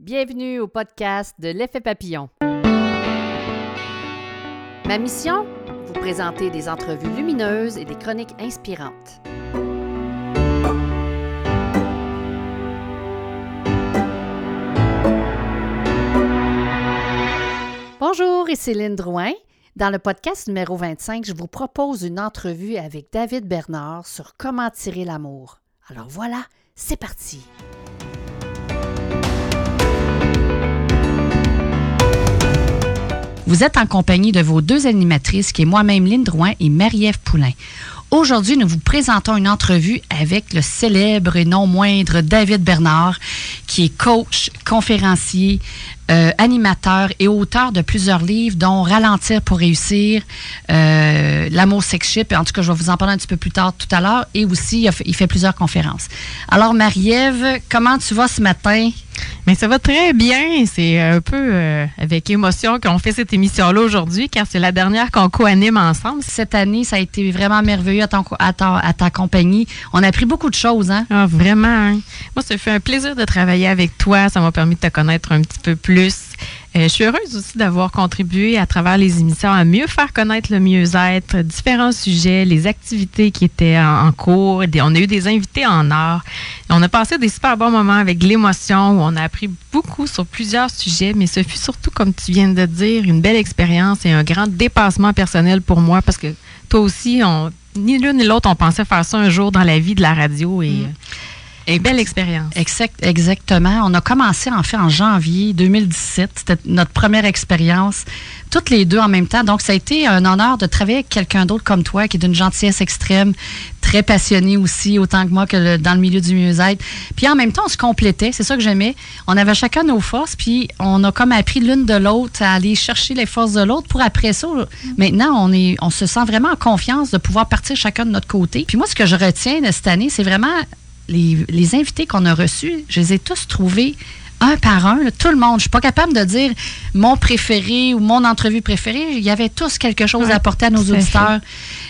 Bienvenue au podcast de l'effet papillon. Ma mission? Vous présenter des entrevues lumineuses et des chroniques inspirantes. Bonjour, ici Céline Drouin. Dans le podcast numéro 25, je vous propose une entrevue avec David Bernard sur comment tirer l'amour. Alors voilà, c'est parti. Vous êtes en compagnie de vos deux animatrices, qui est moi-même Lynne Drouin et Marie-Ève Poulain. Aujourd'hui, nous vous présentons une entrevue avec le célèbre et non moindre David Bernard, qui est coach, conférencier, euh, animateur et auteur de plusieurs livres, dont Ralentir pour réussir, euh, L'amour sex ship. En tout cas, je vais vous en parler un petit peu plus tard tout à l'heure. Et aussi, il, fait, il fait plusieurs conférences. Alors, Marie-Ève, comment tu vas ce matin? Mais ça va très bien. C'est un peu euh, avec émotion qu'on fait cette émission-là aujourd'hui, car c'est la dernière qu'on co-anime ensemble. Cette année, ça a été vraiment merveilleux à, ta, compagnie. On a appris beaucoup de choses, hein? Ah, vraiment. Hein? Moi, ça fait un plaisir de travailler avec toi. Ça m'a permis de te connaître un petit peu plus. Euh, je suis heureuse aussi d'avoir contribué à travers les émissions à mieux faire connaître le mieux-être, différents sujets, les activités qui étaient en, cours. on a eu des invités en art. On a passé des super bons moments avec l'émotion où on a appris beaucoup sur plusieurs sujets, mais ce fut surtout, comme tu viens de dire, une belle expérience et un grand dépassement personnel pour moi parce que toi aussi, on, ni l'une ni l'autre, on pensait faire ça un jour dans la vie de la radio et. Mm. Et belle expérience. Exact, exactement. On a commencé en fait en janvier 2017. C'était notre première expérience, toutes les deux en même temps. Donc, ça a été un honneur de travailler avec quelqu'un d'autre comme toi, qui est d'une gentillesse extrême, très passionné aussi, autant que moi, que dans le milieu du mieux-être. Puis en même temps, on se complétait. C'est ça que j'aimais. On avait chacun nos forces, puis on a comme appris l'une de l'autre à aller chercher les forces de l'autre pour après ça. Maintenant, on, est, on se sent vraiment en confiance de pouvoir partir chacun de notre côté. Puis moi, ce que je retiens de cette année, c'est vraiment les, invités qu'on a reçus, je les ai tous trouvés un par un, tout le monde. Je suis pas capable de dire mon préféré ou mon entrevue préférée. Il y avait tous quelque chose à apporter à nos auditeurs.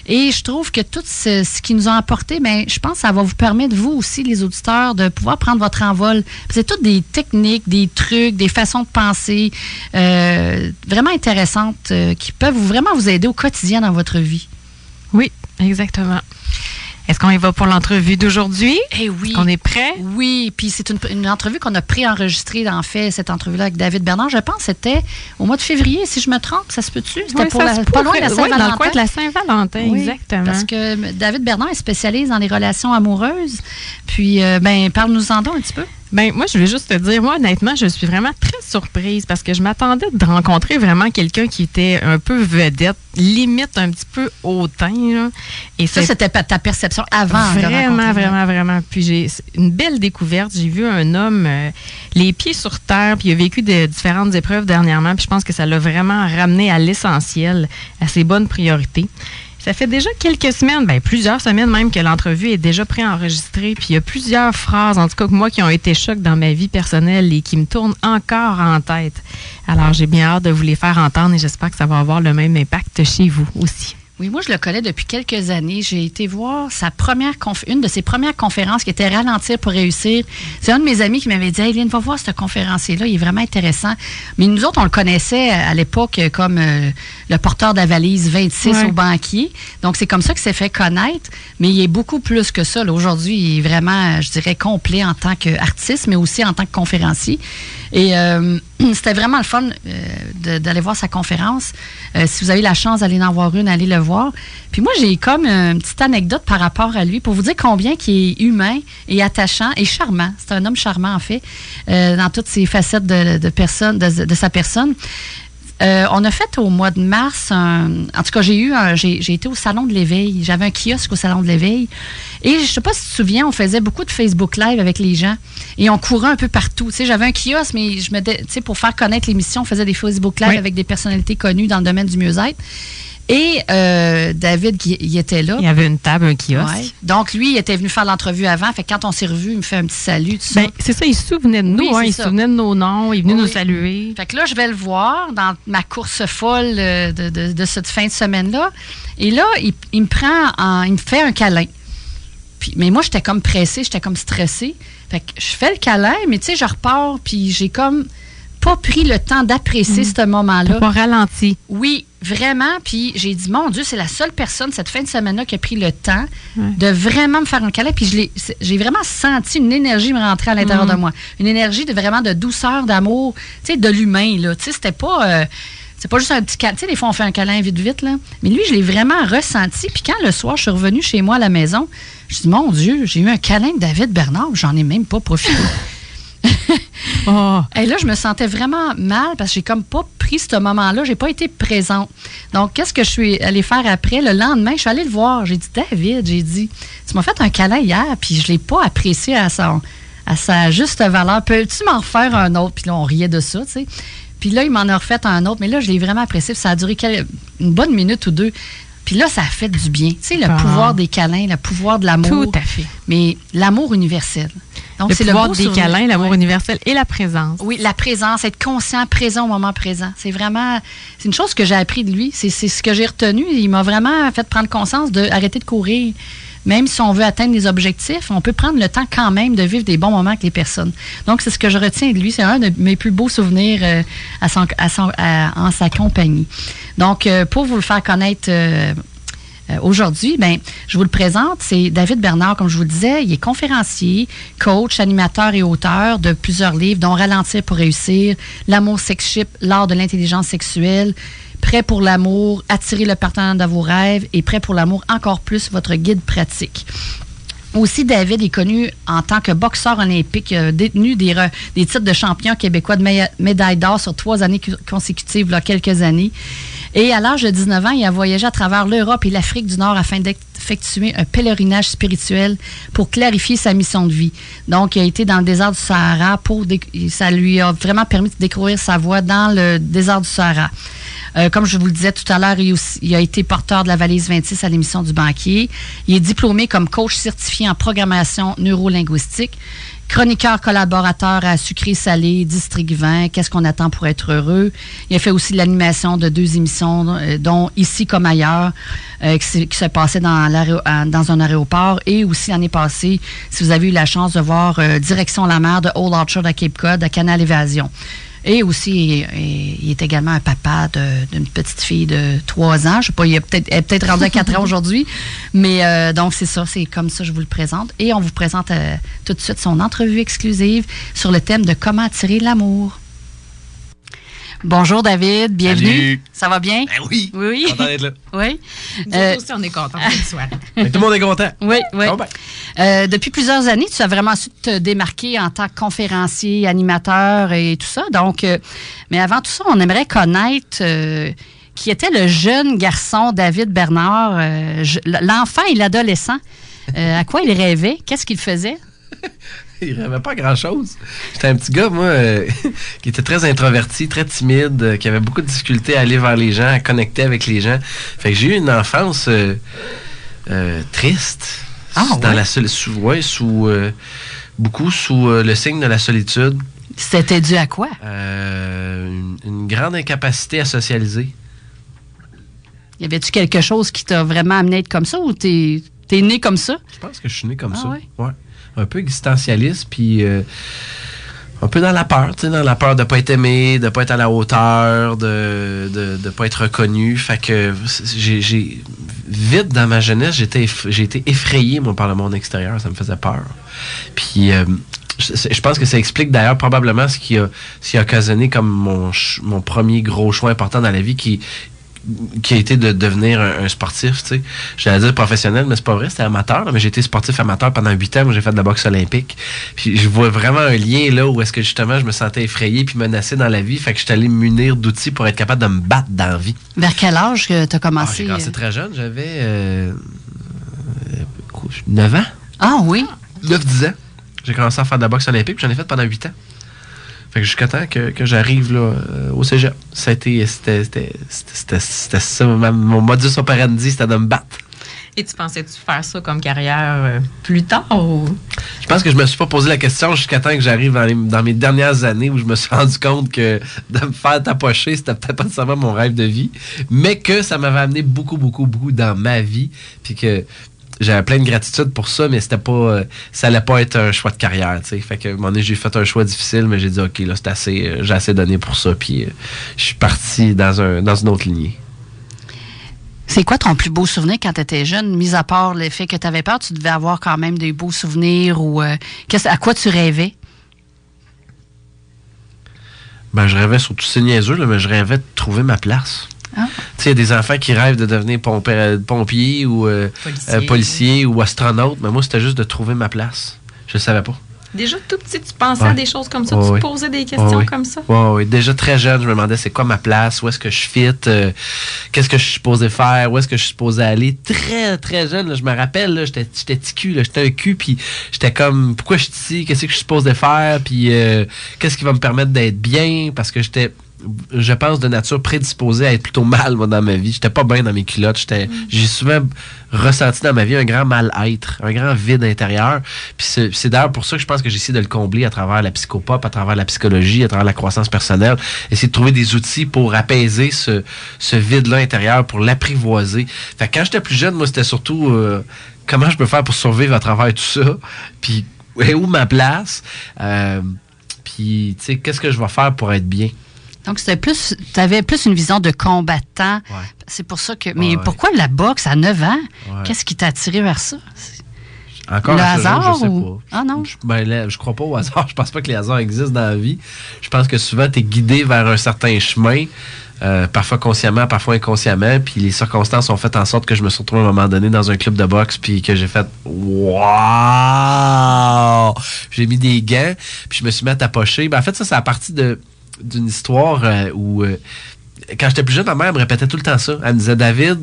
Et je trouve que tout ce, ce qu'ils nous ont apporté, mais ben, je pense que ça va vous permettre, vous aussi, les auditeurs, de pouvoir prendre votre envol. C'est toutes des techniques, des trucs, des façons de penser euh, vraiment intéressantes euh, qui peuvent vraiment vous aider au quotidien dans votre vie. Oui, exactement. Est-ce qu'on y va pour l'entrevue d'aujourd'hui? Eh oui. Est-ce qu'on est prêt? Oui, puis c'est une, entrevue qu'on a préenregistrée, en fait, cette entrevue-là avec David Bernard. Je pense que c'était au mois de février, si je me trompe, ça se peut-tu? C'était pour la, pas loin de la Saint-Valentin. dans le coin de la Saint-Valentin, exactement. Parce que David Bernard est spécialiste dans les relations amoureuses. Puis, euh, ben, parle-nous-en donc un petit peu. Ben moi, je voulais juste te dire, moi, honnêtement, je suis vraiment très surprise parce que je m'attendais de rencontrer vraiment quelqu'un qui était un peu vedette, limite un petit peu hautain. Et ça, c'était ta perception avant. Vraiment, vraiment, vraiment. Puis j'ai une belle découverte. J'ai vu un homme euh, les pieds sur terre, puis il a vécu de différentes épreuves dernièrement. Puis je pense que ça l'a vraiment ramené à l'essentiel, à ses bonnes priorités. Ça fait déjà quelques semaines, ben plusieurs semaines même, que l'entrevue est déjà préenregistrée. Puis il y a plusieurs phrases, en tout cas que moi, qui ont été chocs dans ma vie personnelle et qui me tournent encore en tête. Alors j'ai bien hâte de vous les faire entendre et j'espère que ça va avoir le même impact chez vous aussi. Oui, moi, je le connais depuis quelques années. J'ai été voir sa première une de ses premières conférences qui était Ralentir pour réussir. C'est un de mes amis qui m'avait dit Hey, viens, va voir cette conférencier-là, il est vraiment intéressant. Mais nous autres, on le connaissait à l'époque comme euh, le porteur de la valise 26 au banquier. Donc, c'est comme ça qu'il s'est fait connaître. Mais il est beaucoup plus que ça. Aujourd'hui, il est vraiment, je dirais, complet en tant qu'artiste, mais aussi en tant que conférencier. Et euh, c'était vraiment le fun euh, d'aller voir sa conférence. Euh, si vous avez la chance d'aller en voir une, allez le voir. Puis moi, j'ai comme une petite anecdote par rapport à lui pour vous dire combien il est humain et attachant et charmant. C'est un homme charmant, en fait, dans toutes ses facettes de, de, personne, de sa personne. Euh, on a fait au mois de mars, en tout cas, j'ai eu, j'ai été au salon de l'éveil. J'avais un kiosque au salon de l'éveil. Et je sais pas si tu te souviens, on faisait beaucoup de Facebook Live avec les gens et on courait un peu partout. Tu sais, j'avais un kiosque, mais je me, tu sais, pour faire connaître l'émission, on faisait des Facebook Live avec des personnalités connues dans le domaine du mieux-être. Et euh, David, qui il était là. Il y avait une table, un kiosque. Donc, lui, il était venu faire l'entrevue avant. Fait que quand on s'est revus, il me fait un petit salut. Ben, c'est ça, il se souvenait de nous. hein, il se souvenait de nos noms. Il est venu nous saluer. Fait que là, je vais le voir dans ma course folle euh, de, de, cette fin de semaine-là. Et là, il, me prend, en, il me fait un câlin. Puis, mais moi, j'étais comme pressée, j'étais comme stressée. Fait que je fais le câlin, mais tu sais, je repars, puis j'ai comme pas pris le temps d'apprécier ce moment-là. Pas ralenti. Oui, vraiment. Puis j'ai dit, mon Dieu, c'est la seule personne cette fin de semaine-là qui a pris le temps de vraiment me faire un câlin. Puis j'ai vraiment senti une énergie me rentrer à l'intérieur de moi. Une énergie de vraiment de douceur, d'amour, tu sais, de l'humain, là. Tu sais, c'était pas. euh, c'est pas juste un petit câlin. Tu sais, des fois, on fait un câlin vite, vite, là. Mais lui, je l'ai vraiment ressenti. Puis quand le soir, je suis revenue chez moi à la maison, je dis, mon Dieu, j'ai eu un câlin de David Bernard. J'en ai même pas profité. Oh. Et là, je me sentais vraiment mal parce que j'ai comme pas pris ce moment-là. J'ai pas été présente. Donc, qu'est-ce que je suis allée faire après? Le lendemain, je suis allée le voir. J'ai dit, David, j'ai dit, tu m'as fait un câlin hier, puis je l'ai pas apprécié à, son, à sa juste valeur. Peux-tu m'en refaire un autre? Puis là, on riait de ça, tu sais. Puis là, il m'en a refait un autre. Mais là, je l'ai vraiment apprécié. puis Ça a duré une bonne minute ou deux. Puis là, ça a fait du bien. Tu sais, le Ah. pouvoir des câlins, le pouvoir de l'amour. Tout à fait. Mais l'amour universel. Donc, Le c'est pouvoir beau des souvenir. câlins, l'amour Ouais. universel et la présence. Oui, la présence, être conscient, présent au moment présent. C'est vraiment, c'est une chose que j'ai appris de lui. C'est ce que j'ai retenu. Il m'a vraiment fait prendre conscience de arrêter de courir. Même si on veut atteindre des objectifs, on peut prendre le temps quand même de vivre des bons moments avec les personnes. Donc, c'est ce que je retiens de lui. C'est un de mes plus beaux souvenirs euh, à son- à son- à- en sa compagnie. Donc, euh, pour vous le faire connaître euh, euh, aujourd'hui, ben, je vous le présente. C'est David Bernard, comme je vous le disais. Il est conférencier, coach, animateur et auteur de plusieurs livres, dont Ralentir pour réussir, L'amour sex-ship, l'art de l'intelligence sexuelle, Prêt pour l'amour, attirer le partenaire de vos rêves et Prêt pour l'amour encore plus, votre guide pratique. Aussi, David est connu en tant que boxeur olympique, euh, détenu des, des titres de champion québécois de médaille d'or sur trois années cu- consécutives, là, quelques années. Et à l'âge de 19 ans, il a voyagé à travers l'Europe et l'Afrique du Nord afin d'effectuer un pèlerinage spirituel pour clarifier sa mission de vie. Donc, il a été dans le désert du Sahara pour... Ça lui a vraiment permis de découvrir sa voie dans le désert du Sahara. Euh, comme je vous le disais tout à l'heure, il, il a été porteur de la valise 26 à l'émission du banquier. Il est diplômé comme coach certifié en programmation neurolinguistique, chroniqueur collaborateur à Sucré Salé, District 20, Qu'est-ce qu'on attend pour être heureux? Il a fait aussi l'animation de deux émissions, euh, dont Ici comme ailleurs, euh, qui, se passait dans un aéroport. Et aussi l'année passée, si vous avez eu la chance de voir euh, Direction la mer de Old Orchard à Cape Cod, à Canal Évasion. Et aussi, il, est également un papa d'une petite fille de 3 ans. Je sais pas, il est peut-être peut-être rendu à 4 ans aujourd'hui. Mais euh, donc, c'est ça, c'est comme ça que je vous le présente. Et on vous présente euh, tout de suite son entrevue exclusive sur le thème de comment attirer l'amour. Bonjour David, bienvenue. Salut. Ça va bien? Ben oui. Oui, oui. Content d'être là. Oui. Nous Euh, aussi, on est contents. Mais tout le monde est content. Oui, oui. Bon, ben. Euh, depuis plusieurs années, tu as vraiment su te démarquer en tant que conférencier, animateur et tout ça. Donc, euh, mais avant tout ça, on aimerait connaître euh, qui était le jeune garçon David Bernard, euh, je- l'enfant et l'adolescent. Euh, à quoi il rêvait? Qu'est-ce qu'il faisait? Il rêvait pas grand-chose. J'étais un petit gars, moi, euh, qui était très introverti, très timide, euh, qui avait beaucoup de difficultés à aller vers les gens, à connecter avec les gens. Fait que j'ai eu une enfance euh, triste. Ah, dans ouais? la soli- sous, ouais, sous beaucoup sous le signe de la solitude. C'était dû à quoi? Euh, une, une grande incapacité à socialiser. Y avait-tu quelque chose qui t'a vraiment amené à être comme ça ou t'es es né comme ça? Je pense que je suis né comme Ah ça. ouais? Ouais. Un peu existentialiste, puis euh, un peu dans la peur, tu sais, dans la peur de pas être aimé, de pas être à la hauteur, de de, de pas être reconnu. Fait que j'ai vite dans ma jeunesse, j'étais j'ai été effrayé par le monde extérieur, ça me faisait peur. Puis euh, je pense que ça explique d'ailleurs probablement ce qui a, ce qui a occasionné comme mon, mon premier gros choix important dans la vie qui, qui a été de devenir un, un sportif, tu sais. J'allais dire professionnel, mais c'est pas vrai, c'était amateur, là, mais j'ai été sportif amateur pendant huit ans, moi j'ai fait de la boxe olympique. Puis je vois vraiment un lien là où est-ce que justement je me sentais effrayé puis menacé dans la vie, fait que je suis allé me munir d'outils pour être capable de me battre dans la vie. Vers quel âge que t'as Ah, commencé? j'ai commencé euh? très jeune, j'avais euh, euh, quoi, 9 ans, Ah oui? 9-10 ans. J'ai commencé à faire de la boxe olympique, puis j'en ai fait pendant 8 ans. Fait que jusqu'à temps que, que j'arrive là, euh, au cégep. Ça a été, c'était, c'était, c'était, c'était- c'était ça, ma- mon modus operandi, c'était de me battre. Et tu pensais-tu faire ça comme carrière euh, plus tard ou... Je pense que je me suis pas posé la question jusqu'à temps que j'arrive dans, les- dans mes dernières années où je me suis rendu compte que de me faire tapocher, c'était peut-être pas nécessairement mon rêve de vie, mais que ça m'avait amené beaucoup, beaucoup, beaucoup dans ma vie, puis que j'avais plein de gratitude pour ça, mais c'était pas, euh, ça allait pas être un choix de carrière, tu sais. Fait que, à un moment donné, j'ai fait un choix difficile, mais j'ai dit, OK, là, c'est assez, euh, j'ai assez donné pour ça, puis euh, je suis parti dans, un, dans une autre lignée. C'est quoi ton plus beau souvenir quand tu étais jeune, mis à part le fait que tu avais peur, tu devais avoir quand même des beaux souvenirs ou à quoi tu rêvais? Ben, je rêvais surtout, c'est niaiseux, là, mais je rêvais de trouver ma place. Ah. Tu sais, il y a des enfants qui rêvent de devenir pompier ou euh, policier. policier. ou astronaute, mais moi, c'était juste de trouver ma place. Je ne savais pas. Déjà tout petit, tu pensais à des choses comme ça, tu posais des questions comme ça? Oui, déjà très jeune, je me demandais c'est quoi ma place, où est-ce que je fit, euh, qu'est-ce que je suis supposé faire, où est-ce que je suis supposé aller? Très, très jeune, je me rappelle, j'étais petit cul, j'étais un cul, puis j'étais comme, pourquoi je suis ici, qu'est-ce que je suis supposé faire, puis euh, qu'est-ce qui va me permettre d'être bien, parce que j'étais je pense, de nature prédisposée à être plutôt mal moi, dans ma vie. J'étais pas bien dans mes culottes. J'étais, mm. J'ai souvent ressenti dans ma vie un grand mal-être, un grand vide intérieur. Puis c'est, d'ailleurs pour ça que je pense que j'essaie de le combler à travers la psychopop, à travers la psychologie, à travers la croissance personnelle. Essayer de trouver des outils pour apaiser ce, ce vide-là intérieur, pour l'apprivoiser. Fait quand j'étais plus jeune, moi, c'était surtout euh, comment je peux faire pour survivre à travers tout ça? Puis où ma place? Euh, puis, tu sais, qu'est-ce que je vais faire pour être bien? Donc, c'était plus, tu avais plus une vision de combattant. C'est pour ça que. Mais pourquoi la boxe à 9 ans? Qu'est-ce qui t'a attiré vers ça? Encore le hasard je sais pas. Ah non? Je, ben, je crois pas au hasard. Je pense pas que les hasards existent dans la vie. Je pense que souvent, tu es guidé vers un certain chemin. Euh, parfois consciemment, parfois inconsciemment, puis les circonstances ont fait en sorte que je me suis retrouvé à un moment donné dans un club de boxe, puis que j'ai fait Waouh! J'ai mis des gants, puis je me suis mis à tapocher. Ben, en fait, ça, c'est à partir de d'une histoire euh, où, euh, quand j'étais plus jeune, ma mère me répétait tout le temps ça. Elle me disait, David,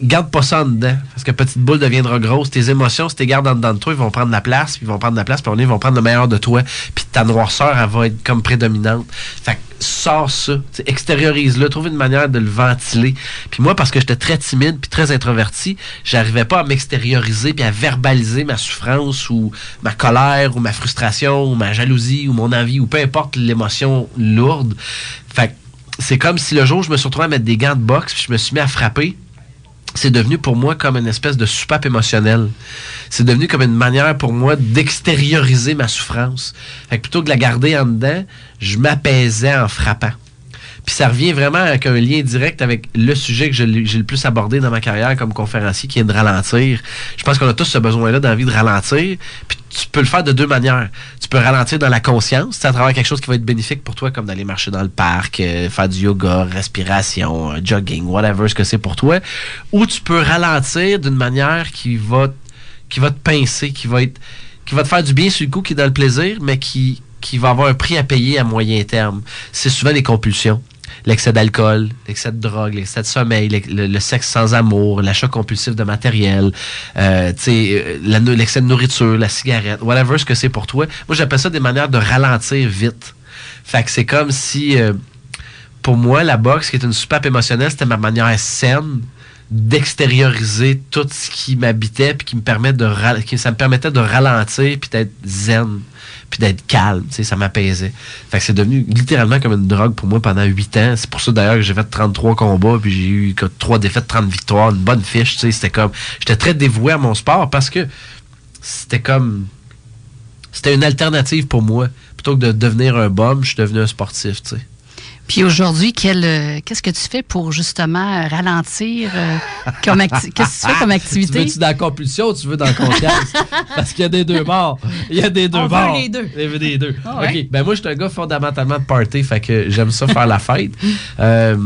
garde pas ça en dedans. Parce que petite boule deviendra grosse. Tes émotions, si tu gardes en dedans de toi, ils vont prendre la place, puis ils vont prendre la place, puis on ils vont prendre le meilleur de toi. Puis ta noirceur, elle va être comme prédominante. Fait que sors ça, extériorise-le, trouve une manière de le ventiler. Puis moi, parce que j'étais très timide puis très introverti, j'arrivais pas à m'extérioriser puis à verbaliser ma souffrance ou ma colère ou ma frustration ou ma jalousie ou mon envie ou peu importe l'émotion lourde. Fait c'est comme si le jour où je me suis retrouvé à mettre des gants de boxe puis je me suis mis à frapper c'est devenu pour moi comme une espèce de soupape émotionnelle. C'est devenu comme une manière pour moi d'extérioriser ma souffrance. Fait plutôt que de la garder en dedans, je m'apaisais en frappant. Puis ça revient vraiment avec un lien direct avec le sujet que j'ai le plus abordé dans ma carrière comme conférencier, qui est de ralentir. Je pense qu'on a tous ce besoin-là d'envie de ralentir. Puis tu peux le faire de deux manières. Tu peux ralentir dans la conscience, à travers quelque chose qui va être bénéfique pour toi, comme d'aller marcher dans le parc, euh, faire du yoga, respiration, euh, jogging, whatever ce que c'est pour toi. Ou tu peux ralentir d'une manière qui va, qui va te pincer, qui va être qui va te faire du bien sur le coup, qui est dans le plaisir, mais qui, qui va avoir un prix à payer à moyen terme. C'est souvent les compulsions l'excès d'alcool, l'excès de drogue, l'excès de sommeil, le, sexe sans amour, l'achat compulsif de matériel, euh, euh l'excès de nourriture, la cigarette, whatever ce que c'est pour toi. Moi, j'appelle ça des manières de ralentir vite. Fait que c'est comme si, euh, pour moi, la boxe, qui est une soupape émotionnelle, c'était ma manière saine d'extérioriser tout ce qui m'habitait puis qui me permet de ça me permettait de ralentir puis d'être zen puis d'être calme, tu sais, ça m'apaisait. Fait que c'est devenu littéralement comme une drogue pour moi pendant huit ans. C'est pour ça d'ailleurs que j'ai fait 33 combats, puis j'ai eu trois défaites, 30 victoires, une bonne fiche, tu sais, c'était comme... J'étais très dévoué à mon sport parce que c'était comme... C'était une alternative pour moi. Plutôt que de devenir un bum, je suis devenu un sportif, tu sais. Puis aujourd'hui, euh, qu'est-ce que tu fais pour justement ralentir euh, comme Qu'est-ce que tu fais comme activité? tu veux-tu dans la compulsion ou tu veux dans la conscience? Parce qu'il y a des deux bords. Il y a des deux On bords. Veut les deux. Il y a des deux. Ah OK. Ben moi, je suis un gars fondamentalement de party, fait que j'aime ça faire la fête. Euh,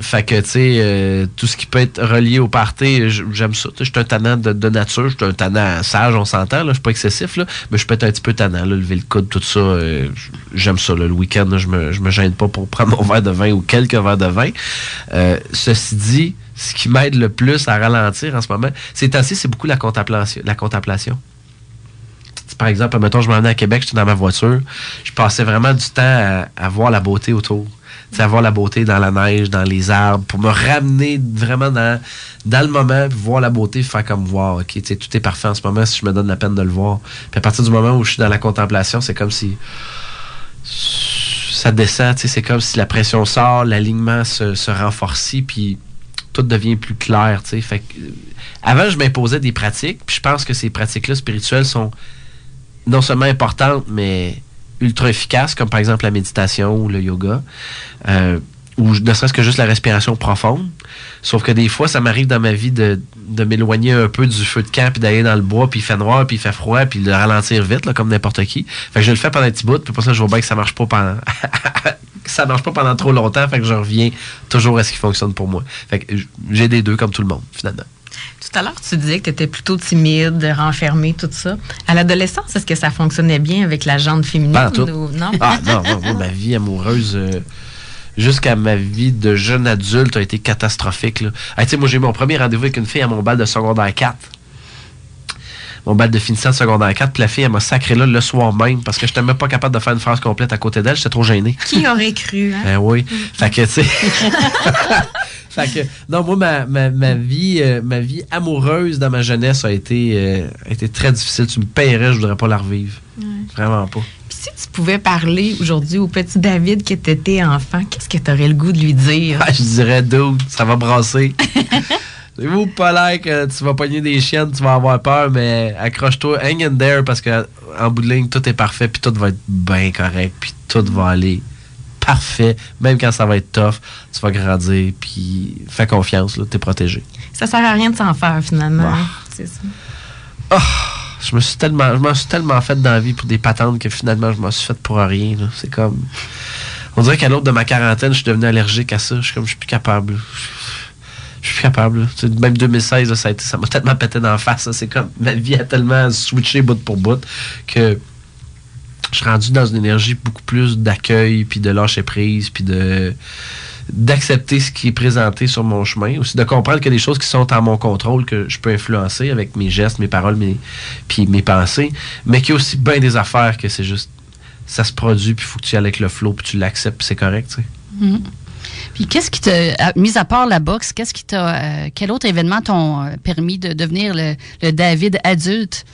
fait que, tu sais, euh, tout ce qui peut être relié au party, j'aime ça. Je suis un tannant de, nature, je suis un tannant sage, on s'entend, je suis pas excessif, là, mais je peux être un petit peu tannant, lever le coude, tout ça. Euh, j'aime ça, le week-end, je me, me gêne pas pour prendre mon verre de vin ou quelques verres de vin. Euh, ceci dit, ce qui m'aide le plus à ralentir en ce moment, c'est ainsi, c'est beaucoup la contemplation. La contemplation par exemple, mettons, je m'en à Québec, j'étais dans ma voiture, je passais vraiment du temps à voir la beauté autour voir la beauté dans la neige, dans les arbres, pour me ramener vraiment dans, dans le moment, voir la beauté, faire comme voir, ok, tout est parfait en ce moment si je me donne la peine de le voir. Puis à partir du moment où je suis dans la contemplation, c'est comme si ça descend, c'est comme si la pression sort, l'alignement se, se renforcit, puis tout devient plus clair. Fait que, avant, je m'imposais des pratiques, puis je pense que ces pratiques-là spirituelles sont non seulement importantes, mais ultra efficaces, comme par exemple la méditation ou le yoga, euh, ou ne serait-ce que juste la respiration profonde. Sauf que des fois, ça m'arrive dans ma vie de, de m'éloigner un peu du feu de camp, puis d'aller dans le bois, puis il fait noir, puis il fait froid, puis de ralentir vite, là, comme n'importe qui. Fait que je le fais pendant un petit bout, puis pour ça, je vois bien que ça marche pas pendant... ça marche pas pendant trop longtemps, fait que je reviens toujours à ce qui fonctionne pour moi. Fait que j'ai des deux comme tout le monde, finalement. Tout à l'heure, tu disais que tu étais plutôt timide, renfermé, tout ça. À l'adolescence, est-ce que ça fonctionnait bien avec la jante féminine? Pas en tout. ou- non? Ah non, ma vie amoureuse euh, jusqu'à ma vie de jeune adulte a été catastrophique. Là. Hey, tu sais, moi, j'ai eu mon premier rendez-vous avec une fille à mon bal de secondaire 4. Mon bal de finissant de secondaire 4, puis la fille, elle m'a sacré là le soir même parce que je n'étais même pas capable de faire une phrase complète à côté d'elle, j'étais trop gêné. Qui aurait cru? Hein? Ben oui. Fait que, tu sais. fait que, non, moi, ma, ma, ma vie, euh, ma vie amoureuse dans ma jeunesse a été, euh, a été très difficile. Tu me paierais, je voudrais pas la revivre. Vraiment pas. Puis si tu pouvais parler aujourd'hui au petit David qui était enfant, qu'est-ce que tu aurais le goût de lui dire? Ah, je dirais, dude, ça va brasser. C'est vous pas l'air que tu vas pogner des chiennes, tu vas avoir peur, mais accroche-toi, hang in there, parce que en bout de ligne, tout est parfait, puis tout va être bien correct, puis tout va aller parfait. Même quand ça va être tough, tu vas grandir, puis fais confiance, là, t'es protégé. Ça sert à rien de s'en faire finalement. Ah. hein? C'est ça. Je me suis tellement, je m'en suis tellement fait dans la vie pour des patentes que finalement, je m'en suis fait pour rien. là. C'est comme. On dirait qu'à l'autre de ma quarantaine, je suis devenu allergique à ça. Je suis comme, je suis plus capable. Je suis capable. Même 2016, là, ça m'a tellement pété dans la face. C'est comme, ma vie a tellement switché bout pour bout que je suis rendu dans une énergie beaucoup plus d'accueil, puis de lâcher prise, puis de d'accepter ce qui est présenté sur mon chemin, aussi de comprendre a des choses qui sont en mon contrôle que je peux influencer avec mes gestes, mes paroles, mes puis mes pensées, mais qu'il y a aussi bien des affaires que c'est juste ça se produit puis il faut que tu y ailles avec le flow puis tu l'acceptes puis c'est correct, tu sais. Mhm. Puis qu'est-ce qui t'a, mis à part la boxe, qu'est-ce qui t'a, euh, quel autre événement t'ont euh, permis de devenir le, le David adulte?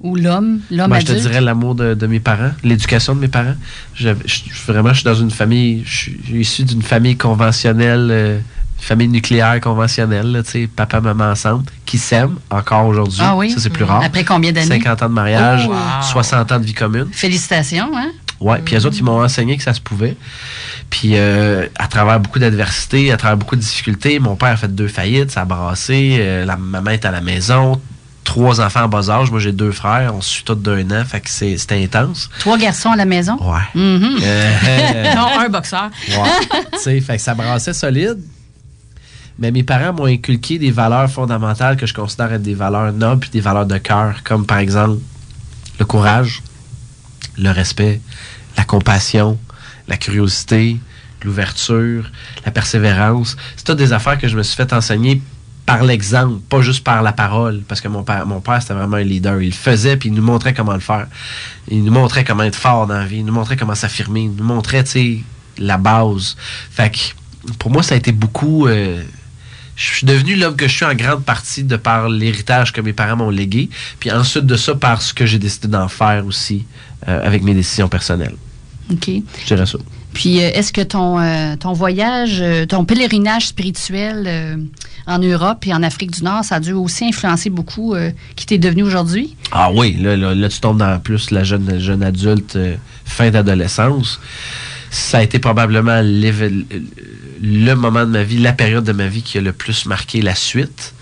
Ou l'homme, l'homme Moi, Ben, je te dirais l'amour de, de mes parents, l'éducation de mes parents. Je, je- vraiment, je suis dans une famille, je suis je suis issu d'une famille conventionnelle, euh, famille nucléaire conventionnelle, là, papa, maman ensemble, qui s'aiment encore aujourd'hui. Ah oui? Ça, c'est plus rare. Après combien d'années? 50 ans de mariage, Oh, wow. 60 ans de vie commune. Félicitations, hein? Ouais, puis les autres, ils m'ont enseigné que ça se pouvait. Puis euh, à travers beaucoup d'adversités, à travers beaucoup de difficultés, mon père a fait deux faillites, ça a brassé, euh, la maman est à la maison, trois enfants en bas âge, moi j'ai deux frères, on se suit tous d'un an, fait que c'est- c'était intense. Trois garçons à la maison? Ouais. Mhm. Euh, non, un boxeur. Ouais. tu sais, fait que ça brassait solide. Mais mes parents m'ont inculqué des valeurs fondamentales que je considère être des valeurs nobles puis des valeurs de cœur, comme par exemple le courage, le respect, la compassion, la curiosité, l'ouverture, la persévérance. C'est toutes des affaires que je me suis fait enseigner par l'exemple, pas juste par la parole, parce que mon père, mon père c'était vraiment un leader. Il le faisait puis il nous montrait comment le faire. Il nous montrait comment être fort dans la vie, il nous montrait comment s'affirmer, il nous montrait, tu sais, la base. Fait que pour moi, ça a été beaucoup. euh, je suis devenu l'homme que je suis en grande partie de par l'héritage que mes parents m'ont légué, puis ensuite de ça par ce que j'ai décidé d'en faire aussi euh, avec mes décisions personnelles. OK. Je dirais ça. Puis, euh, est-ce que ton, euh, ton voyage, ton pèlerinage spirituel euh, en Europe et en Afrique du Nord, ça a dû aussi influencer beaucoup euh, qui t'es devenu aujourd'hui? Ah oui, là, là, là, tu tombes dans plus la jeune, jeune adulte, fin d'adolescence. Ça a été probablement le moment de ma vie, la période de ma vie qui a le plus marqué la suite.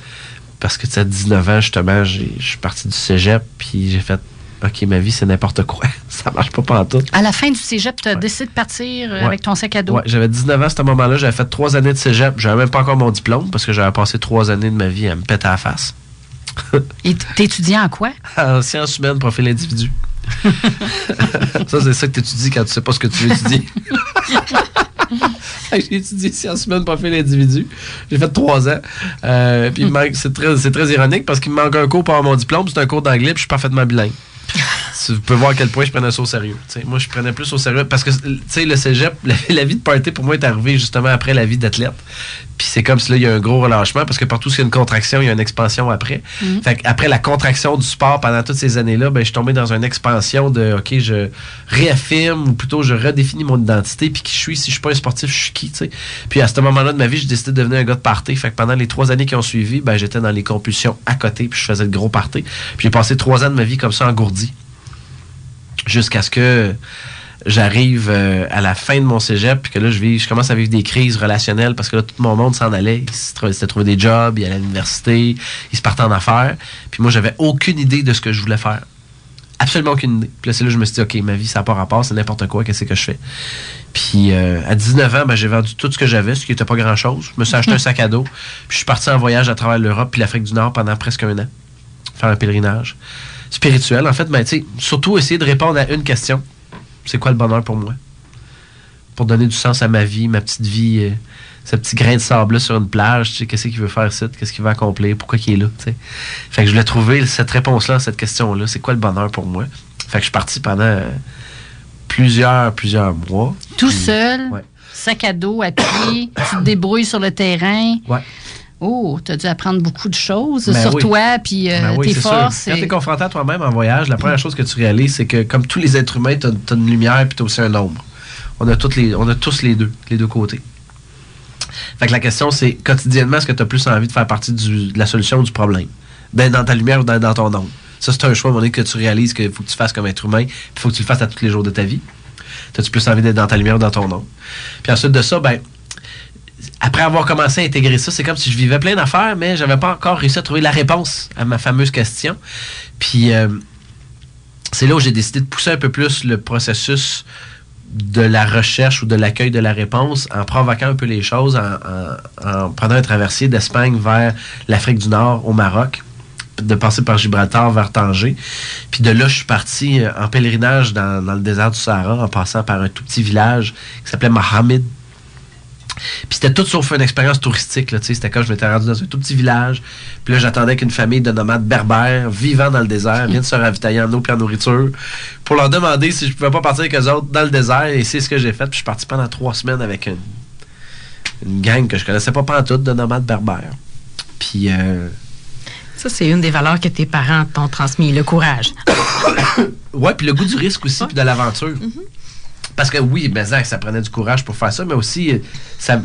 Parce que, tu sais, à 19 ans, justement, je suis parti du cégep, puis j'ai fait, OK, ma vie, c'est n'importe quoi. Ça marche pas pantoute. À la fin du cégep, tu as décidé de partir euh, Ouais. avec ton sac à dos. Ouais, j'avais 19 ans à ce moment-là, j'avais fait trois années de cégep. J'avais même pas encore mon diplôme parce que j'avais passé trois années de ma vie à me péter à la face. Et t'étudiais en quoi? En sciences humaines, profil individu. ça, c'est ça que tu étudies quand tu sais pas ce que tu veux étudier. J'ai étudié sciences humaines, profil individu. J'ai fait trois ans. Euh, puis c'est très, très ironique parce qu'il me manque un cours pour avoir mon diplôme. C'est un cours d'anglais, puis je suis parfaitement bilingue. tu peux voir à quel point je prenais ça au sérieux. moi, je prenais plus au sérieux parce que le cégep, la, vie de party pour moi est arrivée justement après la vie d'athlète. Puis c'est comme si là, il y a un gros relâchement parce que partout où il y a une contraction, il y a une expansion après. Mhm. après la contraction du sport pendant toutes ces années-là, ben, je suis tombé dans une expansion de OK, je réaffirme ou plutôt je redéfinis mon identité. Puis qui je suis, si je suis pas un sportif, je suis qui, tu sais. Puis à ce moment-là de ma vie, j'ai décidé de devenir un gars de party. Fait que pendant les trois années qui ont suivi, ben, j'étais dans les compulsions à côté, puis je faisais le gros party. Puis j'ai passé trois ans de ma vie comme ça engourdi. Jusqu'à ce que j'arrive euh, à la fin de mon cégep, puis que là, je, vis, je commence à vivre des crises relationnelles parce que là, tout mon monde s'en allait. Ils s'étaient trouvé des jobs, ils allaient à l'université, ils se partaient en affaires. Puis moi, j'avais aucune idée de ce que je voulais faire. Absolument aucune idée. Puis là, c'est là que je me suis dit, OK, ma vie, ça n'a pas rapport, c'est n'importe quoi, qu'est-ce que je fais? Puis euh, à 19 ans, ben, j'ai vendu tout ce que j'avais, ce qui n'était pas grand-chose. Je me suis acheté un sac à dos. Puis je suis parti en voyage à travers l'Europe puis l'Afrique du Nord pendant presque un an. Faire un pèlerinage spirituel. En fait, ben, surtout essayer de répondre à une question c'est quoi le bonheur pour moi? Pour donner du sens à ma vie, ma petite vie, euh, ce petit grain de sable là sur une plage, tu sais, qu'est-ce qu'il veut faire ici, qu'est-ce qu'il veut accomplir, pourquoi il est là, tu sais? Fait que je voulais trouver cette réponse-là à cette question-là, c'est quoi le bonheur pour moi? Fait que je suis parti pendant euh, plusieurs, plusieurs mois. Tout seul, sac à dos, à pied, tu te débrouilles sur le terrain? Ouais. Oh, tu as dû apprendre beaucoup de choses ben sur toi, puis euh, ben tes forces. Quand tu es confronté à toi-même en voyage, la première chose que tu réalises, c'est que comme tous les êtres humains, tu as, une lumière puis tu as aussi un ombre. On a, toutes les, on a tous les deux, les deux côtés. Fait que la question, c'est quotidiennement, est-ce que tu as plus envie de faire partie de la solution ou du problème? D'être dans ta lumière ou d'être dans ton ombre? Ça, c'est un choix, à un moment donné, que tu réalises qu'il faut que tu fasses comme être humain, puis il faut que tu le fasses à tous les jours de ta vie. As-tu plus envie d'être dans ta lumière ou dans ton ombre? Puis ensuite de ça, ben, après avoir commencé à intégrer ça, c'est comme si je vivais plein d'affaires, mais j'avais pas encore réussi à trouver la réponse à ma fameuse question. Puis euh, c'est là où j'ai décidé de pousser un peu plus le processus de la recherche ou de l'accueil de la réponse en provoquant un peu les choses, en, prenant un traversier d'Espagne vers l'Afrique du Nord, au Maroc, de passer par Gibraltar vers Tanger. Puis de là, je suis parti euh, en pèlerinage dans, dans le désert du Sahara, en passant par un tout petit village qui s'appelait Mohamed puis c'était tout sauf une expérience touristique. C'était quand je m'étais rendu dans un tout petit village. Puis là, j'attendais qu'une famille de nomades berbères vivant dans le désert vienne se ravitailler en eau et en nourriture pour leur demander si je pouvais pas partir avec eux autres dans le désert. Et c'est ce que j'ai fait. Puis je suis parti pendant trois semaines avec une, une gang que je connaissais pas tout de nomades berbères. Puis... Euh, ça, c'est une des valeurs que tes parents t'ont transmis, le courage. ouais, puis le goût du risque aussi, puis de l'aventure. Mm-hmm. Parce que oui, ben, ça prenait du courage pour faire ça, mais aussi, euh, ça,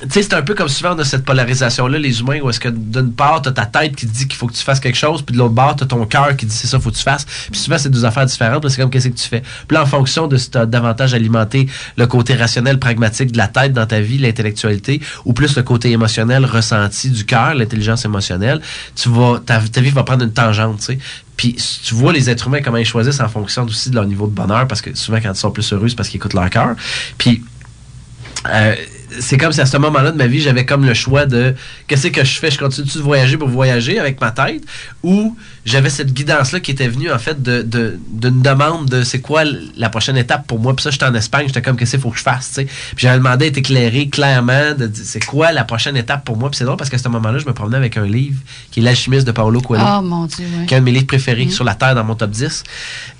tu sais, c'est un peu comme souvent on a cette polarisation-là, les humains, où est-ce que d'une part, tu as ta tête qui dit qu'il faut que tu fasses quelque chose, puis de l'autre part, tu as ton cœur qui dit c'est ça, faut que tu fasses. Puis souvent, c'est deux affaires différentes, c'est comme qu'est-ce que tu fais? Puis en fonction de si tu as davantage alimenté le côté rationnel, pragmatique de la tête dans ta vie, l'intellectualité, ou plus le côté émotionnel, ressenti du cœur, l'intelligence émotionnelle, tu vas, ta, ta vie va prendre une tangente, tu sais. Puis tu vois les êtres humains, comment ils choisissent en fonction aussi de leur niveau de bonheur, parce que souvent, quand ils sont plus heureux, c'est parce qu'ils écoutent leur cœur. Puis, euh, c'est comme si à ce moment-là de ma vie, j'avais comme le choix de qu'est-ce que je fais, je continue de voyager pour voyager avec ma tête, ou j'avais cette guidance-là qui était venue en fait d'une de, demande de c'est quoi la prochaine étape pour moi. Puis ça, j'étais en Espagne, j'étais comme qu'est-ce qu'il faut que je fasse, tu sais? Puis j'avais demandé d'être éclairé clairement de c'est quoi la prochaine étape pour moi? Puis c'est drôle parce qu'à ce moment-là, je me promenais avec un livre qui est L'alchimiste de Paolo Coelho. Oh mon Dieu, Qui est un de mes livres préférés mm. sur la Terre dans mon top 10.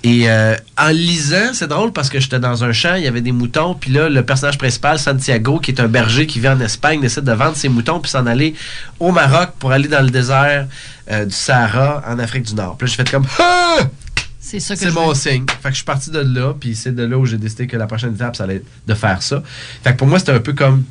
Et euh, en lisant, c'est drôle parce que j'étais dans un champ, il y avait des moutons, puis là, le personnage principal, Santiago, qui est un berger qui vit en Espagne, décide de vendre ses moutons puis s'en aller au Maroc pour aller dans le désert euh, du Sahara en Afrique du Nord. Puis là, je fais comme ah! C'est ça que C'est mon signe. Fait que je suis parti de là, puis c'est de là où j'ai décidé que la prochaine étape, ça allait être de faire ça. Fait que pour moi, c'était un peu comme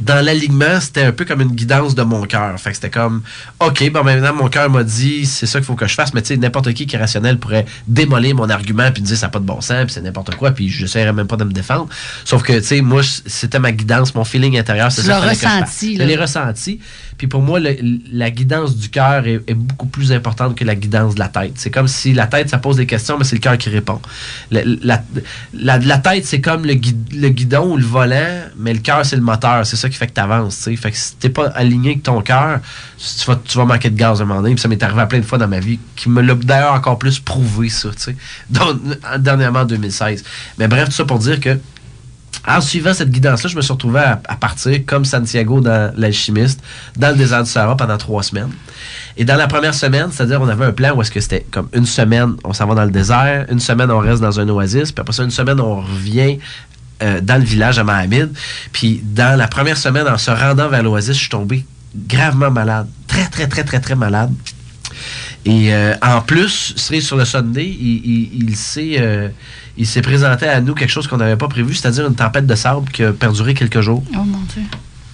dans l'alignement, c'était un peu comme une guidance de mon cœur. Fait que c'était comme, OK, bon, maintenant, mon cœur m'a dit, c'est ça qu'il faut que je fasse. Mais tu sais, n'importe qui qui est rationnel pourrait démolir mon argument puis dire, ça n'a pas de bon sens, puis c'est n'importe quoi, puis je n'essaierais même pas de me défendre. Sauf que, tu sais, moi, c'était ma guidance, mon feeling intérieur. C'est ça ressenti. Je l'ai ressenti. Puis pour moi, la guidance du cœur est, beaucoup plus importante que la guidance de la tête. C'est comme si la tête, ça pose des questions, mais c'est le cœur qui répond. La, la, tête, c'est comme le, le, guidon ou le volant, mais le cœur, c'est le moteur. C'est ça qui fait que tu avances. Fait que si t'es pas aligné avec ton cœur, tu vas, tu vas manquer de gaz à un moment donné. Puis ça m'est arrivé à plein de fois dans ma vie, qui me l'a d'ailleurs encore plus prouvé, ça. Donc, dernièrement en 2016. Mais bref, tout ça pour dire que en suivant cette guidance-là, je me suis retrouvé à, partir comme Santiago dans l'alchimiste, dans le désert du Sahara pendant trois semaines. Et dans la première semaine, c'est-à-dire on avait un plan où est-ce que c'était comme une semaine, on s'en va dans le désert, une semaine on reste dans un oasis, puis après ça, une semaine on revient euh, dans le village à Mahamid. Puis dans la première semaine, en se rendant vers l'oasis, je suis tombé gravement malade. Très, très, très, très, très malade. Et euh, en plus, sur le Sunday, il, il s'est euh, il s'est présenté à nous quelque chose qu'on n'avait pas prévu, c'est-à-dire une tempête de sable qui a perduré quelques jours. Oh mon Dieu.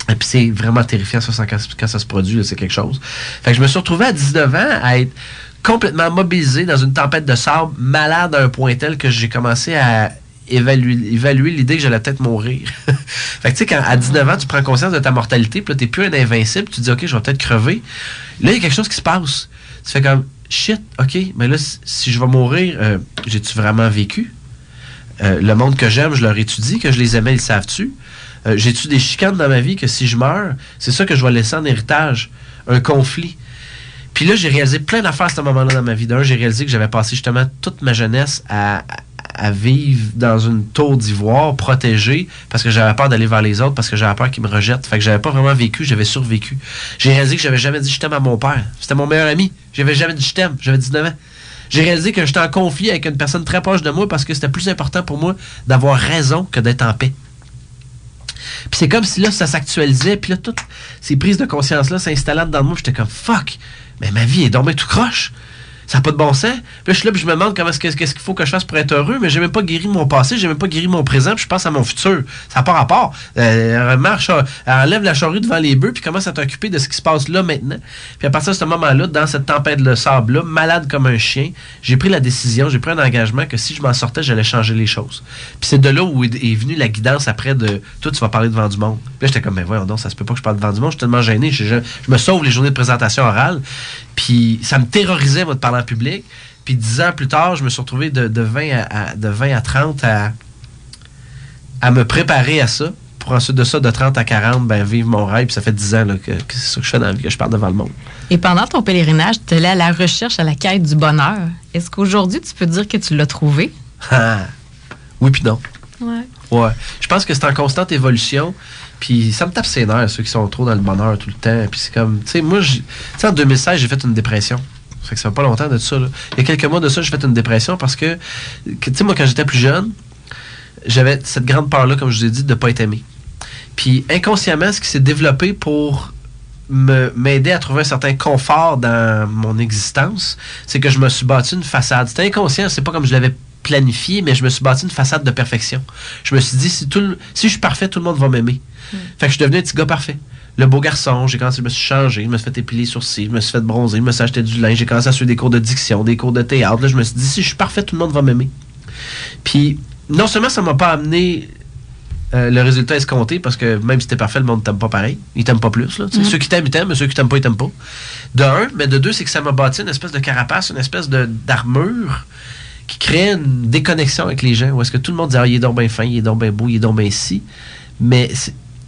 Et puis c'est vraiment terrifiant ça, quand, ça se produit, c'est quelque chose. Fait que je me suis retrouvé à 19 ans à être complètement mobilisé dans une tempête de sable, malade à un point tel que j'ai commencé à évaluer, l'idée que j'allais peut-être mourir. fait que tu sais, quand à 19 ans, tu prends conscience de ta mortalité, puis là, t'es plus un invincible, tu dis, OK, je vais peut-être crever. Là, il y a quelque chose qui se passe. Tu fais comme, shit, OK, mais là, si je vais mourir, euh, j'ai-tu vraiment vécu? Euh, le monde que j'aime, je leur étudie, que je les aimais, ils savent-tu? Euh, j'ai-tu des chicanes dans ma vie que si je meurs, c'est ça que je vais laisser en héritage? Un conflit. Puis là, j'ai réalisé plein d'affaires à ce moment-là dans ma vie. D'un, j'ai réalisé que j'avais passé justement toute ma jeunesse à, à vivre dans une tour d'ivoire protégée parce que j'avais peur d'aller vers les autres, parce que j'avais peur qu'ils me rejettent. Fait que j'avais pas vraiment vécu, j'avais survécu. J'ai réalisé que j'avais jamais dit je t'aime à mon père. C'était mon meilleur ami. J'avais jamais dit je t'aime. J'avais 19 ans. J'ai réalisé que j'étais en conflit avec une personne très proche de moi parce que c'était plus important pour moi d'avoir raison que d'être en paix. Puis c'est comme si là, ça s'actualisait, puis là, toutes ces prises de conscience-là s'installaient dans moi, j'étais comme fuck, mais ma vie est dormée tout croche ça n'a pas de bon sens. Puis là, je là, je me demande comment qu'est-ce qu'il faut que je fasse pour être heureux, mais j'ai même pas guéri mon passé, j'ai même pas guéri mon présent, puis je pense à mon futur. Ça n'a pas rapport. Euh, elle marche, elle enlève la charrue devant les bœufs, puis commence à t'occuper de ce qui se passe là maintenant. Puis à partir de ce moment-là, dans cette tempête de sable-là, malade comme un chien, j'ai pris la décision, j'ai pris un engagement que si je m'en sortais, j'allais changer les choses. Puis c'est de là où est venue la guidance après de toi, tu vas parler devant du monde. Puis là, j'étais comme, mais voyons donc, ça se peut pas que je parle devant du monde, je suis tellement gêné, je me sauve les journées de présentation orale. Puis ça me terrorisait, moi, de parler en public. Puis dix ans plus tard, je me suis retrouvé de, 20, à, de 20 à 30 à, à me préparer à ça. Pour ensuite de ça, de 30 à 40, ben, vivre mon rêve. Puis ça fait 10 ans que, c'est ça que je fais dans la vie, que je parle devant le monde. Et pendant ton pèlerinage, tu allais à la recherche, à la quête du bonheur. Est-ce qu'aujourd'hui, tu peux dire que tu l'as trouvé? Ah! oui, puis non. Ouais. Ouais. Je pense que c'est en constante évolution. Puis ça me tape ses nerfs, ceux qui sont trop dans le bonheur tout le temps. Puis c'est comme, tu sais, moi, tu en 2016, j'ai fait une dépression. Ça fait que ça fait pas longtemps de ça. Là. Il y a quelques mois de ça, j'ai fait une dépression parce que, tu sais, moi, quand j'étais plus jeune, j'avais cette grande peur-là, comme je vous ai dit, de ne pas être aimé. Puis inconsciemment, ce qui s'est développé pour m'aider à trouver un certain confort dans mon existence, c'est que je me suis bâti une façade. C'était inconscient, c'est pas comme je l'avais planifié, mais je me suis bâti une façade de perfection. Je me suis dit, si, tout si je suis parfait, tout le monde va m'aimer. Hmm. Fait que je suis devenu un petit gars parfait. Le beau garçon, j'ai commencé, je me suis changé, je me suis fait épiler les sourcils, je me suis fait bronzer, je me suis acheté du linge, j'ai commencé à suivre des cours de diction, des cours de théâtre. Là, je me suis dit, si je suis parfait, tout le monde va m'aimer. Puis, non seulement ça m'a pas amené euh, le résultat escompté, parce que même si t'es parfait, le monde t'aime pas pareil. Il t'aime pas plus. Là. Hmm. Ceux qui t'aiment, ils t'aiment, mais ceux qui t'aiment pas, ils t'aiment pas. De un, mais de deux, c'est que ça m'a bâti une espèce de carapace, une espèce d'armure qui crée une déconnexion avec les gens, où est-ce que tout le monde dit ah, il est donc bien fin, il est donc bien beau, il est donc bien si. Mais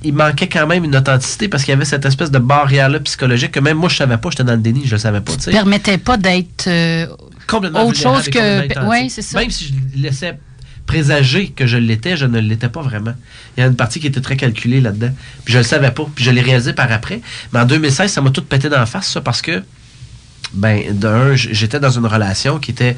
il manquait quand même une authenticité parce qu'il y avait cette espèce de barrière-là psychologique que même moi, je savais pas, j'étais dans le déni, je le savais pas. Ça ne permettait pas d'être euh, complètement autre chose que. Oui, c'est ça. Même si je laissais présager que je l'étais, je ne l'étais pas vraiment. Il y a une partie qui était très calculée là-dedans. Puis je le savais pas. Puis je l'ai réalisé par après. Mais en 2016, ça m'a tout pété dans la face, ça, parce que, ben, d'un, j'étais dans une relation qui était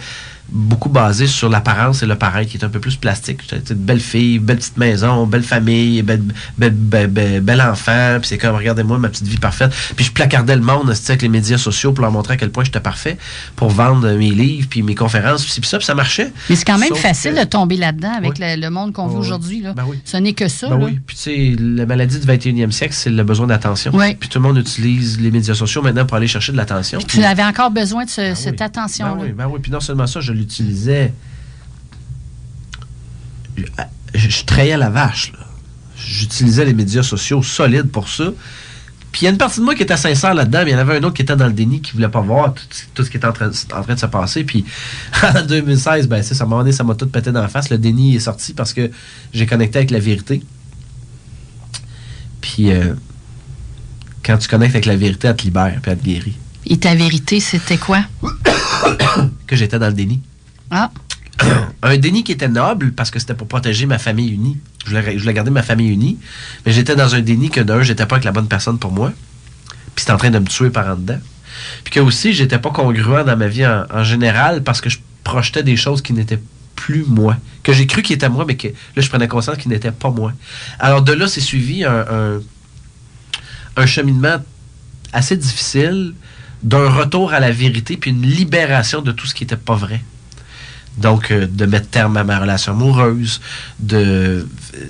beaucoup basé sur l'apparence et le pareil, qui est un peu plus plastique. Une belle fille, belle petite maison, belle famille, belle, belle, enfant, puis c'est comme, regardez-moi ma petite vie parfaite. Puis je placardais le monde avec les médias sociaux pour leur montrer à quel point j'étais parfait, pour vendre mes livres, puis mes conférences, puis ça, puis ça marchait. Mais c'est quand même facile de tomber là-dedans avec le, monde qu'on vit aujourd'hui. Ben Ce n'est que ça. Ben oui, puis tu sais, la maladie du 21e siècle, c'est le besoin d'attention. Puis tout le monde utilise les médias sociaux maintenant pour aller chercher de l'attention. Tu avais encore besoin de ben cette attention-là. oui, ben oui, puis non seulement ça, je l'utilisais. Je, je, la vache. J'utilisais les médias sociaux solides pour ça. Puis il y a une partie de moi qui était sincère là-dedans, mais il y en avait un autre qui était dans le déni, qui voulait pas voir tout, ce qui était en train, de se passer. Puis en 2016, ben, ça m'a ça m'a tout pété dans la face. Le déni est sorti parce que j'ai connecté avec la vérité. Puis euh, quand tu connectes avec la vérité, elle te libère, puis elle te guérit. Et ta vérité, c'était quoi? que j'étais dans le déni. Ah. un déni qui était noble parce que c'était pour protéger ma famille unie. Je voulais, je voulais garder ma famille unie, mais j'étais dans un déni que d'un, j'étais pas avec la bonne personne pour moi, puis c'était en train de me tuer par en dedans. Puis que aussi, j'étais pas congruent dans ma vie en, général parce que je projetais des choses qui n'étaient plus moi. Que j'ai cru qu'ils étaient moi, mais que là, je prenais conscience qu'ils n'étaient pas moi. Alors de là, c'est suivi un, un, cheminement assez difficile d'un retour à la vérité puis une libération de tout ce qui n'était pas vrai. Donc, euh, de mettre terme à ma relation amoureuse, de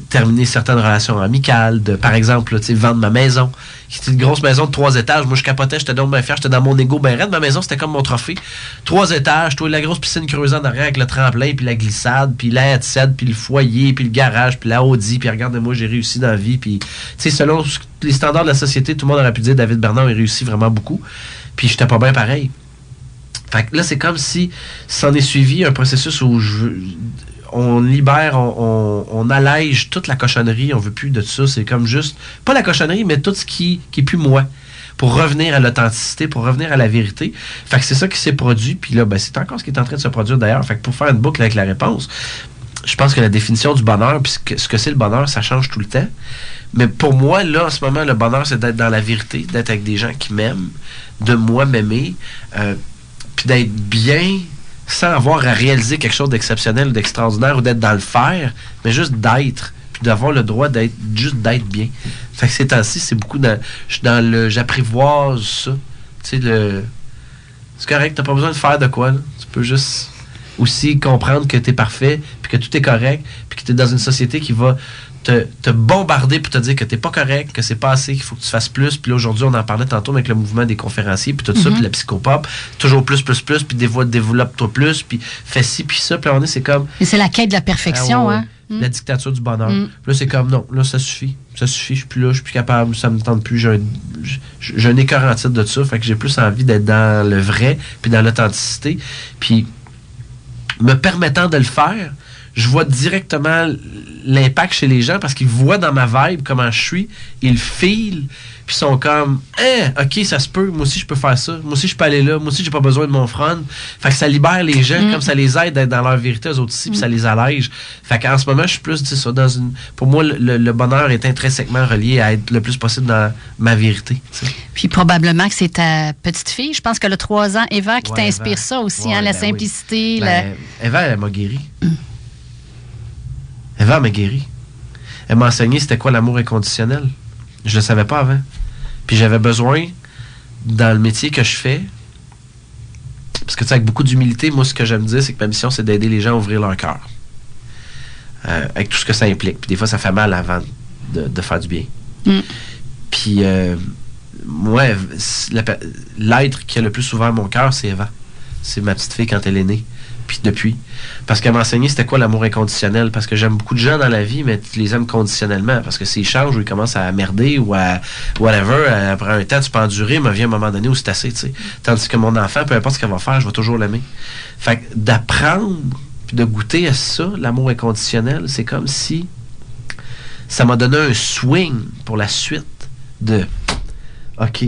terminer certaines relations amicales, de, par exemple, vendre ma maison, qui était une grosse maison de trois étages. Moi, je capotais, j'étais dans ma fier, j'étais dans mon égo ben raide. Ma maison, c'était comme mon trophée. Trois étages, toi, la grosse piscine creusée en arrière avec le tremplin, puis la glissade, puis la headset, puis le foyer, puis le garage, puis la Audi, puis regardez-moi, j'ai réussi dans la vie. Puis, selon les standards de la société, tout le monde aurait pu dire David Bernard a réussi vraiment beaucoup. Puis, j'étais pas bien pareil. Fait là, c'est comme si s'en est suivi un processus où on libère, on, allège toute la cochonnerie, on veut plus de ça. C'est comme juste, pas la cochonnerie, mais tout ce qui, qui est plus moi. Pour revenir à l'authenticité, pour revenir à la vérité. Fait que c'est ça qui s'est produit. Puis là, ben, c'est encore ce qui est en train de se produire d'ailleurs. Fait que pour faire une boucle avec la réponse, je pense que la définition du bonheur, puis ce que c'est le bonheur, ça change tout le temps. Mais pour moi, là, en ce moment, le bonheur, c'est d'être dans la vérité, d'être avec des gens qui m'aiment, de moi m'aimer. Euh, puis d'être bien sans avoir à réaliser quelque chose d'exceptionnel ou d'extraordinaire ou d'être dans le faire, mais juste d'être, puis d'avoir le droit d'être, juste d'être bien. Fait que ces temps-ci, c'est beaucoup dans, le, j'apprivoise ça. Le, c'est correct, t'as pas besoin de faire de quoi, Tu peux juste aussi comprendre que tu parfait, puis que tout est correct, puis que tu es dans une société qui va te, bombarder pour te dire que t'es pas correct, que c'est pas assez, qu'il faut que tu fasses plus. Puis là, aujourd'hui, on en parlait tantôt avec le mouvement des conférenciers, puis tout ça, puis mhm. la psychopop, toujours plus, plus, plus, puis développe-toi plus, puis fais ci, puis ça. Puis là, on est, c'est comme... Mais c'est la quête de la perfection, ah hein? La dictature du bonheur. Mm. Puis là, c'est comme, non, là, ça suffit. Ça suffit, je suis plus là, je suis plus capable, ça me tente plus. J'ai un, j'ai un écœur en titre de ça, fait que j'ai plus envie d'être dans le vrai, puis dans l'authenticité. Puis me permettant de le faire, je vois directement l'impact chez les gens parce qu'ils voient dans ma vibe comment je suis, ils filent, puis ils sont comme hein, ok, ça se peut, moi aussi je peux faire ça, moi aussi je peux aller là, moi aussi j'ai pas besoin de mon front. Fait que ça libère les gens, mm. comme ça les aide d'être dans leur vérité, eux autres aussi, puis ça les allège. Fait qu'en ce moment, je suis plus, tu ça, dans une. Pour moi, le, bonheur est intrinsèquement relié à être le plus possible dans ma vérité. Puis probablement que c'est ta petite fille, je pense que le 3 ans, Eva, qui t'inspire ça aussi, hein, la ben simplicité. Ben, Eva, elle m'a guéri. Mm. Eva m'a guéri. Elle m'a enseigné c'était quoi l'amour inconditionnel. Je le savais pas avant. Puis j'avais besoin, dans le métier que je fais, parce que tu sais, avec beaucoup d'humilité, moi, ce que j'aime dire, c'est que ma mission, c'est d'aider les gens à ouvrir leur cœur. Euh, avec tout ce que ça implique. Puis des fois, ça fait mal avant de, faire du bien. Mm. Puis, euh, moi, l'être qui a le plus ouvert mon cœur, c'est Eva. C'est ma petite fille quand elle est née puis depuis. Parce qu'elle m'a enseigné c'était quoi l'amour inconditionnel? Parce que j'aime beaucoup de gens dans la vie, mais tu les aimes conditionnellement. Parce que s'ils changent ou ils commencent à merder ou à whatever, après un temps, tu peux endurer, mais vient un moment donné où c'est assez, tu sais. Tandis que mon enfant, peu importe ce qu'elle va faire, je vais toujours l'aimer. Fait d'apprendre puis de goûter à ça, l'amour inconditionnel, c'est comme si ça m'a donné un swing pour la suite de OK,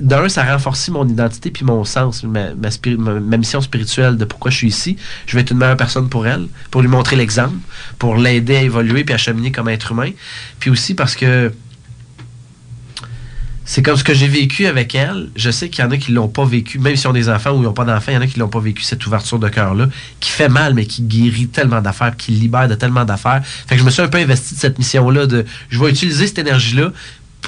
d'un, ça renforce mon identité puis mon sens, ma, ma, mission spirituelle de pourquoi je suis ici. Je vais être une meilleure personne pour elle, pour lui montrer l'exemple, pour l'aider à évoluer puis à cheminer comme être humain. Puis aussi parce que c'est comme ce que j'ai vécu avec elle. Je sais qu'il y en a qui l'ont pas vécu, même si ont des enfants ou ils n'ont pas d'enfants, il y en a qui l'ont pas vécu, cette ouverture de cœur-là, qui fait mal, mais qui guérit tellement d'affaires, qui libère de tellement d'affaires. Fait que je me suis un peu investi de cette mission-là de je vais utiliser cette énergie-là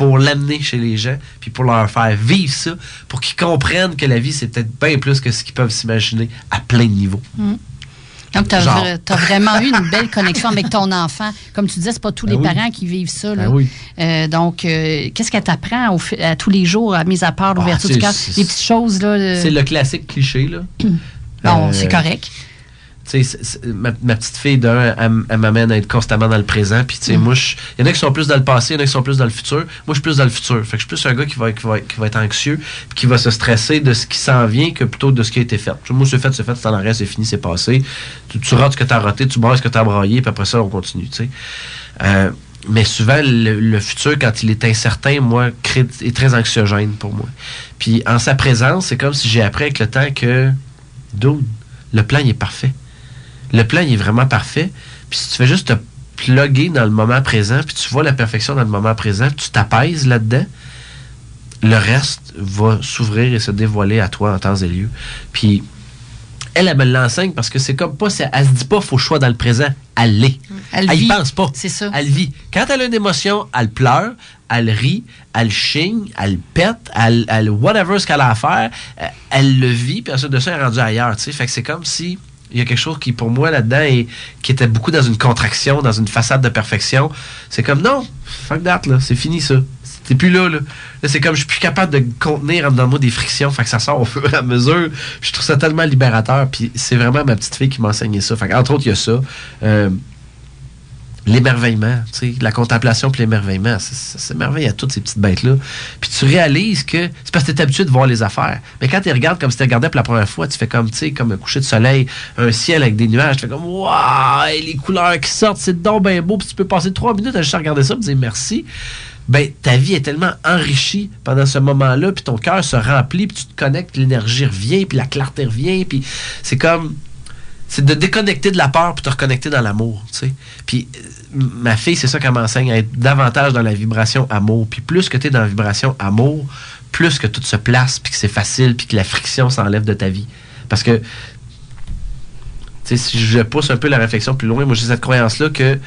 pour l'amener chez les gens, puis pour leur faire vivre ça, pour qu'ils comprennent que la vie, c'est peut-être bien plus que ce qu'ils peuvent s'imaginer à plein de niveaux. Mm. Donc, tu as, vraiment eu une belle connexion avec ton enfant. Comme tu disais, c'est pas tous ben les parents qui vivent ça. Ben oui. Euh, donc, euh, qu'est-ce qu'elle t'apprend à tous les jours, à mise à part l'ouverture ah, du cœur? Les petites choses. là. C'est le classique cliché. là. bon, c'est ma, petite fille, d'un, elle, m'amène à être constamment dans le présent. Puis, tu sais, mm. moi, il y en a qui sont plus dans le passé, il y en a qui sont plus dans le futur. Moi, je suis plus dans le futur. Fait que je suis plus un gars qui va, qui va, qui va être anxieux, qui va se stresser de ce qui s'en vient que plutôt de ce qui a été fait. Moi, c'est fait, c'est fait, c'est en arrière, c'est fini, c'est passé. Tu, tu rates ce que tu as raté, tu brasses ce que tu as braillé, puis après ça, on continue, tu sais. Euh, mais souvent, le, futur, quand il est incertain, moi, est très anxiogène pour moi. Puis en sa présence, c'est comme si j'ai appris avec le temps que, dude, le plan, il est parfait. Le plan, il est vraiment parfait. Puis si tu fais juste te plugger dans le moment présent, puis tu vois la perfection dans le moment présent, tu t'apaises là-dedans, le reste va s'ouvrir et se dévoiler à toi en temps et lieu. Puis elle, elle me l'enseigne parce que c'est comme pas, elle se dit pas faut choix dans le présent, elle l'est. Elle y vit. pense pas. C'est ça. Elle vit. Quand elle a une émotion, elle pleure, elle rit, elle chigne, elle pète, elle, elle whatever ce qu'elle a à faire, euh, elle le vit, puis ensuite de ça, elle est rendue ailleurs. tu sais. Fait que c'est comme si il y a quelque chose qui, pour moi, là-dedans, qui était beaucoup dans une contraction, dans une façade de perfection. C'est comme, non, fuck that, là, c'est fini, ça. T'es plus là, là. Là, c'est comme, je suis plus capable de contenir en dedans de moi des frictions, fait que ça sort au fur et à mesure. Je trouve ça tellement libérateur, puis c'est vraiment ma petite fille qui m'a enseigné ça. Fait entre autres, il y a ça. Euh, l'émerveillement, la contemplation puis l'émerveillement, ça s'émerveille à toutes ces petites bêtes-là. Puis tu réalises que c'est parce que tu es habitué de voir les affaires. Mais quand tu regardes comme si tu regardais pour la première fois, tu fais comme, tu comme un coucher de soleil, un ciel avec des nuages, tu fais comme, waouh, les couleurs qui sortent, c'est donc bien beau, puis tu peux passer trois minutes à juste regarder ça et dire merci. Ben, ta vie est tellement enrichie pendant ce moment-là, puis ton cœur se remplit, puis tu te connectes, l'énergie revient, puis la clarté revient, puis c'est comme c'est de déconnecter de la peur puis te reconnecter dans l'amour, tu. Puis euh, ma fille, c'est ça qu'elle m'enseigne, à être davantage dans la vibration amour. Puis plus que tu es dans la vibration amour, plus que tout se place, puis que c'est facile, puis que la friction s'enlève de ta vie. Parce que, tu sais, si je pousse un peu la réflexion plus loin, moi j'ai cette croyance-là que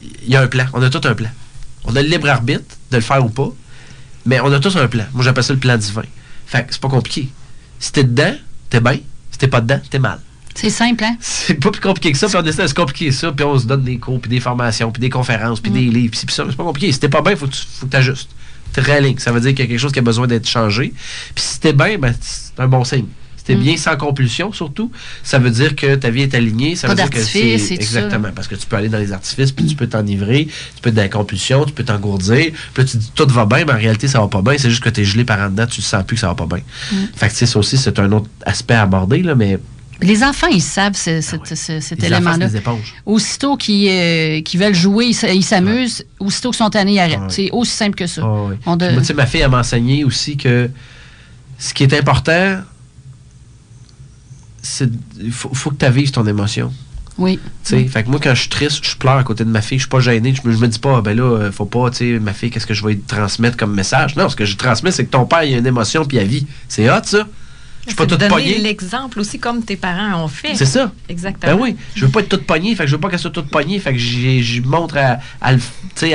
il y a un plan, on a tout un plan. On a le libre arbitre de le faire ou pas, mais on a tous un plan. Moi j'appelle ça le plan divin. Fait que c'est pas compliqué. Si t'es dedans, t'es bien. Si t'es pas dedans, t'es mal. C'est simple, hein? C'est pas plus compliqué que ça, puis on essaie de se compliquer ça, puis on se donne des cours, puis des formations, puis des conférences, puis des livres, puis ça, c'est pas compliqué. Si t'es pas bien, faut que tu faut que. Tu réalignes. Ça veut dire qu'il y a quelque chose qui a besoin d'être changé. Puis si t'es bien, ben, c'est un bon signe. Si t'es bien sans compulsion, surtout, ça veut dire que ta vie est alignée. Ça Pas veut dire que c'est ça, exactement parce que tu peux aller dans les artifices, puis tu peux t'enivrer, tu peux être dans la compulsion, tu peux t'engourdir. Puis là, tu dis tout va bien, mais en réalité, ça va pas bien. C'est juste que t'es gelé par en dedans, tu sens plus que ça va pas bien. Mm. Fait que ça aussi, c'est un autre aspect à aborder, là, mais Les enfants, ils savent ce- cet, ce- cet Ah enfants, élément-là. Aussitôt qu'ils euh, qu'ils veulent jouer, ils s'amusent. Aussitôt qu'ils sont tannés, ils arrêtent. Ouais. C'est aussi simple que ça. Ah oui. On de- moi, ma fille, elle m'a enseigné aussi que ce qui est important, c'est faut, faut que tu vives ton émotion. Oui. Tu sais, Fait que moi, quand je suis triste, je pleure à côté de ma fille, je suis pas gêné. Je me, je me dis pas, Ah, ben là, euh, faut pas, tu sais, ma fille, qu'est-ce que je vais transmettre comme message? Non, ce que je transmets, c'est que ton père, il a une émotion puis il a vie. C'est hot, ça. Je suis pas tout donner pogné. l'exemple aussi comme tes parents ont fait. C'est ça. Exactement. Ben oui, je veux pas être toute pognée, fait que je veux pas qu'elle soit toute pognée, fait que je montre à, à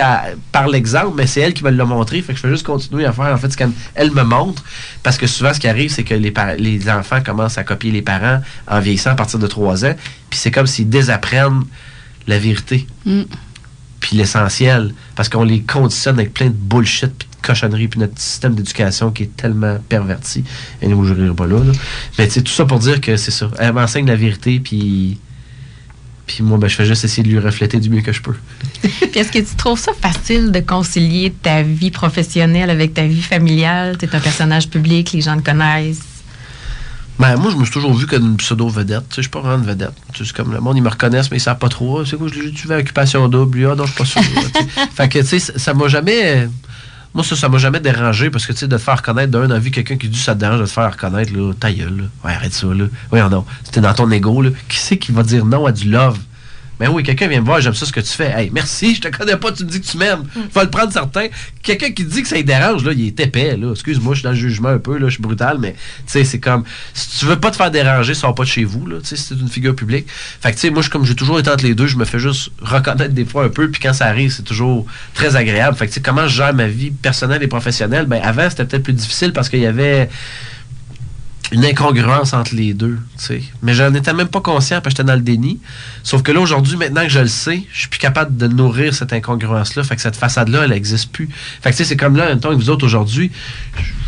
à- par l'exemple, mais c'est elle qui va le montrer, fait que je vais juste continuer à faire en fait ce qu'elle elle me montre, parce que souvent ce qui arrive, c'est que les, les enfants commencent à copier les parents en vieillissant à partir de 3 ans, puis c'est comme s'ils désapprennent la vérité, Mm. puis l'essentiel, parce qu'on les conditionne avec plein de bullshit, puis cochonneries, puis notre système d'éducation qui est tellement perverti, et nous je rirai pas là, là. mais tu sais, tout ça pour dire que c'est ça, elle m'enseigne la vérité, puis puis moi, ben, je fais juste essayer de lui refléter du mieux que je peux. Puis est-ce que tu trouves ça facile de concilier ta vie professionnelle avec ta vie familiale? Tu es un personnage public, les gens te connaissent. Ben, moi, je me suis toujours vu comme une pseudo-vedette. Tu sais, je suis pas vraiment une vedette. C'est comme le monde, ils me reconnaissent, mais ils savent pas trop. Ah, C'est quoi, je l'ai tu à occupation double? Ah, non, je suis pas sûr. Fait que, tu sais, ça- ça m'a jamais. Moi, ça, ça m'a jamais dérangé parce que, tu sais, de te faire reconnaître d'un, la vie, quelqu'un qui dit ça te dérange de te faire reconnaître, là, ta gueule, là. Ouais, arrête ça, là. Voyons. C'était dans ton ego, là. Qui c'est qui va dire non à du love? Ben oui, quelqu'un vient me voir, j'aime ça ce que tu fais. Hey, merci, je te connais pas, tu me dis que tu m'aimes. Faut le prendre certain. Quelqu'un qui dit que ça lui dérange, là, il est épais, là. Excuse-moi, je suis dans le jugement un peu, là, je suis brutal, mais tu sais, c'est comme si tu veux pas te faire déranger, sors pas de chez vous, là. Tu sais, si une figure publique. Fait que tu sais, moi, comme j'ai toujours été entre les deux, je me fais juste reconnaître des fois un peu, puis quand ça arrive, c'est toujours très agréable. Fait que tu sais, comment je gère ma vie personnelle et professionnelle? Ben avant, c'était peut-être plus difficile parce qu'il y avait une incongruence entre les deux, tu sais. Mais j'en étais même pas conscient parce que j'étais dans le déni. Sauf que là, aujourd'hui, maintenant que je le sais, je suis plus capable de nourrir cette incongruence-là. Fait que cette façade-là, elle n'existe plus. Fait que tu sais, c'est comme là, en même temps que vous autres aujourd'hui,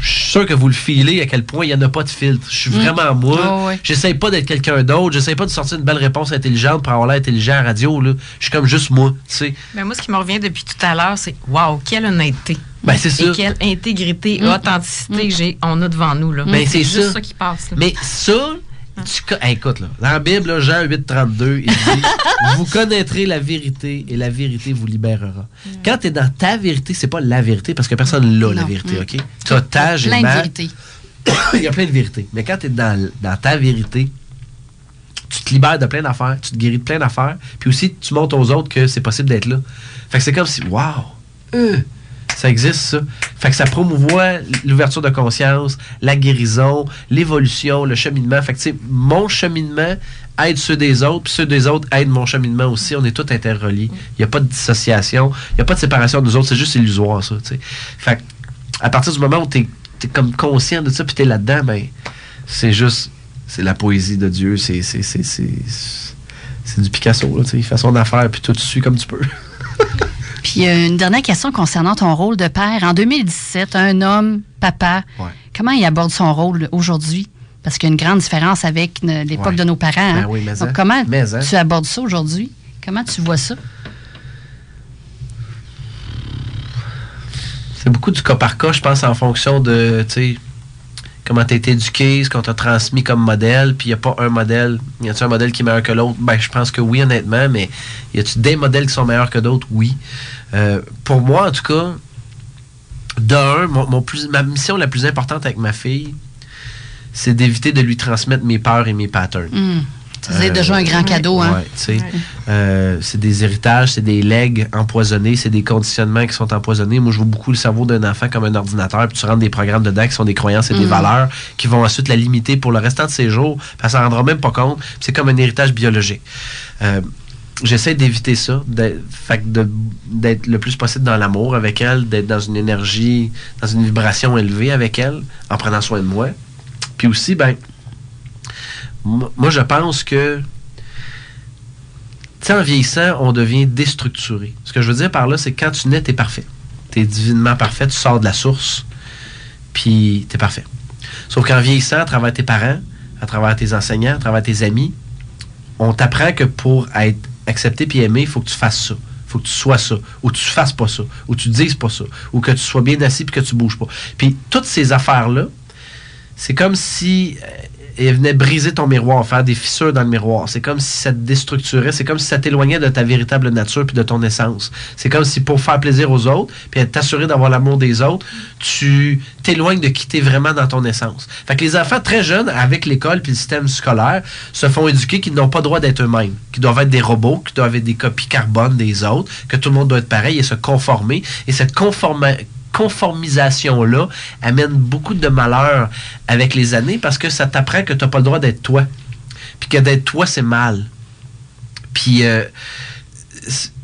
je suis sûr que vous le filez à quel point il n'y en a pas de filtre. Je suis vraiment moi. Oh, ouais. J'essaye pas d'être quelqu'un d'autre. J'essaye pas de sortir une belle réponse intelligente pour avoir l'air intelligent à la radio. Je suis comme juste moi, tu sais. Ben moi, ce qui me revient depuis tout à l'heure, c'est Waouh, quelle honnêteté. Ben, c'est. Et quelle intégrité, authenticité j'ai, on a devant nous. Là. Ben, c'est juste ça. ça qui passe. là. Mais ça, tu Hey, écoute, là, dans la Bible, là, Jean 8, 32, il dit Vous connaîtrez la vérité et la vérité vous libérera. Quand tu es dans ta vérité, c'est pas la vérité parce que personne l'a, la vérité, Mm. OK? Tu as ta, j'ai Plein de ma. vérités. Il y a plein de vérités. Mais quand tu es dans, dans ta vérité, tu te libères de plein d'affaires, tu te guéris de plein d'affaires, puis aussi tu montres aux autres que c'est possible d'être là. Fait que c'est comme si, waouh, euh, ça existe ça. Fait que ça promouvoit l'ouverture de conscience, la guérison, l'évolution, le cheminement. Fait que tu sais, mon cheminement aide ceux des autres, puis ceux des autres aident mon cheminement aussi. On est tous interreliés. Il n'y a pas de dissociation, il n'y a pas de séparation de nous autres, c'est juste illusoire ça. tu sais. Fait que, à partir du moment où tu es, comme conscient de ça, puis tu es là-dedans, ben, c'est juste, c'est la poésie de Dieu, c'est c'est- du Picasso, là, tu sais. il fait son affaire, puis tout comme tu peux. Puis une dernière question concernant ton rôle de père. En 2017, un homme, papa, Ouais. comment il aborde son rôle aujourd'hui? Parce qu'il y a une grande différence avec l'époque Ouais. de nos parents. hein? Ben oui, mais Donc, hein. comment Mais hein. tu abordes ça aujourd'hui? Comment tu vois ça? C'est beaucoup du cas par cas, je pense, en fonction de, tu sais, comment tu été éduqué, ce qu'on t'a transmis comme modèle, puis il n'y a pas un modèle. Y a-tu un modèle qui est meilleur que l'autre? Ben, je pense que oui, honnêtement, mais y a-tu des modèles qui sont meilleurs que d'autres? Oui. Euh, pour moi, en tout cas, d'un, mon, plus, ma mission la plus importante avec ma fille, c'est d'éviter de lui transmettre mes peurs et mes patterns. Hmm. C'est Euh, déjà un grand cadeau. Hein? Ouais, euh, c'est des héritages, c'est des legs empoisonnés, c'est des conditionnements qui sont empoisonnés. Moi, je vois beaucoup le cerveau d'un enfant comme un ordinateur, puis tu rentres des programmes dedans qui sont des croyances et des Mhm. valeurs qui vont ensuite la limiter pour le restant de ses jours. puis Elle s'en rendra même pas compte. C'est comme un héritage biologique. Euh, J'essaie d'éviter ça, d'être le plus possible dans l'amour avec elle, d'être dans une énergie, dans une vibration élevée avec elle, en prenant soin de moi. Puis aussi, ben, moi, je pense que tu en vieillissant, on devient déstructuré. Ce que je veux dire par là, c'est quand tu nais, t'es parfait. T'es divinement parfait, tu sors de la source, puis t'es parfait. Sauf qu'en vieillissant, à travers tes parents, à travers tes enseignants, à travers tes amis, on t'apprend que pour être accepté puis aimé, il faut que tu fasses ça. Il faut que tu sois ça. Ou tu fasses pas ça. Ou tu dises pas ça. Ou que tu sois bien assis puis que tu bouges pas. Puis toutes ces affaires-là, c'est comme si elle venait briser ton miroir, faire des fissures dans le miroir. C'est comme si ça te déstructurait, c'est comme si ça t'éloignait de ta véritable nature puis de ton essence. C'est comme si pour faire plaisir aux autres, puis t'assurer d'avoir l'amour des autres, tu t'éloignes de quitter vraiment dans ton essence. Fait que les enfants très jeunes, avec l'école puis le système scolaire, se font éduquer qu'ils n'ont pas droit d'être eux-mêmes, qu'ils doivent être des robots, qu'ils doivent être des copies carbone des autres, que tout le monde doit être pareil et se conformer. Et cette conforma- conformisation-là amène beaucoup de malheur avec les années parce que ça t'apprend que tu n'as pas le droit d'être toi. Puis que d'être toi, c'est mal. Puis euh,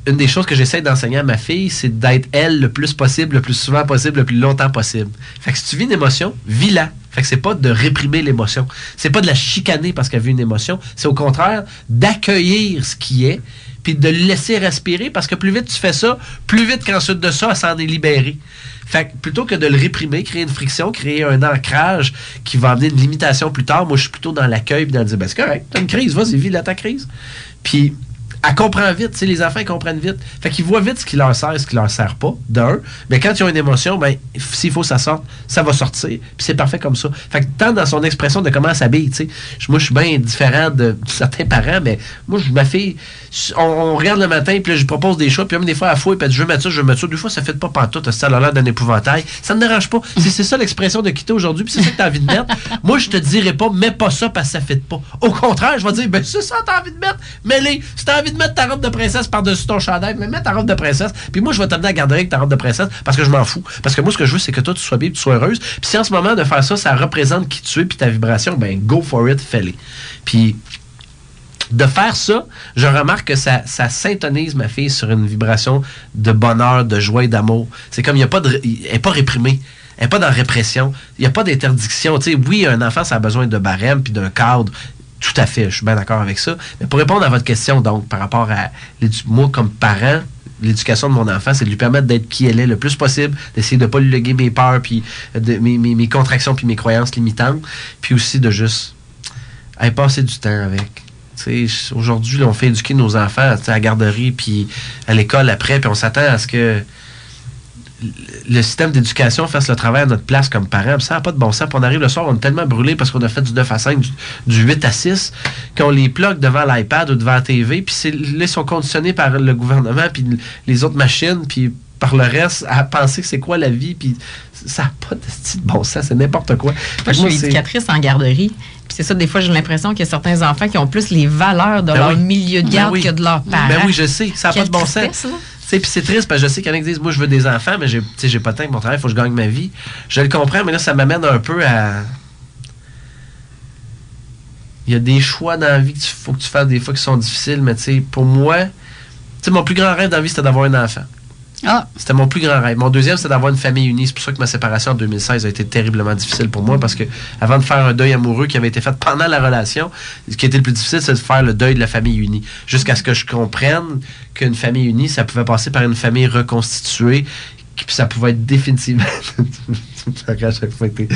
une des choses que j'essaie d'enseigner à ma fille, c'est d'être elle le plus possible, le plus souvent possible, le plus longtemps possible. Fait que si tu vis une émotion, vis-la. Fait que c'est pas de réprimer l'émotion. C'est pas de la chicaner parce qu'elle vit une émotion. C'est au contraire d'accueillir ce qui est, puis de le laisser respirer parce que plus vite tu fais ça, plus vite qu'ensuite de ça, elle s'en est libérée. Fait que plutôt que de le réprimer, créer une friction, créer un ancrage qui va amener une limitation plus tard, moi je suis plutôt dans l'accueil puis dans le dire, ben c'est correct, t'as une crise, vas-y, vis ta crise. Puis elle comprend vite, les enfants ils comprennent vite. Fait qu'ils voient vite ce qui leur sert et ce qui leur sert pas, d'un. Mais quand ils ont une émotion, ben, s'il faut que ça sorte, ça va sortir. Puis c'est parfait comme ça. Fait que tant dans son expression de comment elle s'habille, tu sais. Moi, je suis bien différent de, certains parents, mais moi, je, ma fille, on, on regarde le matin, puis là, je propose des choix, puis même des fois, elle fouille, puis elle dit, je veux mettre ça, je veux mettre ça. Des fois, ça fait pas pantoute, ça a l'air d'un épouvantail. Ça ne dérange pas. Si c'est ça l'expression de quitter aujourd'hui, puis c'est ça que tu as envie de mettre, moi, je te dirais pas, mets pas ça parce que ça fait pas. Au contraire, je vais dire, ben, c'est ça, t'as envie de mettre, mets-les. Si t'as envie de mettre ta robe de princesse par-dessus ton chandail, mais mets ta robe de princesse, puis moi, je vais t'amener à la garderie avec ta robe de princesse parce que je m'en fous. Parce que moi, ce que je veux, c'est que toi, tu sois bien, tu sois heureuse. Puis si en ce moment, de faire ça, ça représente qui tu es, puis ta vibration, ben, go for it, fais-les. Puis de faire ça, je remarque que ça, ça syntonise ma fille sur une vibration de bonheur, de joie d'amour. C'est comme il n'y a pas de. Elle n'est pas réprimée. Elle n'est pas dans répression. Il n'y a pas d'interdiction. Oui, un enfant, ça a besoin de barème puis d'un cadre. Tout à fait, je suis bien d'accord avec ça. Mais pour répondre à votre question, donc, par rapport à moi comme parent, l'éducation de mon enfant, c'est de lui permettre d'être qui elle est le plus possible, d'essayer de ne pas lui léguer mes peurs, puis de, mes, contractions, puis mes croyances limitantes, puis aussi de juste passer du temps avec. Aujourd'hui, on fait éduquer nos enfants à la garderie, puis à l'école après, puis on s'attend à ce que le système d'éducation fasse le travail à notre place comme parents. Ça n'a pas de bon sens. Puis on arrive le soir, on est tellement brûlé parce qu'on a fait du 9 à 5, du, du 8 à 6, qu'on les plug devant l'iPad ou devant la TV. Puis là, ils sont conditionnés par le gouvernement, puis les autres machines, puis par le reste, à penser que c'est quoi la vie. Puis ça n'a pas de style bon sens. C'est n'importe quoi. Moi, je moi, suis éducatrice en garderie. Puis c'est ça, des fois, j'ai l'impression qu'il y a certains enfants qui ont plus les valeurs de Ben leur oui. milieu de Ben garde oui. que de leurs parents. Ben oui, je sais, ça n'a pas de bon sens. là. Puis c'est triste parce que je sais qu'il y en a qui disent Moi, je veux des enfants, mais j'ai j'ai pas de temps avec mon travail, il faut que je gagne ma vie. Je le comprends, mais là, ça m'amène un peu à. Il y a des choix dans la vie qu'il faut que tu fasses des fois qui sont difficiles, mais tu sais, pour moi, tu mon plus grand rêve dans la vie, c'était d'avoir un enfant. Ah, C'était mon plus grand rêve. Mon deuxième, c'était d'avoir une famille unie. C'est pour ça que ma séparation en 2016 a été terriblement difficile pour moi parce que avant de faire un deuil amoureux qui avait été fait pendant la relation, ce qui était le plus difficile, c'est de faire le deuil de la famille unie. Jusqu'à ce que je comprenne qu'une famille unie, ça pouvait passer par une famille reconstituée, puis ça pouvait être définitivement. À chaque fois que t'es-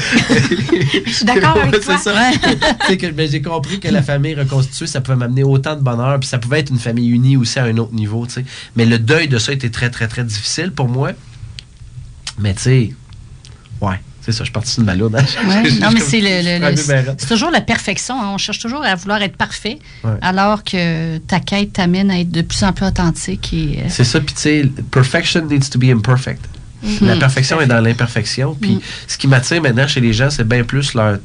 Je suis d'accord avec toi. c'est que, ben, j'ai compris que la famille reconstituée, ça pouvait m'amener autant de bonheur, puis ça pouvait être une famille unie aussi à un autre niveau. tu sais. Mais le deuil de ça était très, très, très difficile pour moi. Mais tu sais, ouais, c'est ça, je suis parti hein. ouais. Je- non, mais c'est le, c'est toujours la perfection. hein. On cherche toujours à vouloir être parfait, Ouais. alors que ta quête t'amène à être de plus en plus authentique et euh, C'est ça, puis tu sais, perfection needs to be imperfect. La Mhm. perfection est dans l'imperfection. Puis Mhm. ce qui m'attire maintenant chez les gens, c'est bien plus leur,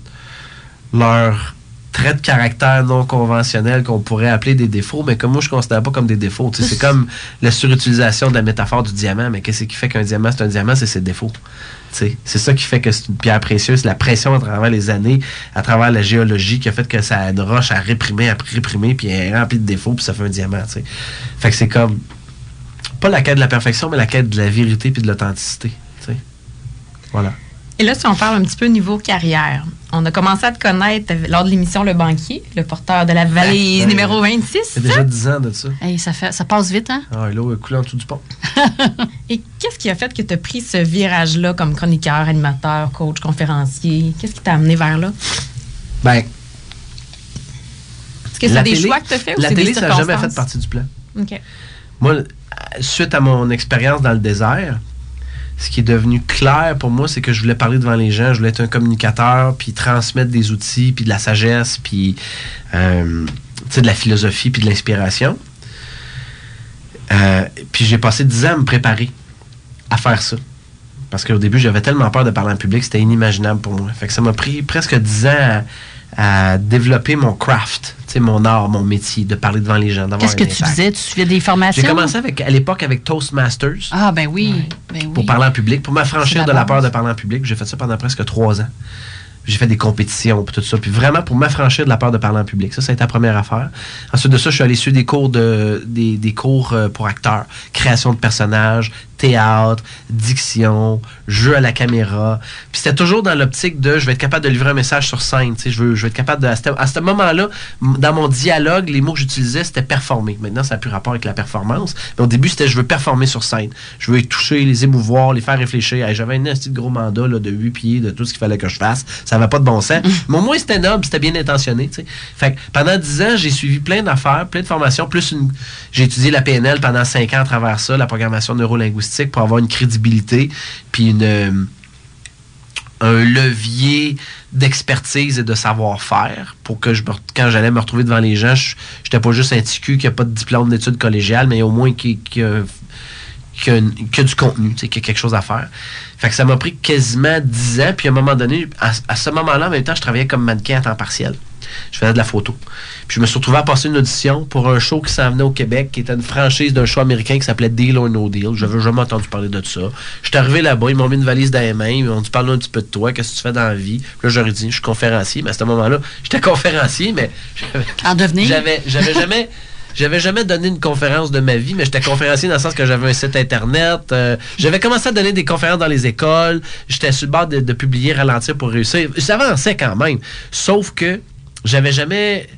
leur trait de caractère non conventionnel qu'on pourrait appeler des défauts, mais que moi je considère pas comme des défauts. C'est comme la surutilisation de la métaphore du diamant, mais qu'est-ce qui fait qu'un diamant c'est un diamant, c'est ses défauts. C'est ça qui fait que c'est une pierre précieuse, la pression à travers les années, à travers la géologie qui a fait que ça a une roche à réprimer, à réprimer, puis elle est remplie de défauts, puis ça fait un diamant. Fait que c'est comme pas la quête de la perfection, mais la quête de la vérité puis de l'authenticité. tu sais. Voilà. Et là, si on parle un petit peu niveau carrière, on a commencé à te connaître lors de l'émission Le Banquier, le porteur de la valise Ouais. numéro 26. C'est déjà 10 ans de ça. hey, ça, fait, ça passe vite, hein? Ah, et l'eau est coulée en dessous du pont. Et qu'est-ce qui a fait que tu as pris ce virage-là comme chroniqueur, animateur, coach, conférencier? Qu'est-ce qui t'a amené vers là? Ben, Est-ce que c'est La des télé- choix que tu as fait ou la télé, des ça n'a jamais fait partie du plan. OK. Moi, suite à mon expérience dans le désert, ce qui est devenu clair pour moi, c'est que je voulais parler devant les gens, je voulais être un communicateur, puis transmettre des outils, puis de la sagesse, puis euh, de la philosophie, puis de l'inspiration. Euh, puis j'ai passé 10 ans à me préparer à faire ça. Parce qu'au début, j'avais tellement peur de parler en public, c'était inimaginable pour moi. Fait que ça m'a pris presque 10 ans à, à développer mon craft, mon art, mon métier, de parler devant les gens, Qu'est-ce que tu faisais? Tu suivais des formations? J'ai commencé avec, à l'époque avec Toastmasters Ah, ben oui. Ben oui. pour parler en public, pour m'affranchir de la peur de parler en public. J'ai fait ça pendant presque trois ans. J'ai fait des compétitions puis tout ça. Puis vraiment pour m'affranchir de la peur de parler en public. Ça, ça a été la première affaire. Ensuite de ça, je suis allé suivre des cours de des, des cours euh, pour acteurs, création de personnages, théâtre, diction, jeu à la caméra. Puis c'était toujours dans l'optique de je vais être capable de livrer un message sur scène. Tu sais, je veux, je être capable de. À ce, à ce moment-là, dans mon dialogue, les mots que j'utilisais, c'était performer. Maintenant, ça n'a plus rapport avec la performance. Mais au début, c'était je veux performer sur scène. Je veux les toucher, les émouvoir, les faire réfléchir. Hey, J'avais un petit gros mandat là, de 8 pieds de tout ce qu'il fallait que je fasse. Ça n'avait pas de bon sens. Mais au moins, c'était noble, c'était bien intentionné. tu sais. Fait que pendant 10 ans, j'ai suivi plein d'affaires, plein de formations. Plus une... j'ai étudié la PNL pendant 5 ans à travers ça, la programmation neurolinguistique, pour avoir une crédibilité, puis une. euh, un levier d'expertise et de savoir-faire pour que je quand j'allais me retrouver devant les gens, je n'étais pas juste un TQ qui n'a pas de diplôme d'études collégiales, mais au moins qui, qui a, a du contenu, tu sais, qui a quelque chose à faire. Fait que ça m'a pris quasiment 10 ans, puis à un moment donné, à, à ce moment-là, en même temps, je travaillais comme mannequin à temps partiel. Je faisais de la photo. Puis je me suis retrouvé à passer une audition pour un show qui s'en venait au Québec, qui était une franchise d'un show américain qui s'appelait Deal or No Deal. J'avais jamais entendu parler de ça. Je suis arrivé là-bas, ils m'ont mis une valise dans les mains, ils m'ont dit parle un petit peu de toi, qu'est-ce que tu fais dans la vie? Puis là, j'aurais dit, je suis conférencier, mais à ce moment-là, j'étais conférencier, mais j'avais jamais. J'avais jamais donné une conférence de ma vie, mais j'étais conférencier dans le sens que j'avais un site internet. euh, j'avais commencé à donner des conférences dans les écoles. J'étais sur le bord de, publier Ralentir pour réussir. J'avançais quand même. Sauf que j'avais jamais.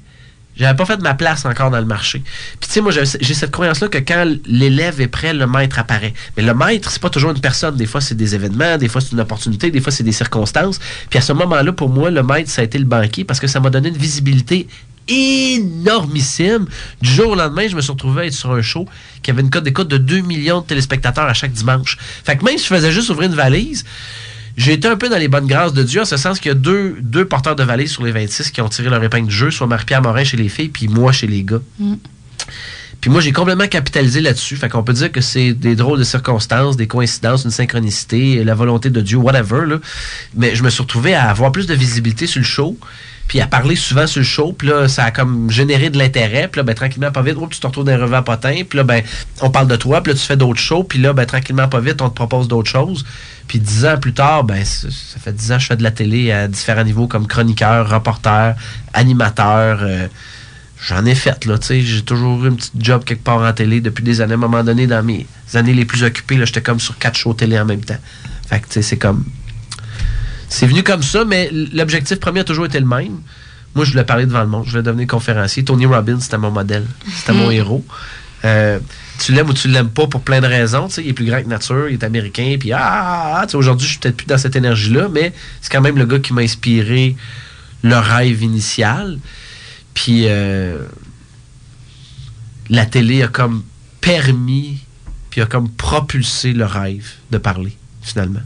J'avais pas fait ma place encore dans le marché. Puis tu sais, moi, j'ai cette croyance-là que quand l'élève est prêt, le maître apparaît. Mais le maître, c'est pas toujours une personne. Des fois, c'est des événements, des fois, c'est une opportunité, des fois, c'est des circonstances. Puis à ce moment-là, pour moi, le maître, ça a été le banquier parce que ça m'a donné une visibilité énormissime. Du jour au lendemain, je me suis retrouvé à être sur un show qui avait une cote d'écoute de 2 millions de téléspectateurs à chaque dimanche. Fait que même si je faisais juste ouvrir une valise, j'ai été un peu dans les bonnes grâces de Dieu, en ce sens qu'il y a deux, deux porteurs de valises sur les 26 qui ont tiré leur épingle du jeu, soit Marie-Pierre Morin chez les filles, puis moi chez les gars. Mm. Puis moi, j'ai complètement capitalisé là-dessus. Fait qu'on peut dire que c'est des drôles de circonstances, des coïncidences, une synchronicité, la volonté de Dieu, whatever. Mais je me suis retrouvé à avoir plus de visibilité sur le show puis à parler souvent sur le show, puis là, ça a comme généré de l'intérêt, puis là, ben, tranquillement, pas vite, tu te retrouves dans un revers potin, puis là, ben, on parle de toi, puis là, tu fais d'autres shows, puis là, ben, tranquillement, pas vite, on te propose d'autres choses. Puis dix ans plus tard, ben, ça fait dix ans que je fais de la télé à différents niveaux, comme chroniqueur, reporter, animateur. Euh, j'en ai fait, là, tu sais, j'ai toujours eu un petit job quelque part en télé depuis des années. À un moment donné, dans mes années les plus occupées, là, j'étais comme sur quatre shows télé en même temps. Fait que, tu sais, c'est comme c'est venu comme ça, mais l'objectif premier a toujours été le même. Moi, je voulais parler devant le monde. Je voulais devenir conférencier. Tony Robbins, c'était mon modèle. C'était mon héros. Euh, tu l'aimes ou tu l'aimes pas pour plein de raisons. il est plus grand que nature, il est américain. Puis, ah, ah, ah aujourd'hui, je suis peut-être plus dans cette énergie-là, mais c'est quand même le gars qui m'a inspiré le rêve initial. Puis, euh, la télé a comme permis, puis a comme propulsé le rêve de parler, finalement,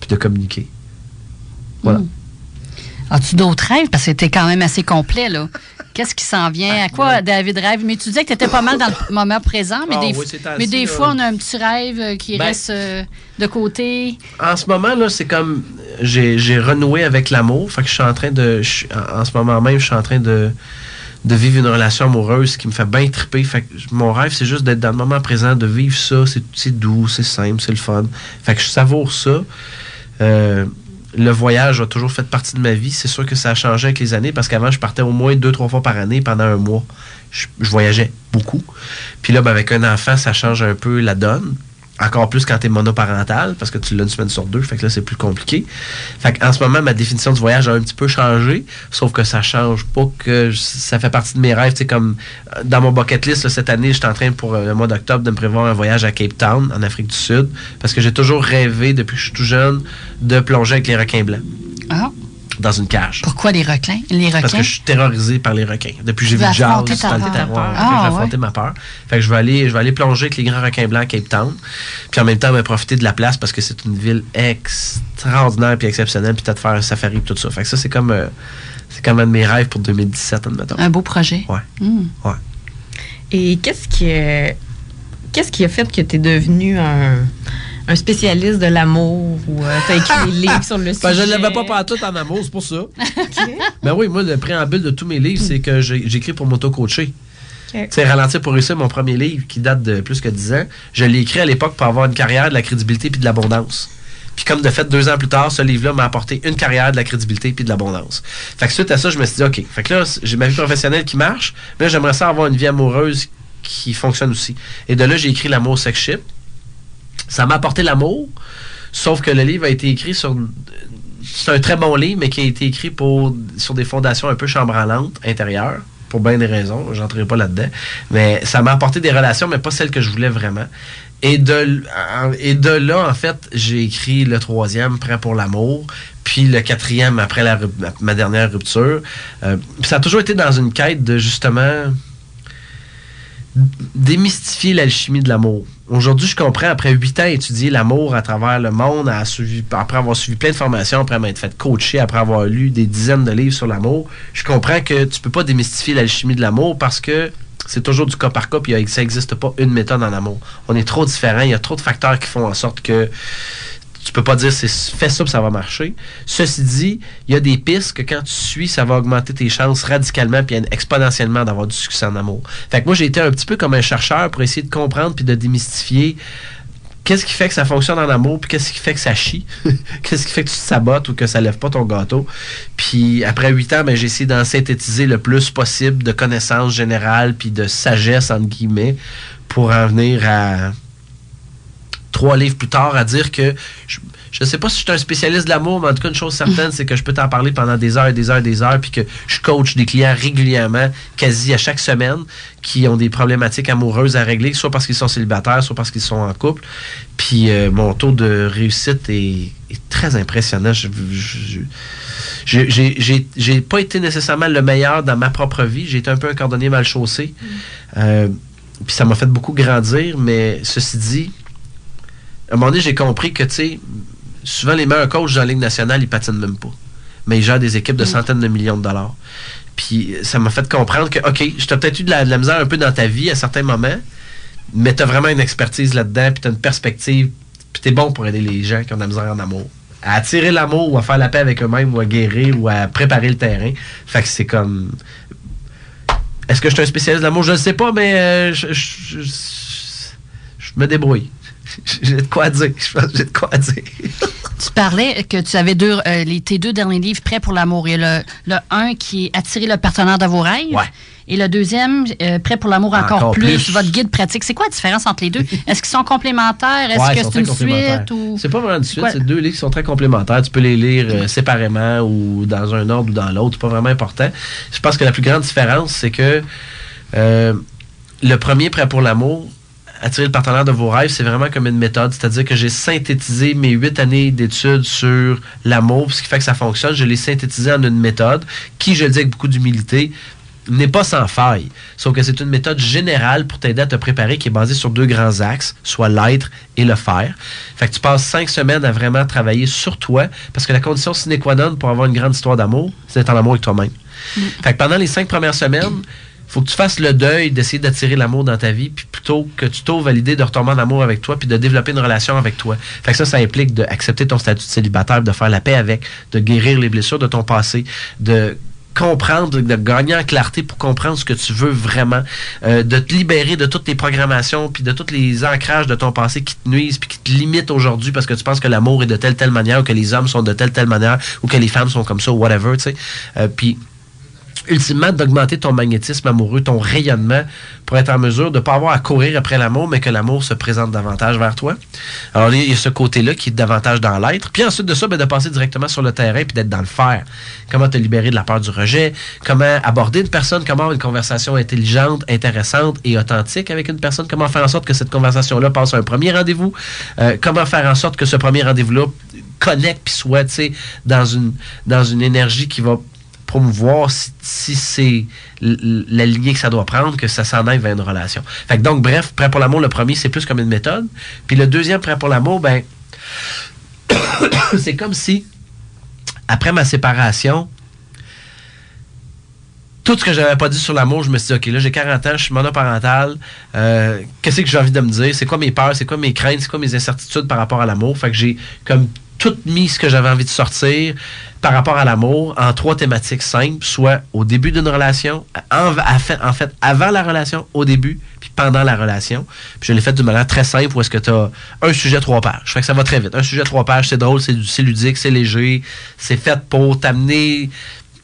puis de communiquer. Voilà. Hmm. As-tu d'autres rêves? Parce que tu quand même assez complet, là. Qu'est-ce qui s'en vient? À quoi David rêve? Mais tu disais que tu étais pas mal dans le moment présent, mais ah des, mais des fois, on a un petit rêve euh, qui ben, reste euh, de côté. En ce moment, là, c'est comme j'ai renoué avec l'amour. Fait que je suis en train de. en ce moment même, je suis en train de, de vivre une relation amoureuse qui me fait bien triper. Fait que mon rêve, c'est juste d'être dans le moment présent, de vivre ça. C'est doux, c'est simple, c'est le fun. Fait que je savoure ça. Euh, le voyage a toujours fait partie de ma vie. C'est sûr que ça a changé avec les années parce qu'avant, je partais au moins deux, trois fois par année pendant un mois. Je, voyageais beaucoup. Puis là, ben, avec un enfant, ça change un peu la donne. Encore plus quand tu es monoparental, parce que tu l'as une semaine sur deux, fait que là, c'est plus compliqué. Fait en ce moment, ma définition du voyage a un petit peu changé, sauf que ça change pas que ça fait partie de mes rêves. C'est comme euh, dans mon bucket list, cette année, je suis en train pour euh, le mois d'octobre de me prévoir un voyage à Cape Town, en Afrique du Sud, parce que j'ai toujours rêvé, depuis que je suis tout jeune, de plonger avec les requins blancs. Ah dans une cage. Pourquoi les requins? Les requins? Parce que je suis terrorisé par les requins. Depuis que j'ai vu Jazz dans le terroir, ah, j'ai affronté ma peur. Fait que je vais aller, je vais aller plonger avec les grands requins blancs à Cape Town. Puis en même temps, vais profiter de la place parce que c'est une ville extraordinaire puis exceptionnelle. Puis peut-être faire un safari et tout ça. Fait que ça, c'est comme, euh, c'est comme un de mes rêves pour 2017, admettons. Un beau projet. Ouais. Hmm. ouais. Et qu'est-ce qui, qu'est-ce qui a fait que tu es devenu un un spécialiste de l'amour ou euh, tu as écrit des livres sur le ben, sujet? je ne l'avais pas tout en amour, c'est pour ça. Ben oui, moi, le préambule de tous mes livres, c'est que j'écris pour m'auto-coacher. C'est Ralentir pour réussir, mon premier livre qui date de plus que 10 ans. Je l'ai écrit à l'époque pour avoir une carrière, de la crédibilité puis de l'abondance. Puis comme de fait, deux ans plus tard, ce livre-là m'a apporté une carrière, de la crédibilité puis de l'abondance. Fait que suite à ça, je me suis dit, OK, fait que là, j'ai ma vie professionnelle qui marche, mais j'aimerais ça avoir une vie amoureuse qui fonctionne aussi. Et de là, j'ai écrit L'amour sex ship, ça m'a apporté l'amour, sauf que le livre a été écrit sur. C'est un très bon livre, mais qui a été écrit sur des fondations un peu chambranlantes intérieures, pour bien des raisons. J'entrerai pas là-dedans. Mais ça m'a apporté des relations, mais pas celles que je voulais vraiment. Et de, et de là, en fait, j'ai écrit le troisième, Prêt pour l'amour, puis le quatrième après la, ma dernière rupture. Euh, ça a toujours été dans une quête de justement démystifier l'alchimie de l'amour. Aujourd'hui, je comprends, après huit ans étudier l'amour à travers le monde, après avoir suivi plein de formations, après m'être fait coacher, après avoir lu des dizaines de livres sur l'amour, je comprends que tu peux pas démystifier l'alchimie de l'amour parce que c'est toujours du cas par cas, puis ça n'existe pas une méthode en amour. On est trop différents, il y a trop de facteurs qui font en sorte que tu peux pas dire c'est fais ça ça va marcher. Ceci dit, il y a des pistes que quand tu suis, ça va augmenter tes chances radicalement puis exponentiellement d'avoir du succès en amour. Fait que moi j'ai été un petit peu comme un chercheur pour essayer de comprendre puis de démystifier qu'est-ce qui fait que ça fonctionne en amour, puis qu'est-ce qui fait que ça chie, qu'est-ce qui fait que tu te sabotes ou que ça lève pas ton gâteau. Puis après huit ans, ben, j'ai essayé d'en synthétiser le plus possible de connaissances générales puis de sagesse entre guillemets pour en venir à trois livres plus tard à dire que je, ne sais pas si je suis un spécialiste de l'amour, mais en tout cas, une chose certaine, c'est que je peux t'en parler pendant des heures et des heures et des heures, puis que je coach des clients régulièrement, quasi à chaque semaine, qui ont des problématiques amoureuses à régler, soit parce qu'ils sont célibataires, soit parce qu'ils sont en couple. Puis euh, mon taux de réussite est, très impressionnant. Je, j'ai pas été nécessairement le meilleur dans ma propre vie. J'ai été un peu un cordonnier mal chaussé. Mm. Euh, puis ça m'a fait beaucoup grandir, mais ceci dit, à un moment donné, j'ai compris que, tu sais, souvent les meilleurs coachs dans la Ligue nationale, ils patinent même pas. Mais ils gèrent des équipes de mm. centaines de millions de dollars. Puis ça m'a fait comprendre que, OK, je t'ai peut-être eu de la, de la misère un peu dans ta vie à certains moments, mais tu as vraiment une expertise là-dedans, puis tu as une perspective, puis tu es bon pour aider les gens qui ont de la misère en amour. À attirer l'amour ou à faire la paix avec eux-mêmes ou à guérir ou à préparer le terrain. Fait que c'est comme. Est-ce que je suis un spécialiste de l'amour? Je ne sais pas, mais euh, je, je- je- je me débrouille. J'ai de quoi dire. Je pense que j'ai de quoi dire. Tu parlais que tu avais deux, euh, les, tes deux derniers livres prêts pour l'amour. Il y a le, le un qui est Attirer le partenaire de vos rêves. Ouais. Et le deuxième, euh, Prêt pour l'amour encore, Encore plus, plus. votre guide pratique. C'est quoi la différence entre les deux? Est-ce qu'ils sont complémentaires? Est-ce Ouais, que c'est une suite? Ou... C'est pas vraiment une suite, c'est deux livres qui sont très complémentaires. Tu peux les lire euh, séparément ou dans un ordre ou dans l'autre. C'est pas vraiment important. Je pense que la plus grande différence, c'est que euh, le premier Prêt pour l'amour, attirer le partenaire de vos rêves, c'est vraiment comme une méthode. C'est-à-dire que j'ai synthétisé mes huit années d'études sur l'amour, ce qui fait que ça fonctionne. Je l'ai synthétisé en une méthode qui, je le dis avec beaucoup d'humilité, n'est pas sans faille. Sauf que c'est une méthode générale pour t'aider à te préparer qui est basée sur deux grands axes, soit l'être et le faire. Fait que tu passes cinq semaines à vraiment travailler sur toi parce que la condition sine qua non pour avoir une grande histoire d'amour, c'est d'être en amour avec toi-même. Fait que pendant les cinq premières semaines, faut que tu fasses le deuil d'essayer d'attirer l'amour dans ta vie, puis plutôt que tu t'ouvres à l'idée de retomber en amour avec toi, puis de développer une relation avec toi. Fait que ça, ça implique d'accepter ton statut de célibataire, de faire la paix avec, de guérir les blessures de ton passé, de comprendre, de gagner en clarté pour comprendre ce que tu veux vraiment, euh, de te libérer de toutes tes programmations, puis de tous les ancrages de ton passé qui te nuisent, puis qui te limitent aujourd'hui parce que tu penses que l'amour est de telle, telle manière, ou que les hommes sont de telle, telle manière, ou que les femmes sont comme ça, ou whatever, tu sais. Euh, ultimement d'augmenter ton magnétisme amoureux, ton rayonnement, pour être en mesure de ne pas avoir à courir après l'amour, mais que l'amour se présente davantage vers toi. Alors, il y a ce côté-là qui est davantage dans l'être. Puis ensuite de ça, ben, de passer directement sur le terrain puis d'être dans le faire. Comment te libérer de la peur du rejet, comment aborder une personne, comment avoir une conversation intelligente, intéressante et authentique avec une personne, comment faire en sorte que cette conversation-là passe à un premier rendez-vous, euh, comment faire en sorte que ce premier rendez-vous-là connecte puis soit, tu sais, dans une, dans une énergie qui va promouvoir si, si c'est l- l- la lignée que ça doit prendre, que ça s'en aille vers une relation. Fait que donc, bref, Prêt pour l'amour, le premier, c'est plus comme une méthode. Puis le deuxième, Prêt pour l'amour, ben, c'est comme si, après ma séparation, tout ce que j'avais pas dit sur l'amour, je me suis dit, OK, là, j'ai 40 ans, je suis monoparental. euh, Qu'est-ce que j'ai envie de me dire? C'est quoi mes peurs? C'est quoi mes craintes? C'est quoi mes incertitudes par rapport à l'amour? Fait que j'ai comme tout mis ce que j'avais envie de sortir par rapport à l'amour en trois thématiques simples, soit au début d'une relation, en, fait- avant la relation, au début, puis pendant la relation. Puis je l'ai fait d'une manière très simple où est-ce que tu as un sujet trois pages. Fait que ça va très vite. Un sujet trois pages, c'est drôle, c'est c'est ludique, c'est léger, c'est fait pour t'amener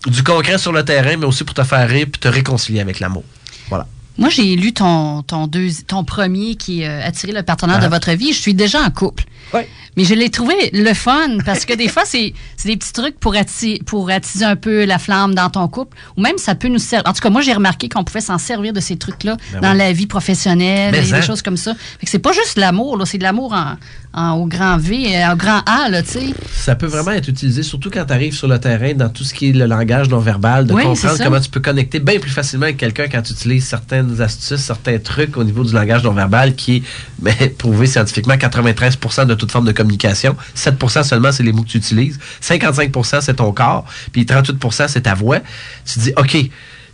du concret sur le terrain, mais aussi pour te faire rire puis te réconcilier avec l'amour. Voilà. Moi, j'ai lu ton, ton, deux, ton premier qui euh, Attirer le partenaire Ah. de votre vie. Je suis déjà en couple. Oui. Mais je l'ai trouvé le fun parce que des fois, c'est c'est des petits trucs pour, atti- pour attiser un peu la flamme dans ton couple. Ou même, ça peut nous servir. En tout cas, moi, j'ai remarqué qu'on pouvait s'en servir de ces trucs-là Ben dans oui. la vie professionnelle Mais et hein? des choses comme ça. Fait que c'est pas juste de l'amour, là, c'est de l'amour en, en- au grand V, euh, au grand A, là, tu sais. Ça peut vraiment être utilisé, surtout quand tu arrives sur le terrain, dans tout ce qui est le langage non verbal, de Oui, comprendre comment tu peux connecter bien plus facilement avec quelqu'un quand tu utilises certaines astuces, certains trucs au niveau du langage non verbal qui est ben, prouvé scientifiquement 93% de toute forme de communication. 7% seulement, c'est les mots que tu utilises. 55% c'est ton corps. Puis 38% c'est ta voix. Tu dis, OK,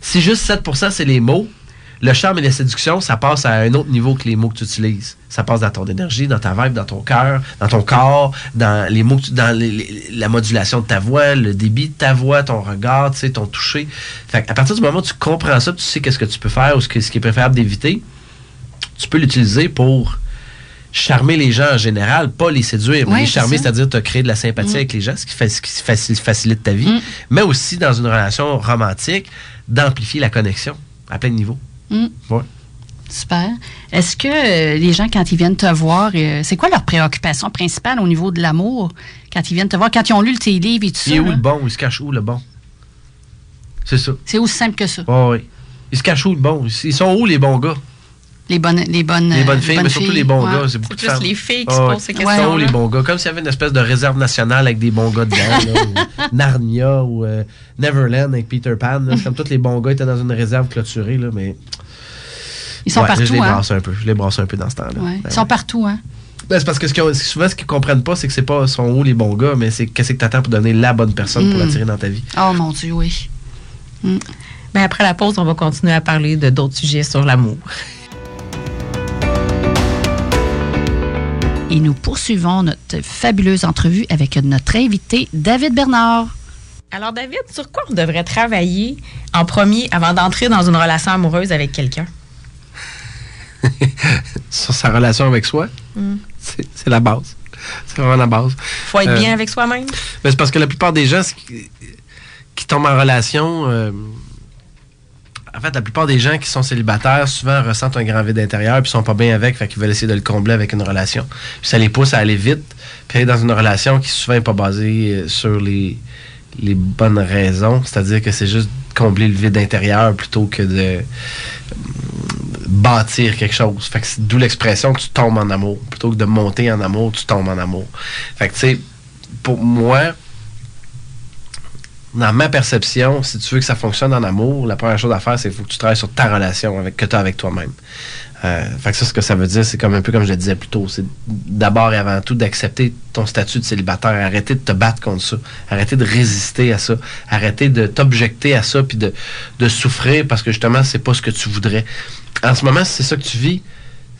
si juste 7% c'est les mots, le charme et la séduction, ça passe à un autre niveau que les mots que tu utilises. Ça passe dans ton énergie, dans ta vibe, dans ton cœur, dans ton corps, dans les mots, que tu- dans les- les- la modulation de ta voix, le débit de ta voix, ton regard, tu sais, ton toucher. Fait à partir du moment où tu comprends ça, tu sais qu'est-ce que tu peux faire ou ce, que- ce qui est préférable d'éviter, tu peux l'utiliser pour charmer les gens en général, pas les séduire, mais les charmer, c'est-à-dire te créer de la sympathie avec les gens, ce qui, fait- ce qui faci- facilite ta vie, Mm. mais aussi dans une relation romantique, d'amplifier la connexion à plein de niveaux. Mm. Ouais. Super. Est-ce que euh, les gens, quand ils viennent te voir, euh, c'est quoi leur préoccupation principale au niveau de l'amour quand ils viennent te voir, quand ils ont lu tes livres et tout ça? Il est où là? le bon? Il se cache où le bon? C'est ça. C'est aussi simple que ça. Ouais, ouais. Il se cache où le bon? Ils sont où les bons gars? Les bonnes, les bonnes, Les euh, bonnes filles, mais surtout les bons ouais. gars. C'est beaucoup plus femmes. les filles qui Ah se ouais. posent ces Ouais. Ils sont où questions-là. les bons gars? Comme s'il y avait une espèce de réserve nationale avec des bons gars dedans. là, ou Narnia ou euh, Neverland avec Peter Pan. là. Comme tous les bons gars étaient dans une réserve clôturée. Là, mais Ils sont Ouais, partout, Je les hein? brasse un peu. Je les brasse un peu dans ce temps-là. Ouais. Ouais. Ils sont partout, hein? Ben, c'est parce que ce qu'ils ont- souvent, ce qu'ils comprennent pas, c'est que c'est pas sont où les bons gars, mais c'est qu'est-ce que tu attends pour donner la bonne personne pour Mm. l'attirer dans ta vie. Oh mon Dieu, oui. Mais après la pause, on va continuer à parler de d'autres sujets sur l'amour. Et nous poursuivons notre fabuleuse entrevue avec notre invité, David Bernard. Alors, David, sur quoi on devrait travailler en premier avant d'entrer dans une relation amoureuse avec quelqu'un? sur sa relation avec soi, Hmm. c'est la base. C'est vraiment la base. faut être Euh, bien avec soi-même? Ben, c'est parce que la plupart des gens qui tombent en relation, euh, en fait, la plupart des gens qui sont célibataires, souvent ressentent un grand vide intérieur puis sont pas bien avec, fait qu'ils veulent essayer de le combler avec une relation. Puis ça les pousse à aller vite, puis aller dans une relation qui souvent n'est pas basée euh, sur les, bonnes raisons, c'est-à-dire que c'est juste combler le vide intérieur plutôt que de euh, bâtir quelque chose. Fait que c'est d'où l'expression tu tombes en amour. Plutôt que de monter en amour, tu tombes en amour. Fait que tu sais, pour moi, dans ma perception, si tu veux que ça fonctionne en amour, la première chose à faire, c'est faut que tu travailles sur ta relation avec, que tu as avec toi-même. Euh, fait que ça, ce que ça veut dire, c'est comme un peu comme je le disais plus tôt. C'est d'abord et avant tout d'accepter ton statut de célibataire. Arrêter de te battre contre ça. Arrêter de résister à ça. Arrêter de t'objecter à ça puis de, de souffrir parce que justement, c'est pas ce que tu voudrais. En ce moment, si c'est ça que tu vis,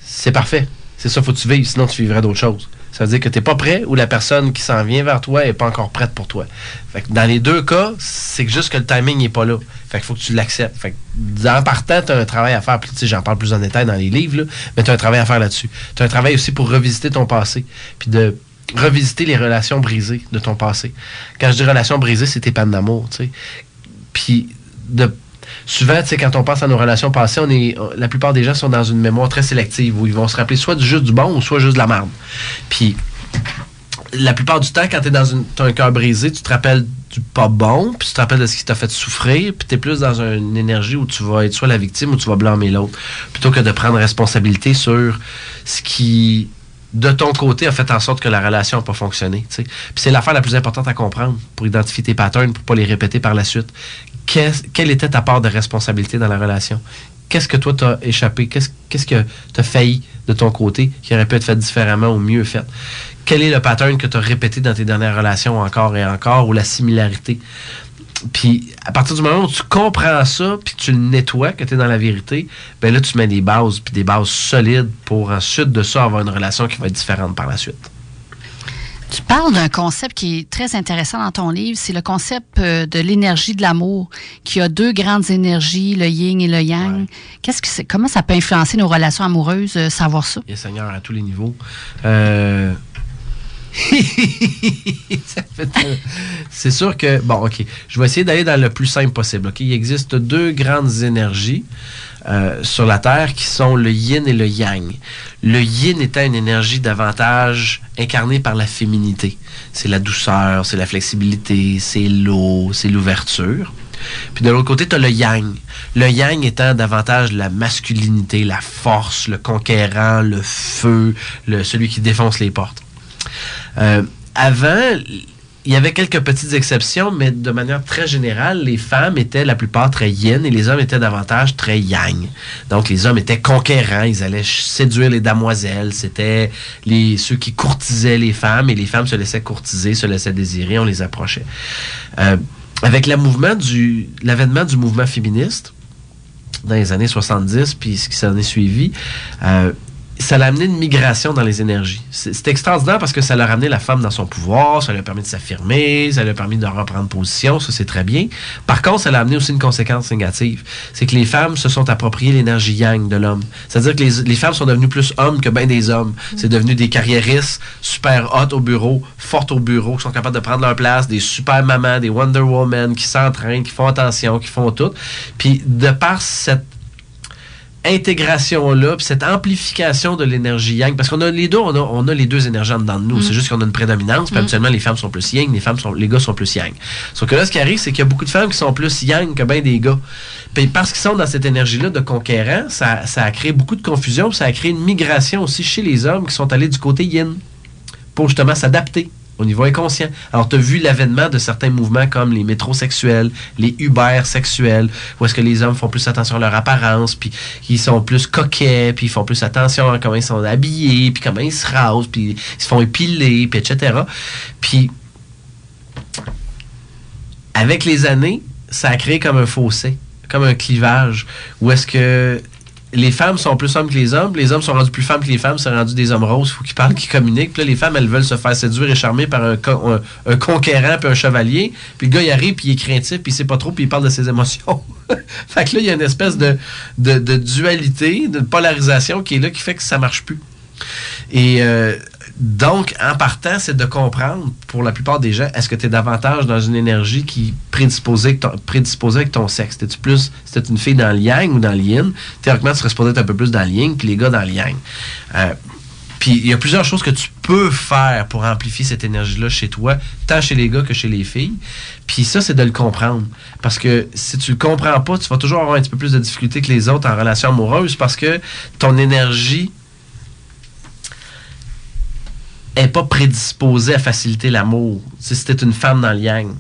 c'est parfait. C'est ça, faut que tu vives, sinon tu vivrais d'autres choses. Ça veut dire que tu n'es pas prêt ou la personne qui s'en vient vers toi n'est pas encore prête pour toi. Fait que dans les deux cas, c'est juste que le timing n'est pas là. Fait faut que tu l'acceptes. Fait que en partant, tu as un travail à faire. J'en parle plus en détail dans les livres, là, mais tu as un travail à faire là-dessus. Tu as un travail aussi pour revisiter ton passé. Puis de revisiter les relations brisées de ton passé. Quand je dis relations brisées, c'est tes pannes d'amour. Puis de souvent, quand on pense à nos relations passées, on est, la plupart des gens sont dans une mémoire très sélective où ils vont se rappeler soit du juste du bon ou soit juste de la merde. Puis, la plupart du temps, quand tu dans un cœur brisé, tu te rappelles du pas bon, puis tu te rappelles de ce qui t'a fait souffrir, puis tu es plus dans une énergie où tu vas être soit la victime ou tu vas blâmer l'autre, plutôt que de prendre responsabilité sur ce qui, de ton côté, a fait en sorte que la relation n'a pas fonctionné. Puis c'est l'affaire la plus importante à comprendre pour identifier tes patterns, pour pas les répéter par la suite. Quelle était ta part de responsabilité dans la relation? Qu'est-ce que toi t'as échappé? Qu'est-ce que t'as failli de ton côté qui aurait pu être fait différemment ou mieux fait? Quel est le pattern que tu as répété dans tes dernières relations encore et encore ou la similarité? Puis à partir du moment où tu comprends ça, puis tu le nettoies, que tu dans la vérité, ben là tu mets des bases, puis des bases solides pour ensuite de ça avoir une relation qui va être différente par la suite. Tu parles d'un concept qui est très intéressant dans ton livre, c'est le concept euh, de l'énergie de l'amour, qui a deux grandes énergies, le yin et le yang. Ouais. Qu'est-ce que c'est, comment ça peut influencer nos relations amoureuses, euh, savoir ça? Est Seigneur à tous les niveaux. Euh, tellement- C'est sûr que, bon, OK, je vais essayer d'aller dans le plus simple possible. OK, il existe deux grandes énergies euh, sur la Terre qui sont le yin et le yang. Le yin étant une énergie davantage incarnée par la féminité. C'est la douceur, c'est la flexibilité, c'est l'eau, c'est l'ouverture. Puis de l'autre côté, tu as le yang. Le yang étant davantage la masculinité, la force, le conquérant, le feu, le, celui qui défonce les portes. Euh, avant, il y avait quelques petites exceptions, mais de manière très générale, les femmes étaient la plupart très yin et les hommes étaient davantage très yang. Donc les hommes étaient conquérants, ils allaient séduire les damoiselles, c'était les, ceux qui courtisaient les femmes et les femmes se laissaient courtiser, se laissaient désirer, on les approchait. Euh, avec le mouvement du, l'avènement du mouvement féministe, dans les années 70, puis ce qui s'en est suivi, euh, ça l'a amené une migration dans les énergies. C'est extraordinaire parce que ça l'a ramené la femme dans son pouvoir, ça lui a permis de s'affirmer, ça lui a permis de reprendre position, ça c'est très bien. Par contre, ça l'a amené aussi une conséquence négative. C'est que les femmes se sont appropriées l'énergie yang de l'homme. C'est-à-dire que les, les femmes sont devenues plus hommes que bien des hommes. C'est devenu des carriéristes super hot au bureau, fortes au bureau, qui sont capables de prendre leur place, des super mamans, des Wonder Woman qui s'entraînent, qui font attention, qui font tout. Puis de par cette intégration-là, puis cette amplification de l'énergie yang, parce qu'on a les deux, on a, on a les deux énergies en dedans de nous. C'est juste qu'on a une prédominance, puis habituellement, les femmes sont plus yang, les femmes sont, les gars sont plus yang. Sauf que là, ce qui arrive, c'est qu'il y a beaucoup de femmes qui sont plus yang que bien des gars. Puis parce qu'ils sont dans cette énergie-là de conquérant, ça, ça a créé beaucoup de confusion, puis ça a créé une migration aussi chez les hommes qui sont allés du côté yin, pour justement s'adapter au niveau inconscient. Alors, tu as vu l'avènement de certains mouvements comme les métrosexuels, les Uber sexuels, où est-ce que les hommes font plus attention à leur apparence, puis ils sont plus coquets, puis ils font plus attention à comment ils sont habillés, puis comment ils se rasent, puis ils se font épiler, puis etc. Puis, avec les années, ça a créé comme un fossé. comme un clivage où est-ce que les femmes sont plus hommes que les hommes, les hommes sont rendus plus femmes que les femmes, c'est rendu des hommes roses, faut qu'ils parlent, qu'ils communiquent. Puis là, les femmes, elles veulent se faire séduire et charmer par un, conquérant puis un chevalier. Puis le gars, il arrive, puis il est craintif, puis il sait pas trop, puis il parle de ses émotions. fait que là, il y a une espèce de, de, dualité, de polarisation qui est là, qui fait que ça marche plus. Et euh, donc, en partant, c'est de comprendre, pour la plupart des gens, est-ce que tu es davantage dans une énergie qui prédisposée, prédisposée avec ton sexe? T'es-tu plus, une fille dans le yang ou dans le yin? Théoriquement, tu serais être un peu plus dans le yin, puis les gars dans le yang. Euh, puis il y a plusieurs choses que tu peux faire pour amplifier cette énergie-là chez toi, tant chez les gars que chez les filles. Puis ça, c'est de le comprendre. Parce que si tu le comprends pas, tu vas toujours avoir un petit peu plus de difficultés que les autres en relation amoureuse parce que ton énergie n'est pas prédisposée à faciliter l'amour. Si c'était une femme dans le yang.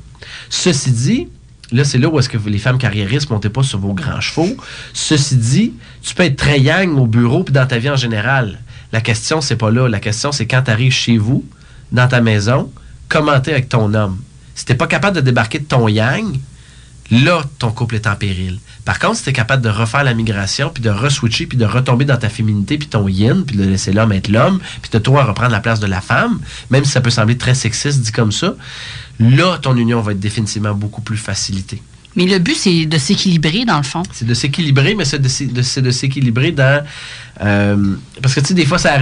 Ceci dit, là, c'est là où est-ce que les femmes carriéristes montez pas sur vos grands chevaux. Ceci dit, tu peux être très yang au bureau puis dans ta vie en général. La question, c'est pas là. La question, c'est quand tu arrives chez vous, dans ta maison, commenter avec ton homme. Si t'es pas capable de débarquer de ton yang, là, ton couple est en péril. Par contre, si tu es capable de refaire la migration, puis de re-switcher, puis de retomber dans ta féminité, puis ton yin, puis de laisser l'homme être l'homme, puis de toi reprendre la place de la femme, même si ça peut sembler très sexiste dit comme ça, là, ton union va être définitivement beaucoup plus facilitée. Mais le but, c'est de s'équilibrer, dans le fond. C'est de s'équilibrer, mais c'est de, s'équilibrer dans... Euh, parce que, tu sais, des fois, ça,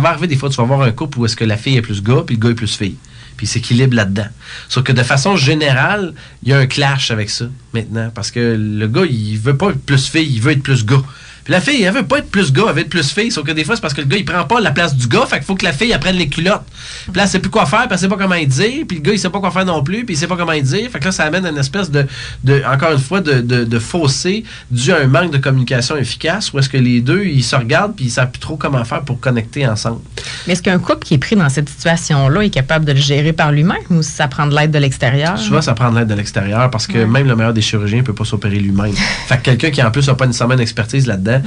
va arriver, des fois, tu vas voir un couple où est-ce que la fille est plus gars, puis le gars est plus fille puis il s'équilibre là-dedans. Sauf que de façon générale, il y a un clash avec ça maintenant, parce que le gars, il veut pas être plus fille, il veut être plus gars la fille, elle veut pas être plus gars, elle veut être plus fille. Sauf que des fois, c'est parce que le gars, il prend pas la place du gars. Fait qu'il faut que la fille, apprenne les culottes. Puis là, elle sait plus quoi faire, puis elle sait pas comment y dire. Puis le gars, il sait pas quoi faire non plus, puis il sait pas comment y dire. Fait que là, ça amène une espèce de, de encore une fois, de, de, fossé dû à un manque de communication efficace où est-ce que les deux, ils se regardent, puis ils savent plus trop comment faire pour connecter ensemble. Mais est-ce qu'un couple qui est pris dans cette situation-là est capable de le gérer par lui-même ou ça prend de l'aide de l'extérieur? Souvent, ça prend de l'aide de l'extérieur parce que même le meilleur des chirurgiens peut pas s'opérer lui-même. fait que quelqu'un qui, en plus, n'a pas nécessairement une expertise là-dedans,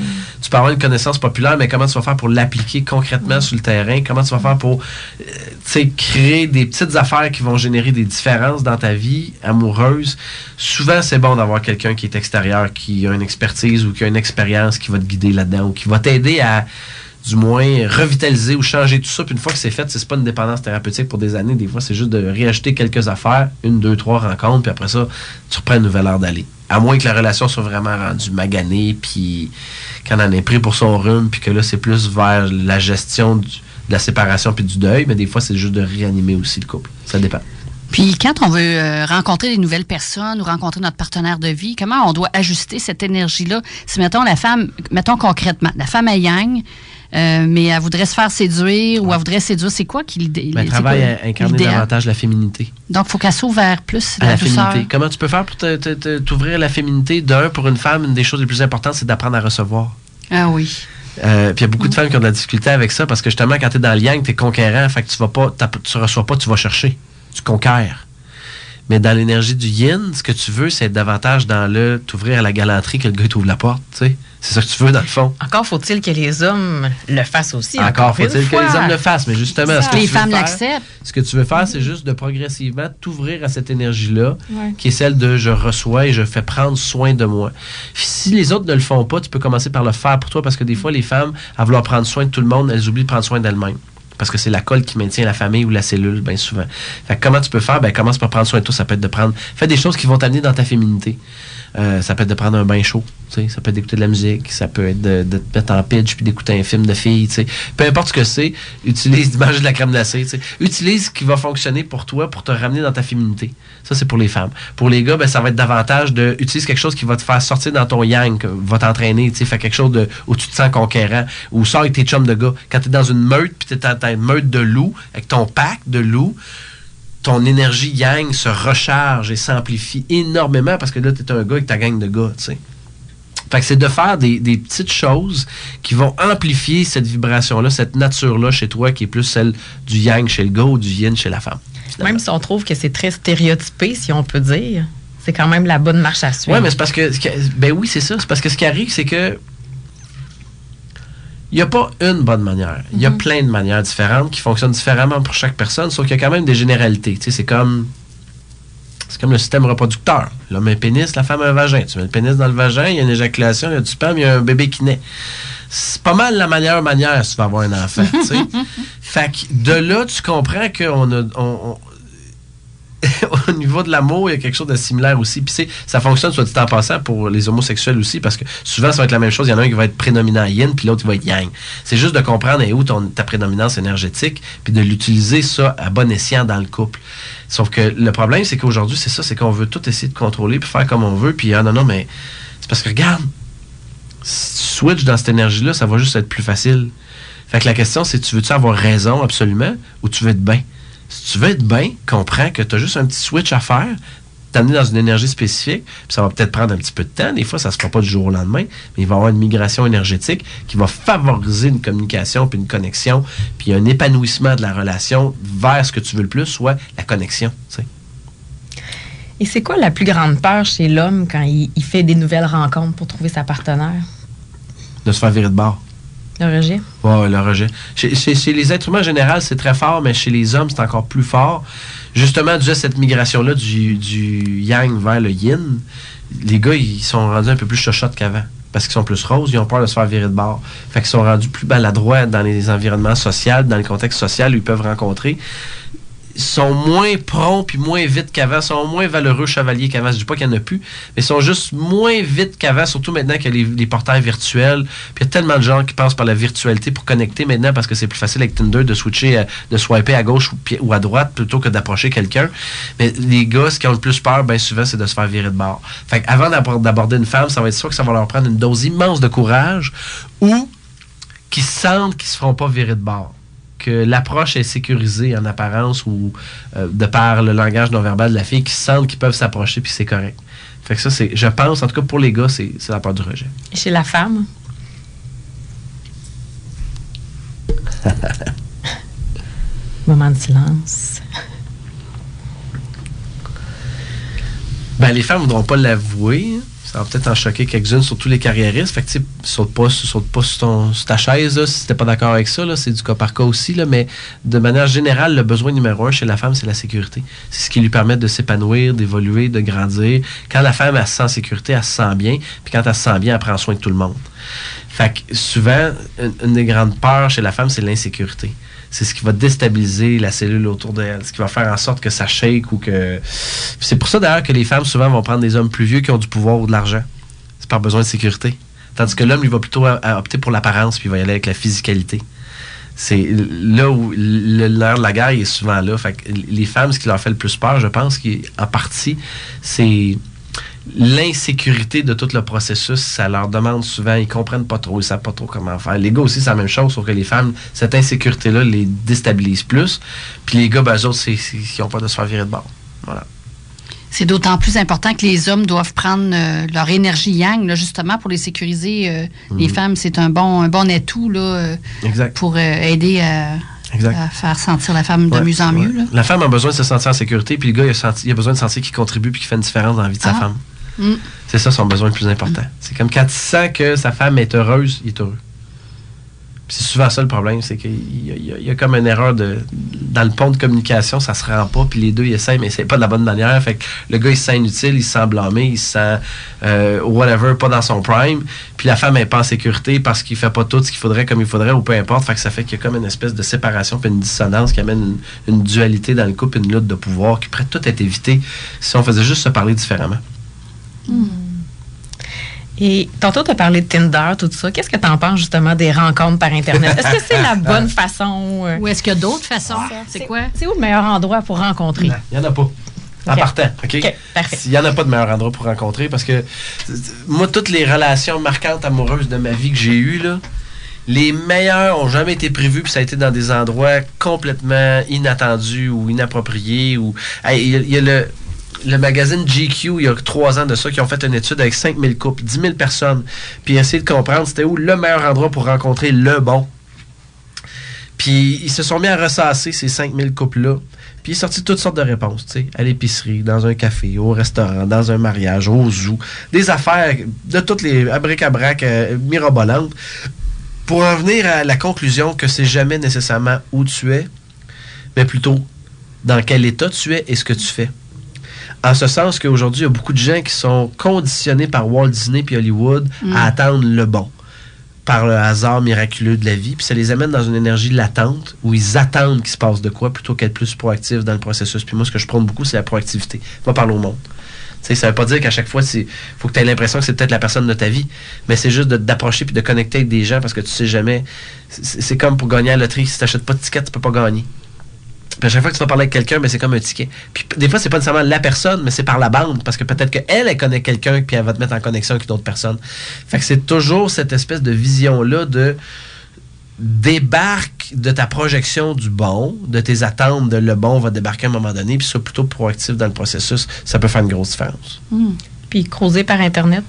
tu peux avoir une connaissance populaire, mais comment tu vas faire pour l'appliquer concrètement sur le terrain? Comment tu vas faire pour euh, créer des petites affaires qui vont générer des différences dans ta vie amoureuse? Souvent, c'est bon d'avoir quelqu'un qui est extérieur, qui a une expertise ou qui a une expérience qui va te guider là-dedans ou qui va t'aider à du moins revitaliser ou changer tout ça. Puis une fois que c'est fait, c'est pas une dépendance thérapeutique pour des années. Des fois, c'est juste de réajouter quelques affaires, une, deux, trois rencontres, puis après ça, tu reprends une nouvelle heure d'aller. À moins que la relation soit vraiment rendue maganée, puis qu'on en ait pris pour son rhume, puis que là, c'est plus vers la gestion de la séparation puis du deuil. Mais des fois, c'est juste de réanimer aussi le couple. Ça dépend. Puis quand on veut euh, rencontrer des nouvelles personnes ou rencontrer notre partenaire de vie, comment on doit ajuster cette énergie-là? Si, mettons, la femme, mettons concrètement, la femme est yang, euh, mais elle voudrait se faire séduire ou elle voudrait séduire. C'est quoi qui l'idée? Ben, travaille à incarner davantage la féminité. Donc, il faut qu'elle s'ouvre vers plus la, féminité. Comment tu peux faire pour t'ouvrir la féminité? D'un, pour une femme, une des choses les plus importantes, c'est d'apprendre à recevoir? Ah oui. Euh, puis il y a beaucoup de femmes qui ont de la difficulté avec ça parce que justement, quand tu es dans le yang, tu es conquérant. Fait que tu vas pas, tu reçois pas, tu vas chercher. Tu conquères. Mais dans l'énergie du yin, ce que tu veux, c'est être davantage dans le t'ouvrir à la galanterie que le gars t'ouvre la porte. Tu sais. C'est ça que tu veux, dans le fond? Encore faut-il que les hommes le fassent aussi. Encore, faut-il que les hommes le fassent. Mais justement, ce que les femmes l'acceptent. Ce que tu veux faire, c'est juste de progressivement t'ouvrir à cette énergie-là, qui est celle de je reçois et je fais prendre soin de moi. Si les autres ne le font pas, tu peux commencer par le faire pour toi, parce que des fois, les femmes, à vouloir prendre soin de tout le monde, elles oublient de prendre soin d'elles-mêmes parce que c'est la colle qui maintient la famille ou la cellule, bien souvent. Fait comment tu peux faire? Ben, commence par prendre soin de toi. Ça peut être de prendre. Fais des choses qui vont t'amener dans ta féminité. Euh, ça peut être de prendre un bain chaud. Ça peut être d'écouter de la musique. Ça peut être de, te mettre en pitch puis d'écouter un film de filles. Peu importe ce que c'est, utilise manger de la crème glacée. Utilise ce qui va fonctionner pour toi pour te ramener dans ta féminité. Ça, c'est pour les femmes. Pour les gars, ben, ça va être davantage de quelque chose qui va te faire sortir dans ton yang, va t'entraîner. Fais quelque chose de, où tu te sens conquérant. Ou sors avec tes chums de gars. Quand tu es dans une meute puis tu es dans une meute de loups, avec ton pack de loups, ton énergie yang se recharge et s'amplifie énormément parce que là, tu es un gars avec ta gang de gars, tu sais. Fait que c'est de faire des, petites choses qui vont amplifier cette vibration-là, cette nature-là chez toi qui est plus celle du yang chez le gars ou du yin chez la femme. Même si on trouve que c'est très stéréotypé, si on peut dire, c'est quand même la bonne marche à suivre. Oui, mais c'est parce que, ben oui, c'est ça. C'est parce que ce qui arrive, c'est que il n'y a pas une bonne manière. Il y a mhm. plein de manières différentes qui fonctionnent différemment pour chaque personne, sauf qu'il y a quand même des généralités. Tu sais, c'est comme. C'est comme le système reproducteur. L'homme a un pénis, la femme a un vagin. Tu mets le pénis dans le vagin, il y a une éjaculation, il y a du sperme, il y a un bébé qui naît. C'est pas mal la meilleure manière si tu vas avoir un enfant. fait que de là, tu comprends qu'on a. On, au niveau de l'amour, il y a quelque chose de similaire aussi. Puis ça fonctionne, soit dit en passant, pour les homosexuels aussi, parce que souvent, ça va être la même chose. Il y en a un qui va être prédominant yin, puis l'autre, qui va être yang. C'est juste de comprendre où ton, ta prédominance énergétique, puis de l'utiliser ça à bon escient dans le couple. Sauf que le problème, c'est qu'aujourd'hui, c'est ça, c'est qu'on veut tout essayer de contrôler, puis faire comme on veut, puis ah non, non, mais c'est parce que regarde, si tu switches dans cette énergie-là, ça va juste être plus facile. Fait que la question, c'est tu veux-tu avoir raison absolument, ou tu veux être bien? Si tu veux être bien, comprends que tu as juste un petit switch à faire, t'amener dans une énergie spécifique, puis ça va peut-être prendre un petit peu de temps. Des fois, ça ne se fera pas du jour au lendemain, mais il va y avoir une migration énergétique qui va favoriser une communication, puis une connexion, puis un épanouissement de la relation vers ce que tu veux le plus, soit la connexion. Et c'est quoi la plus grande peur chez l'homme quand il, il, fait des nouvelles rencontres pour trouver sa partenaire? De se faire virer de bord. Le rejet? Oui, le rejet. Chez, les êtres humains en général, c'est très fort, mais chez les hommes, c'est encore plus fort. Justement, dû à cette migration-là du, yang vers le yin, les gars, ils sont rendus un peu plus chochottes qu'avant. Parce qu'ils sont plus roses, ils ont peur de se faire virer de bord. Fait qu'ils sont rendus plus maladroits dans les environnements sociaux, dans le contexte social où ils peuvent rencontrer sont moins prompts puis moins vite qu'avant, sont moins valeureux chevaliers qu'avant. Je dis pas qu'il n'y en a plus, mais sont juste moins vite qu'avant, surtout maintenant que les, les portails virtuels. Puis il y a tellement de gens qui passent par la virtualité pour connecter maintenant parce que c'est plus facile avec Tinder de switcher, euh, de swiper à gauche ou, à droite plutôt que d'approcher quelqu'un. Mais les gars, ce qui ont le plus peur, bien souvent, c'est de se faire virer de bord. Fait avant d'aborder une femme, ça va être soit que ça va leur prendre une dose immense de courage ou qu'ils sentent qu'ils se feront pas virer de bord que l'approche est sécurisée en apparence ou euh, de par le langage non verbal de la fille qui sentent qu'ils peuvent s'approcher puis c'est correct. Fait que ça, c'est, je pense, en tout cas pour les gars, c'est, la peur du rejet. Et chez la femme? Moment de silence. Ben, les femmes ne voudront pas l'avouer. Hein ça va peut-être en choquer quelques-unes, surtout les carriéristes. Fait que, tu saute pas, saute pas sur, ton, ta chaise, là, si t'es pas d'accord avec ça, c'est du cas par cas aussi, là, mais de manière générale, le besoin numéro un chez la femme, c'est la sécurité. C'est ce qui lui permet de s'épanouir, d'évoluer, de grandir. Quand la femme, elle se sent en sécurité, elle se sent bien, puis quand elle se sent bien, elle prend soin de tout le monde. Fait que souvent, une des grandes peurs chez la femme, c'est l'insécurité c'est ce qui va déstabiliser la cellule autour d'elle, ce qui va faire en sorte que ça shake ou que. C'est pour ça d'ailleurs que les femmes souvent vont prendre des hommes plus vieux qui ont du pouvoir ou de l'argent. C'est par besoin de sécurité. Tandis que l'homme, il va plutôt opter pour l'apparence puis il va y aller avec la physicalité. C'est là où l'heure de la guerre est souvent là. Fait les femmes, ce qui leur fait le plus peur, je pense, en partie, c'est l'insécurité de tout le processus, ça leur demande souvent, ils comprennent pas trop, ils savent pas trop comment faire. Les gars aussi, c'est la même chose, sauf que les femmes, cette insécurité-là les déstabilise plus. Puis les gars, ben, eux autres, c'est, ils ont pas de se faire virer de bord. Voilà. C'est d'autant plus important que les hommes doivent prendre euh, leur énergie yang, justement, pour les sécuriser. Euh, les mhm. femmes, c'est un bon, un bon atout là, euh, pour aider à, faire sentir la femme de mieux en mieux. La femme a besoin de se sentir en sécurité, puis le gars, il a, besoin de sentir qu'il contribue puis qu'il fait une différence dans la vie de sa ah. femme. Mm. C'est ça son besoin le plus important. C'est comme quand il sent que sa femme est heureuse, il est heureux. C'est souvent ça le problème, c'est qu'il y, a comme une erreur de dans le pont de communication, ça se rend pas, puis les deux ils essayent, mais c'est pas de la bonne manière. Fait que le gars il se sent inutile, il se sent blâmé, il se sent euh, whatever, pas dans son prime. Puis la femme est pas en sécurité parce qu'il fait pas tout ce qu'il faudrait comme il faudrait ou peu importe. Fait que ça fait qu'il y a comme une espèce de séparation puis une dissonance qui amène une, dualité dans le couple, une lutte de pouvoir qui pourrait tout être évité si on faisait juste se parler différemment. Hmm. Et tantôt, tu as parlé de Tinder, tout ça. Qu'est-ce que tu en penses justement des rencontres par Internet? Est-ce que c'est la bonne façon? Euh? Ou est-ce qu'il y a d'autres façons? c'est quoi? C'est où le meilleur endroit pour rencontrer? Il n'y en a pas. En partant, OK? Il n'y en a pas de meilleur endroit pour rencontrer parce que moi, toutes les relations marquantes amoureuses de ma vie que j'ai eues, là, les meilleurs ont jamais été prévus, puis ça a été dans des endroits complètement inattendus ou inappropriés. Ou, il y, a le, le magazine GQ, il y a trois ans de ça, qui ont fait une étude avec 5000 couples, 10 000 personnes, puis essayer de comprendre c'était où le meilleur endroit pour rencontrer le bon. Puis ils se sont mis à ressasser ces 5000 couples-là. Puis il est sorti toutes sortes de réponses, tu sais, à l'épicerie, dans un café, au restaurant, dans un mariage, au zoo, des affaires de toutes les abric-à-brac euh, mirobolantes, pour en venir à la conclusion que c'est jamais nécessairement où tu es, mais plutôt dans quel état tu es et ce que tu fais En ce sens qu'aujourd'hui, il y a beaucoup de gens qui sont conditionnés par Walt Disney et Hollywood Mm. à attendre le bon par le hasard miraculeux de la vie, puis ça les amène dans une énergie latente où ils attendent qu'il se passe de quoi plutôt qu'être plus proactifs dans le processus. Puis moi, ce que je prône beaucoup, c'est la proactivité. Va parler au monde. Ça veut pas dire qu'à chaque fois, il faut que tu aies l'impression que c'est peut-être la personne de ta vie, mais c'est juste d'approcher puis de connecter avec des gens parce que tu sais jamais. C'est c'est comme pour gagner à la loterie. Si tu n'achètes pas de ticket, tu peux pas gagner. Puis à chaque fois que tu vas parler avec quelqu'un, mais c'est comme un ticket. Puis des fois, c'est pas nécessairement la personne, mais c'est par la bande. Parce que peut-être qu'elle, elle connaît quelqu'un, puis elle va te mettre en connexion avec une autre personne. Fait que c'est toujours cette espèce de vision-là de débarque de ta projection du bon, de tes attentes de le bon va débarquer à un moment donné, puis sois plutôt proactif dans le processus. Ça peut faire une grosse différence. Puis creuser par Internet?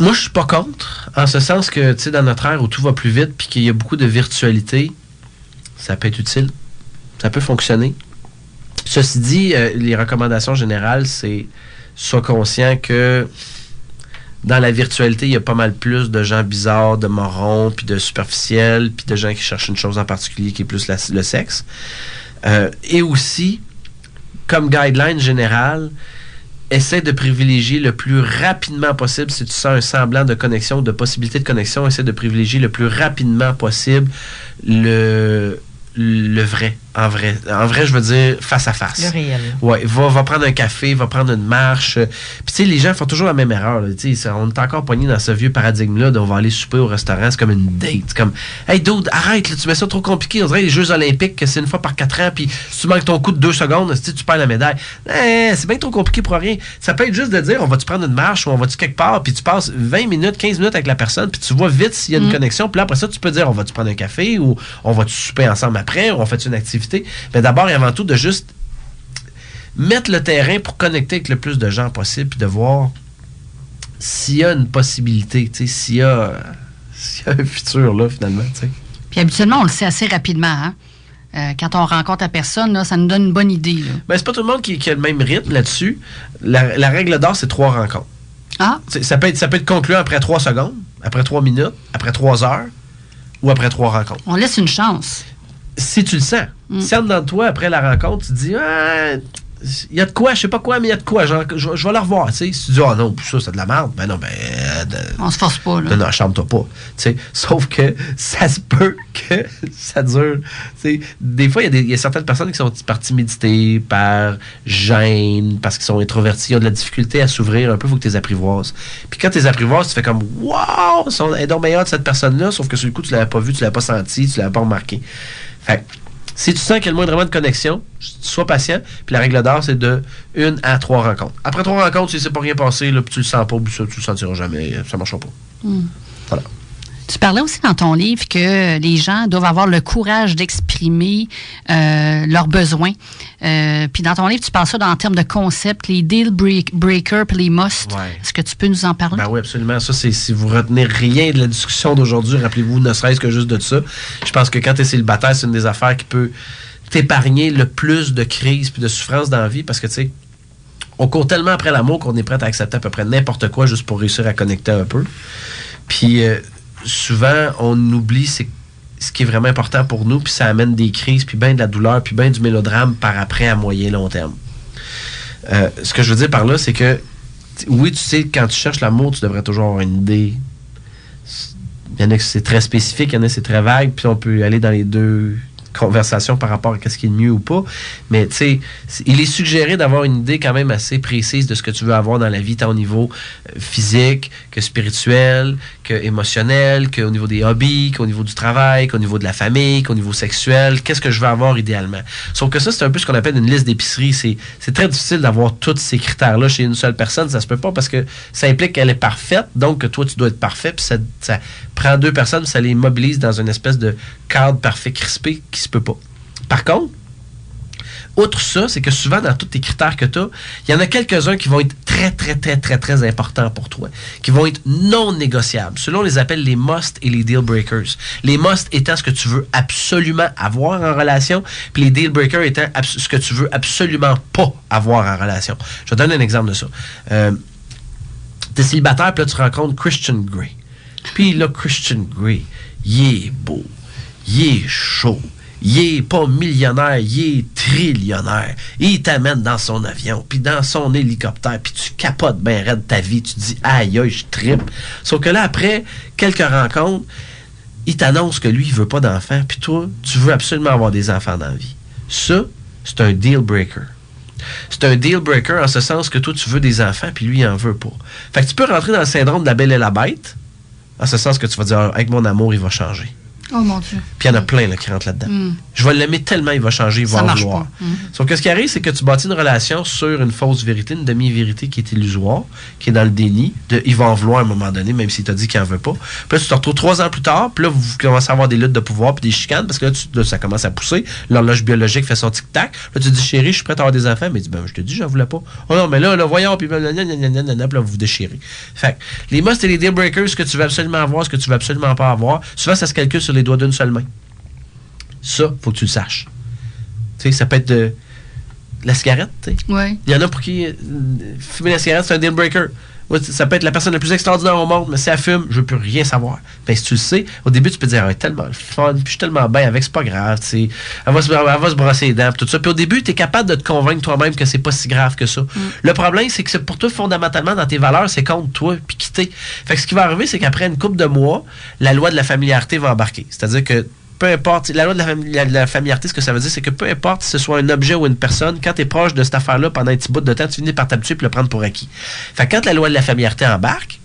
Moi, je suis pas contre, en ce sens que, tu sais, dans notre ère où tout va plus vite, puis qu'il y a beaucoup de virtualité, ça peut être utile. Ça peut fonctionner. Ceci dit, euh, les recommandations générales, c'est sois conscient que dans la virtualité, il y a pas mal plus de gens bizarres, de morons, puis de superficiels, puis de gens qui cherchent une chose en particulier qui est plus le sexe. Euh, et aussi, comme guideline générale, essaie de privilégier le plus rapidement possible, si tu sens un semblant de connexion, de possibilité de connexion, essaie de privilégier le plus rapidement possible le, le vrai, en vrai. En vrai, je veux dire face à face. Le réel. Ouais, va, va prendre un café, va prendre une marche. Puis tu sais, les gens font toujours la même erreur. là. On est encore pogné dans ce vieux paradigme-là d'on va aller souper au restaurant, c'est comme une date. Comme, hey dude, arrête, là, tu mets ça trop compliqué. On dirait les Jeux Olympiques, que c'est une fois par quatre ans, puis si tu manques ton coup de deux secondes, si tu perds la médaille. Eh, c'est bien trop compliqué pour rien. Ça peut être juste de dire, on va-tu prendre une marche ou on va-tu quelque part, puis tu passes 20 minutes, 15 minutes avec la personne, puis tu vois vite s'il y a une Mm. connexion, puis là, après ça, tu peux dire, on va-tu prendre un café ou on va-tu souper ensemble après, ou on fait une activité. Mais d'abord et avant tout, de juste mettre le terrain pour connecter avec le plus de gens possible, puis de voir s'il y a une possibilité, s'il y, a- y a un futur, là, finalement. Puis habituellement, on le sait assez rapidement. hein. Euh, quand on rencontre la personne, là, ça nous donne une bonne idée. là. Mais c'est pas tout le monde qui, qui a le même rythme là-dessus. La, la règle d'or, c'est trois rencontres. Ah, Ça peut, être, ça peut être conclu après trois secondes, après trois minutes, après trois heures ou après trois rencontres. on laisse une chance. Si tu le sens, Mm. si en dedans de toi, après la rencontre, tu te dis Ah, il y a de quoi, je sais pas quoi, mais il y a de quoi, je, je vais le revoir. Si tu dis Ah non, ça, c'est de la merde, ben non, ben. euh, On se force pas. Là. non, non, charme-toi pas. Tu sais, sauf que ça se peut que ça dure. Tu sais, des fois, il y y, a certaines personnes qui sont par timidité, par gêne, parce qu'ils sont introvertis, ils ont de la difficulté à s'ouvrir un peu, il faut que tu les apprivoises. Puis quand tu les apprivoises, tu fais comme Waouh, son- elle est donc meilleure de cette personne-là, sauf que sur le coup, tu l'avais pas vu, tu l'avais pas senti, tu l'avais pas remarqué. Fait si tu sens qu'il y a le moindrement de connexion, sois patient. Puis la règle d'or, c'est de une à trois rencontres. Après trois rencontres, si c'est pas rien passé, là, puis tu le sens pas, puis ça, tu le sentiras jamais, ça marchera pas. Voilà. Tu parlais aussi dans ton livre que les gens doivent avoir le courage d'exprimer euh, leurs besoins. Euh, puis dans ton livre, tu parles ça dans, en termes de concept, les deal break- breakers puis les must. Ouais. Est-ce que tu peux nous en parler? Ben oui, absolument. Ça, c'est si vous retenez rien de la discussion d'aujourd'hui, rappelez-vous, ne serait-ce que juste de ça. Je pense que quand tu es célibataire, c'est une des affaires qui peut t'épargner le plus de crises puis de souffrances dans la vie parce que, tu sais, on court tellement après l'amour qu'on est prêt à accepter à peu près n'importe quoi juste pour réussir à connecter un peu. Puis euh, souvent, on oublie ce qui est vraiment important pour nous, puis ça amène des crises, puis bien de la douleur, puis bien du mélodrame par après à moyen long terme. Euh, ce que je veux dire par là, c'est que oui, tu sais, quand tu cherches l'amour, tu devrais toujours avoir une idée. Il y en a que c'est très spécifique, il y en a que c'est très vague, puis on peut aller dans les deux conversations par rapport à ce qui est mieux ou pas. Mais tu sais, il est suggéré d'avoir une idée quand même assez précise de ce que tu veux avoir dans la vie, tant au niveau euh, physique que spirituel, que émotionnel, qu'au niveau des hobbies, qu'au niveau du travail, qu'au niveau de la famille, qu'au niveau sexuel. Qu'est-ce que je veux avoir idéalement? Sauf que ça, c'est un peu ce qu'on appelle une liste d'épicerie. C'est, très difficile d'avoir tous ces critères-là chez une seule personne. Ça se peut pas parce que ça implique qu'elle est parfaite, donc que toi, tu dois être parfait. Puis ça prend deux personnes, ça les mobilise dans une espèce de cadre parfait crispé qui se peut pas. Par contre, outre ça, c'est que souvent, dans tous tes critères que tu as, il y en a quelques-uns qui vont être très, très, très, très, très importants pour toi, qui vont être non négociables. Ceux-là, on les appelle les must et les deal breakers. Les must étant ce que tu veux absolument avoir en relation, puis les deal breakers étant ce que tu veux absolument pas avoir en relation. Je te donner un exemple de ça. Euh, T'es célibataire, puis là, tu rencontres Christian Grey. Puis là, Christian Grey, il est beau, il est chaud, il est pas millionnaire, il est trillionnaire. Il t'amène dans son avion, puis dans son hélicoptère, puis tu capotes bien raide ta vie. Tu dis, aïe, aïe, je tripe. Sauf que là, après quelques rencontres, il t'annonce que lui, il veut pas d'enfants, puis toi, tu veux absolument avoir des enfants dans la vie. Ça, c'est un deal breaker. C'est un deal breaker en ce sens que toi, tu veux des enfants, puis lui, il en veut pas. Fait que tu peux rentrer dans le syndrome de la belle et la bête, en ce sens que tu vas dire, avec mon amour, il va changer. Oh mon Dieu. Puis il y en a plein là, qui rentrent là-dedans. Mm. Je vais l'aimer tellement, il va changer, il va Ça en marche vouloir. pas. Mm. Sauf que ce qui arrive, c'est que tu bâtis une relation sur une fausse vérité, une demi-vérité qui est illusoire, qui est dans le déni. De, il va en vouloir à un moment donné, même s'il t'a dit qu'il en veut pas. Puis là, tu te retrouves trois ans plus tard, puis là, vous commencez à avoir des luttes de pouvoir puis des chicanes, parce que là, tu- là, ça commence à pousser. L'horloge biologique fait son tic-tac. Là, tu dis, chérie, je suis prêt à avoir des enfants. Mais il dit, ben, je te dis, j'en voulais pas. Oh non, mais là, là voyons, puis ben, là, vous vous déchirez. Fait que les musts et les deal breakers, ce que tu veux absolument avoir, ce que tu veux absolument pas avoir, souvent, ça se calcule sur les doigts d'une seule main. Ça, faut que tu le saches. Tu sais, ça peut être de la cigarette. Il y en a pour qui euh, fumer la cigarette, c'est un deal breaker. Ouais, ça peut être la personne la plus extraordinaire au monde, mais si elle fume, je veux plus rien savoir. Ben, si tu le sais, au début, tu peux te dire, ah, elle est tellement le fun, puis je suis tellement bien avec, c'est pas grave, tu sais. Elle va se, elle va se brosser les dents, puis tout ça. Puis au début, tu es capable de te convaincre toi-même que c'est pas si grave que ça. Le problème, c'est que c'est pour toi, fondamentalement, dans tes valeurs, c'est contre toi, puis quitter. Fait que ce qui va arriver, c'est qu'après une couple de mois, la loi de la familiarité va embarquer. C'est-à-dire que peu importe, la loi de la, la- la familiarité, ce que ça veut dire, c'est que peu importe si ce soit un objet ou une personne, quand tu es proche de cette affaire-là pendant un petit bout de temps, tu finis par t'habituer et le prendre pour acquis. Fait quand la loi de la familiarité embarque,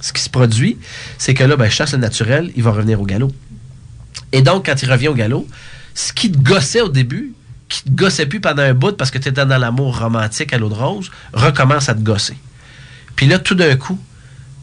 ce qui se produit, c'est que là, ben, chasse le naturel, il va revenir au galop. Et donc, quand il revient au galop, ce qui te gossait au début, qui te gossait plus pendant un bout parce que tu étais dans l'amour romantique à l'eau de rose, recommence à te gosser. Puis là, tout d'un coup,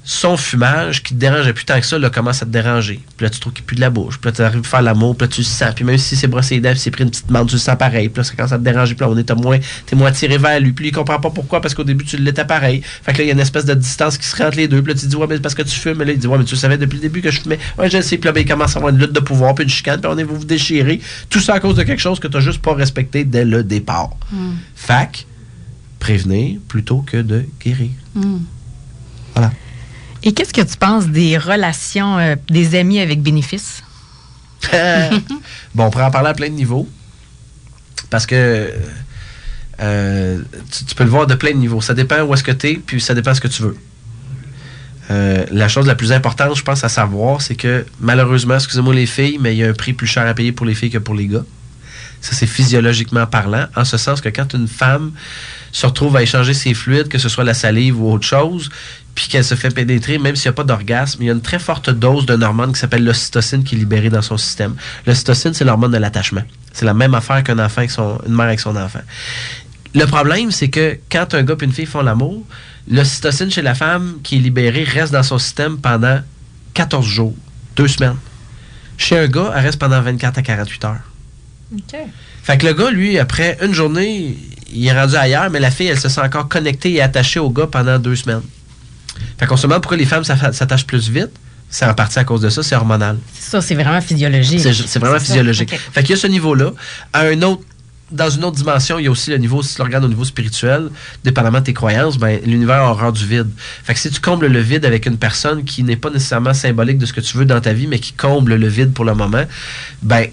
son fumage qui te dérangeait plus tant que ça, là, commence à te déranger. Puis là, tu trouves qu'il pue de la bouche. Puis là, tu arrives à faire l'amour, puis là, tu le sens. Puis même si c'est brossé les dents, puis c'est pris une petite menthe, tu le sens pareil. Puis là, ça commence à te déranger. Puis là, on est moins, t'es moins tiré vers lui. Puis il comprend pas pourquoi, parce qu'au début, tu l'étais pareil. Fait que là, il y a une espèce de distance qui se crée entre les deux. Puis là, tu dis, ouais, mais c'est parce que tu fumes. Mais là, il dit, ouais, mais tu savais depuis le début que je fumais. Ouais, je le sais. Puis là, ben, il commence à avoir une lutte de pouvoir, puis une chicane, puis on est vous vous déchirer. Tout ça à cause de quelque chose que tu juste pas respecté dès le départ. Fac, prévenir plutôt que de guérir. Mm. Voilà. Et qu'est-ce que tu penses des relations euh, des amis avec bénéfice? bon, on pourrait en parler à plein de niveaux. Parce que euh, tu, peux le voir de plein de niveaux. Ça dépend où est-ce que tu es, puis ça dépend ce que tu veux. Euh, la chose la plus importante, je pense, à savoir, c'est que malheureusement, excusez-moi les filles, mais il y a un prix plus cher à payer pour les filles que pour les gars. Ça, c'est physiologiquement parlant, en ce sens que quand une femme se retrouve à échanger ses fluides, que ce soit la salive ou autre chose, puis qu'elle se fait pénétrer, même s'il n'y a pas d'orgasme, il y a une très forte dose d'un hormone qui s'appelle l'ocytocine qui est libérée dans son système. L'ocytocine, c'est l'hormone de l'attachement. C'est la même affaire qu'un enfant avec son, une mère avec son enfant. Le problème, c'est que quand un gars et une fille font l'amour, l'ocytocine chez la femme qui est libérée reste dans son système pendant 14 jours, deux semaines. Chez un gars, elle reste pendant 24 à 48 heures. Fait que le gars, lui, après une journée, il est rendu ailleurs, mais la fille, elle se sent encore connectée et attachée au gars pendant deux semaines. Fait qu'on se demande pourquoi les femmes s'atta- s'attachent plus vite. C'est en partie à cause de ça, c'est hormonal. Ça, c'est vraiment physiologique. C'est c'est vraiment C'est physiologique. OK. Fait qu'il y a ce niveau-là. À un autre, dans une autre dimension, il y a aussi le niveau, si tu regardes au niveau spirituel, dépendamment de tes croyances, ben, l'univers a rendu vide. Fait que si tu combles le vide avec une personne qui n'est pas nécessairement symbolique de ce que tu veux dans ta vie, mais qui comble le vide pour le moment, ben,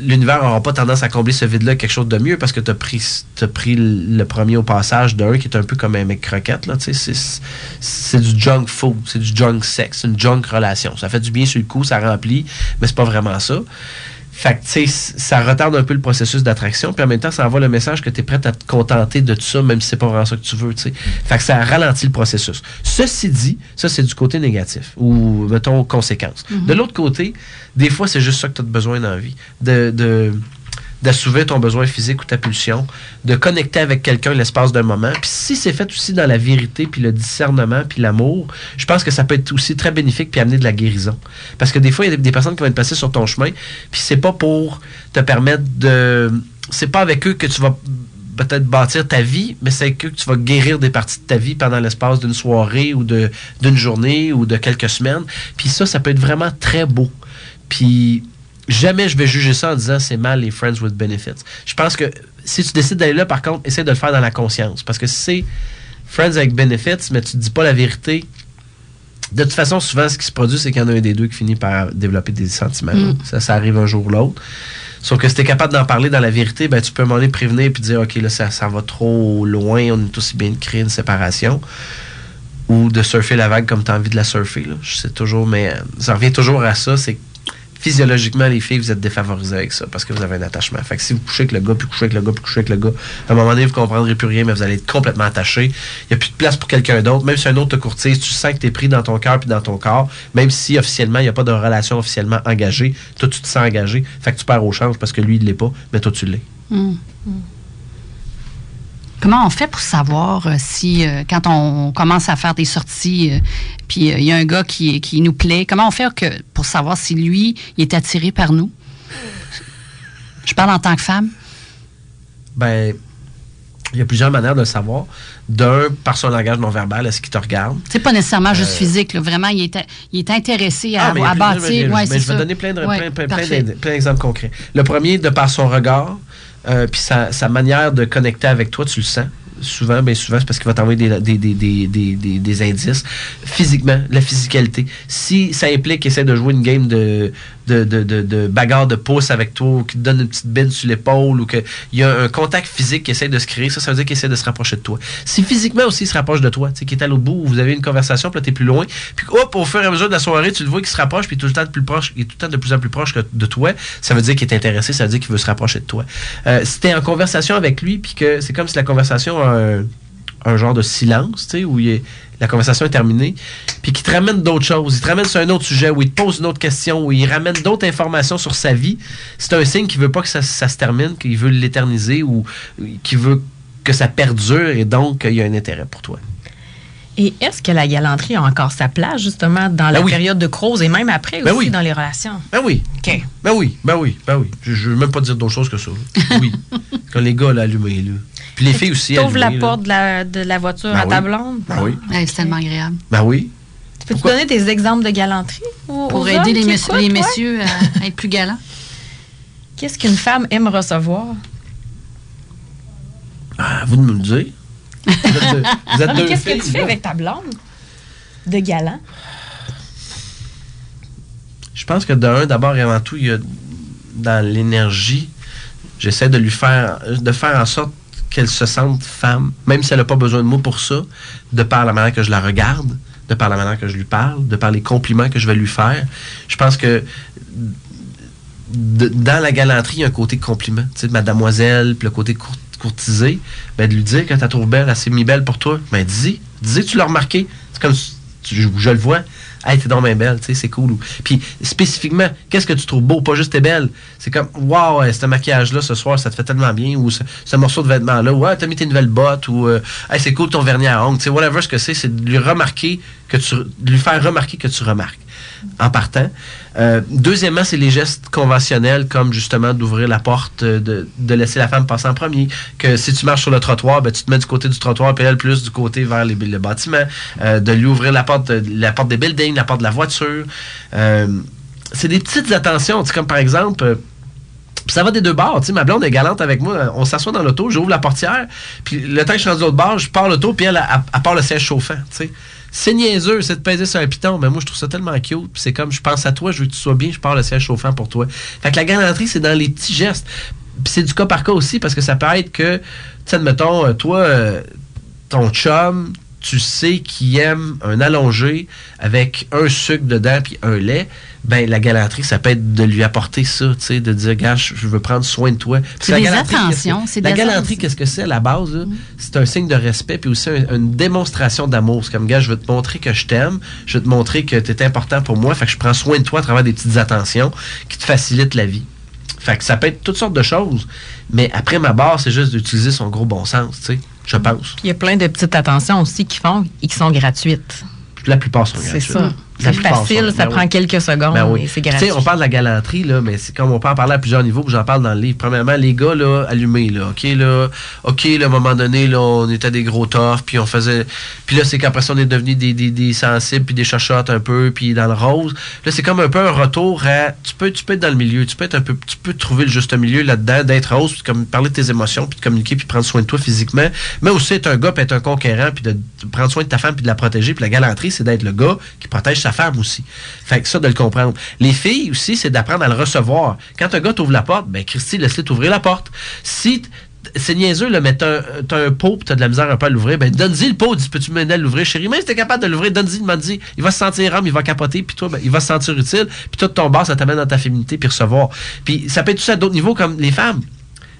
l'univers n'aura pas tendance à combler ce vide-là quelque chose de mieux parce que tu as pris, t'as pris le premier au passage d'un qui est un peu comme un mec croquette. Là, c'est du junk food, c'est du junk sex, c'est une junk relation. Ça fait du bien sur le coup, ça remplit, mais c'est pas vraiment ça. Fait que, tu sais, ça retarde un peu le processus d'attraction, puis en même temps, ça envoie le message que tu es prêt à te contenter de tout ça, même si c'est pas vraiment ça que tu veux, tu sais. Fait que ça ralentit le processus. Ceci dit, ça, c'est du côté négatif, ou, mettons, conséquence. De l'autre côté, des fois, c'est juste ça que tu as besoin dans la vie. De, de, d'assouvir ton besoin physique ou ta pulsion, de connecter avec quelqu'un l'espace d'un moment. Puis si c'est fait aussi dans la vérité, puis le discernement, puis l'amour, je pense que ça peut être aussi très bénéfique puis amener de la guérison. Parce que des fois, il y a des- personnes qui vont être passées sur ton chemin, puis c'est pas pour te permettre de... C'est pas avec eux que tu vas peut-être bâtir ta vie, mais c'est avec eux que tu vas guérir des parties de ta vie pendant l'espace d'une soirée ou d'une journée ou de quelques semaines. Puis ça, ça peut être vraiment très beau. Puis jamais je vais juger ça en disant c'est mal les friends with benefits. Je pense que si tu décides d'aller là, par contre, essaie de le faire dans la conscience. Parce que si c'est friends avec benefits, mais tu ne dis pas la vérité, de toute façon, souvent, ce qui se produit, c'est qu'il y en a un des deux qui finit par développer des sentiments. Mm. Ça, ça arrive un jour ou l'autre. Sauf que si t'es capable d'en parler dans la vérité, ben, tu peux m'en prévenir puis dire, OK, là, ça, ça va trop loin, on est aussi bien de créer une séparation ou de surfer la vague comme tu as envie de la surfer. Là. Je sais toujours, mais euh, ça revient toujours à ça, c'est physiologiquement, les filles, vous êtes défavorisées avec ça parce que vous avez un attachement. Fait que si vous couchez avec le gars, puis couchez avec le gars, puis couchez avec le gars, à un moment donné, vous comprendrez plus rien, mais vous allez être complètement attaché. Il n'y a plus de place pour quelqu'un d'autre. Même si un autre te courtise, tu sens que tu es pris dans ton cœur puis dans ton corps, même si officiellement, il n'y a pas de relation officiellement engagée, toi, tu te sens engagé. Fait que tu perds au change parce que lui, il ne l'est pas, mais toi, tu l'es. Hum. Comment on fait pour savoir euh, si, euh, quand on commence à faire des sorties, euh, puis il y a un gars qui, qui nous plaît, comment on fait que, pour savoir si lui, il est attiré par nous? Je parle en tant que femme. Ben, il y a plusieurs manières de le savoir. D'un, par son langage non verbal, est-ce qu'il te regarde? C'est pas nécessairement juste physique, là. vraiment, il est, il est intéressé à, Ah, à bâtir. Ouais, mais c'est je vais donner plein de- Ouais, plein- plein- d'exemples concrets. Le premier, de par son regard, euh, puis sa, manière de connecter avec toi, tu le sens. Souvent, bien souvent, c'est parce qu'il va t'envoyer des, des, des- des indices. Physiquement, la physicalité. Si ça implique qu'il essaie de jouer une game de, de, de, de, bagarre de pouce avec toi, ou qu'il te donne une petite bine sur l'épaule, ou qu'il y a un contact physique qui essaie de se créer, ça, ça veut dire qu'il essaie de se rapprocher de toi. Si physiquement aussi il se rapproche de toi, tu sais, qu'il est à l'autre bout, où vous avez une conversation, puis là, t'es plus loin, puis hop, au fur et à mesure de la soirée, tu le vois qu'il se rapproche, puis tout le temps de plus proche, il est tout le temps de plus en plus proche de toi, ça veut dire qu'il est intéressé, ça veut dire qu'il veut se rapprocher de toi. Euh, si t'es en conversation avec lui, puis que c'est comme si la conversation a un, un genre de silence, tu sais, où il est- la conversation est terminée, puis qu'il te ramène d'autres choses, il te ramène sur un autre sujet, où il te pose une autre question, où il ramène d'autres informations sur sa vie, c'est un signe qu'il veut pas que ça, ça se termine, qu'il veut l'éterniser, ou qu'il veut que ça perdure, et donc qu'il y a un intérêt pour toi. Et est-ce que la galanterie a encore sa place, justement, dans la Ben oui. période de crouse et même après Ben aussi oui. dans les relations? Ben oui. OK. Ben oui, ben oui, ben oui. Je ne veux même pas dire d'autre chose que ça. Oui. Quand les gars, là, allumés, là. Puis les filles aussi, Tu ouvres la là. porte de la, de la voiture Ben à ta blonde? Ben oui. Ouais, c'est tellement agréable. Ben oui. Tu peux-tu Pourquoi? donner des exemples de galanterie? aux- Pour aux aider les, messieurs- écoutent, les messieurs à, à être plus galants. Qu'est-ce qu'une femme aime recevoir? Ah, à vous de me le dire. Vous êtes, Qu'est-ce que tu fais avec ta blonde de galant? Je pense que d'un, d'abord et avant tout, il y a dans l'énergie, j'essaie de lui faire, de faire en sorte qu'elle se sente femme, même si elle n'a pas besoin de mots pour ça, de par la manière que je la regarde, de par la manière que je lui parle, de par les compliments que je vais lui faire. Je pense que dans la galanterie, il y a un côté compliment. Tu sais, de mademoiselle, puis le côté cour- courtisé, ben, de lui dire que tu la trouves belle, elle s'est mis belle pour toi. Ben, dis, dis, tu l'as remarqué. C'est comme, tu- je le vois. Hey, t'es donc bien belle, tu sais, c'est cool. Puis, spécifiquement, qu'est-ce que tu trouves beau? Pas juste t'es belle. C'est comme, waouh, ce maquillage-là, ce soir, ça te fait tellement bien. Ou ce, ce morceau de vêtement-là, ouais, t'as mis tes nouvelles bottes. Ou, euh, hey, c'est cool ton vernis à ongles. Tu sais, whatever ce que c'est, c'est de lui remarquer que tu, de lui faire remarquer que tu remarques en partant. Euh, deuxièmement, c'est les gestes conventionnels, comme justement d'ouvrir la porte, euh, de, laisser la femme passer en premier. Que si tu marches sur le trottoir, ben, tu te mets du côté du trottoir, puis elle plus du côté vers les, le bâtiment. Euh, de lui ouvrir la porte, la porte des buildings, la porte de la voiture. C'est des petites attentions, comme par exemple. ça va des deux bords. Ma blonde est galante avec moi. On s'assoit dans l'auto, j'ouvre la portière. Puis le temps que je suis rendu l'autre bord, je pars l'auto, puis elle, elle, elle part le siège chauffant. Tu sais. C'est niaiseux, c'est de peser sur un piton. Mais moi, je trouve ça tellement cute. C'est comme, je pense à toi, je veux que tu sois bien, je pars le siège chauffant pour toi. Fait que la galanterie, c'est dans les petits gestes. Puis c'est du cas par cas aussi, parce que ça peut être que, tu sais, euh, toi, euh, ton chum, tu sais qu'il aime un allongé avec un sucre dedans puis un lait, ben la galanterie, ça peut être de lui apporter ça, tu sais, de dire, gars, je veux prendre soin de toi. C'est la des galanterie, attentions, qu'est-ce que- c'est La des galanterie, qu'est-ce que c'est à la base? là? C'est un signe de respect puis aussi un- une démonstration d'amour. C'est comme, gars, je veux te montrer que je t'aime, je veux te montrer que tu es important pour moi, fait que je prends soin de toi à travers des petites attentions qui te facilitent la vie. Fait que ça peut être toutes sortes de choses. Mais après, ma barre, c'est juste d'utiliser son gros bon sens, tu sais, je pense. Puis il y a plein de petites attentions aussi qui font et qui sont gratuites. La plupart sont C'est gratuites. ça. C'est facile, ça ben prend oui. quelques secondes Ben oui. et c'est gratuit. on parle de la galanterie, là, mais c'est comme on peut en parler à plusieurs niveaux, puis j'en parle dans le livre. Premièrement, les gars, là, allumés, là, OK, là, OK, là, à un moment donné, là, on était des gros toffs, puis on faisait... Puis là, c'est qu'après ça, on est devenus des, des, des sensibles, puis des chachottes un peu, puis dans le rose. Là, c'est comme un peu un retour à... Tu peux, tu peux être dans le milieu, tu peux être un peu... Tu peux trouver le juste milieu là-dedans, d'être rose, puis comme parler de tes émotions, puis de communiquer, puis prendre soin de toi physiquement, mais aussi être un gars, puis être un conquérant, puis de, de prendre soin de ta femme, puis de la protéger. Puis la galanterie, c'est d'être le gars qui protège sa femme aussi. Fait que ça, de le comprendre. Les filles aussi, c'est d'apprendre à le recevoir. Quand un gars t'ouvre la porte, ben Christy, laisse-le t'ouvrir la porte. Si c'est niaiseux, là, mais t'as un pot tu t'as de la misère un peu à l'ouvrir, ben donne-y le pot, dis peux-tu m'aider à l'ouvrir, chérie? Même si t'es capable de l'ouvrir, donne-y, demande-y. Il va se sentir homme, il va capoter, puis toi, ben, il va se sentir utile, puis toi, de ton bas, ça t'amène dans ta féminité, puis recevoir. Puis ça peut être tout ça à d'autres niveaux, comme les femmes,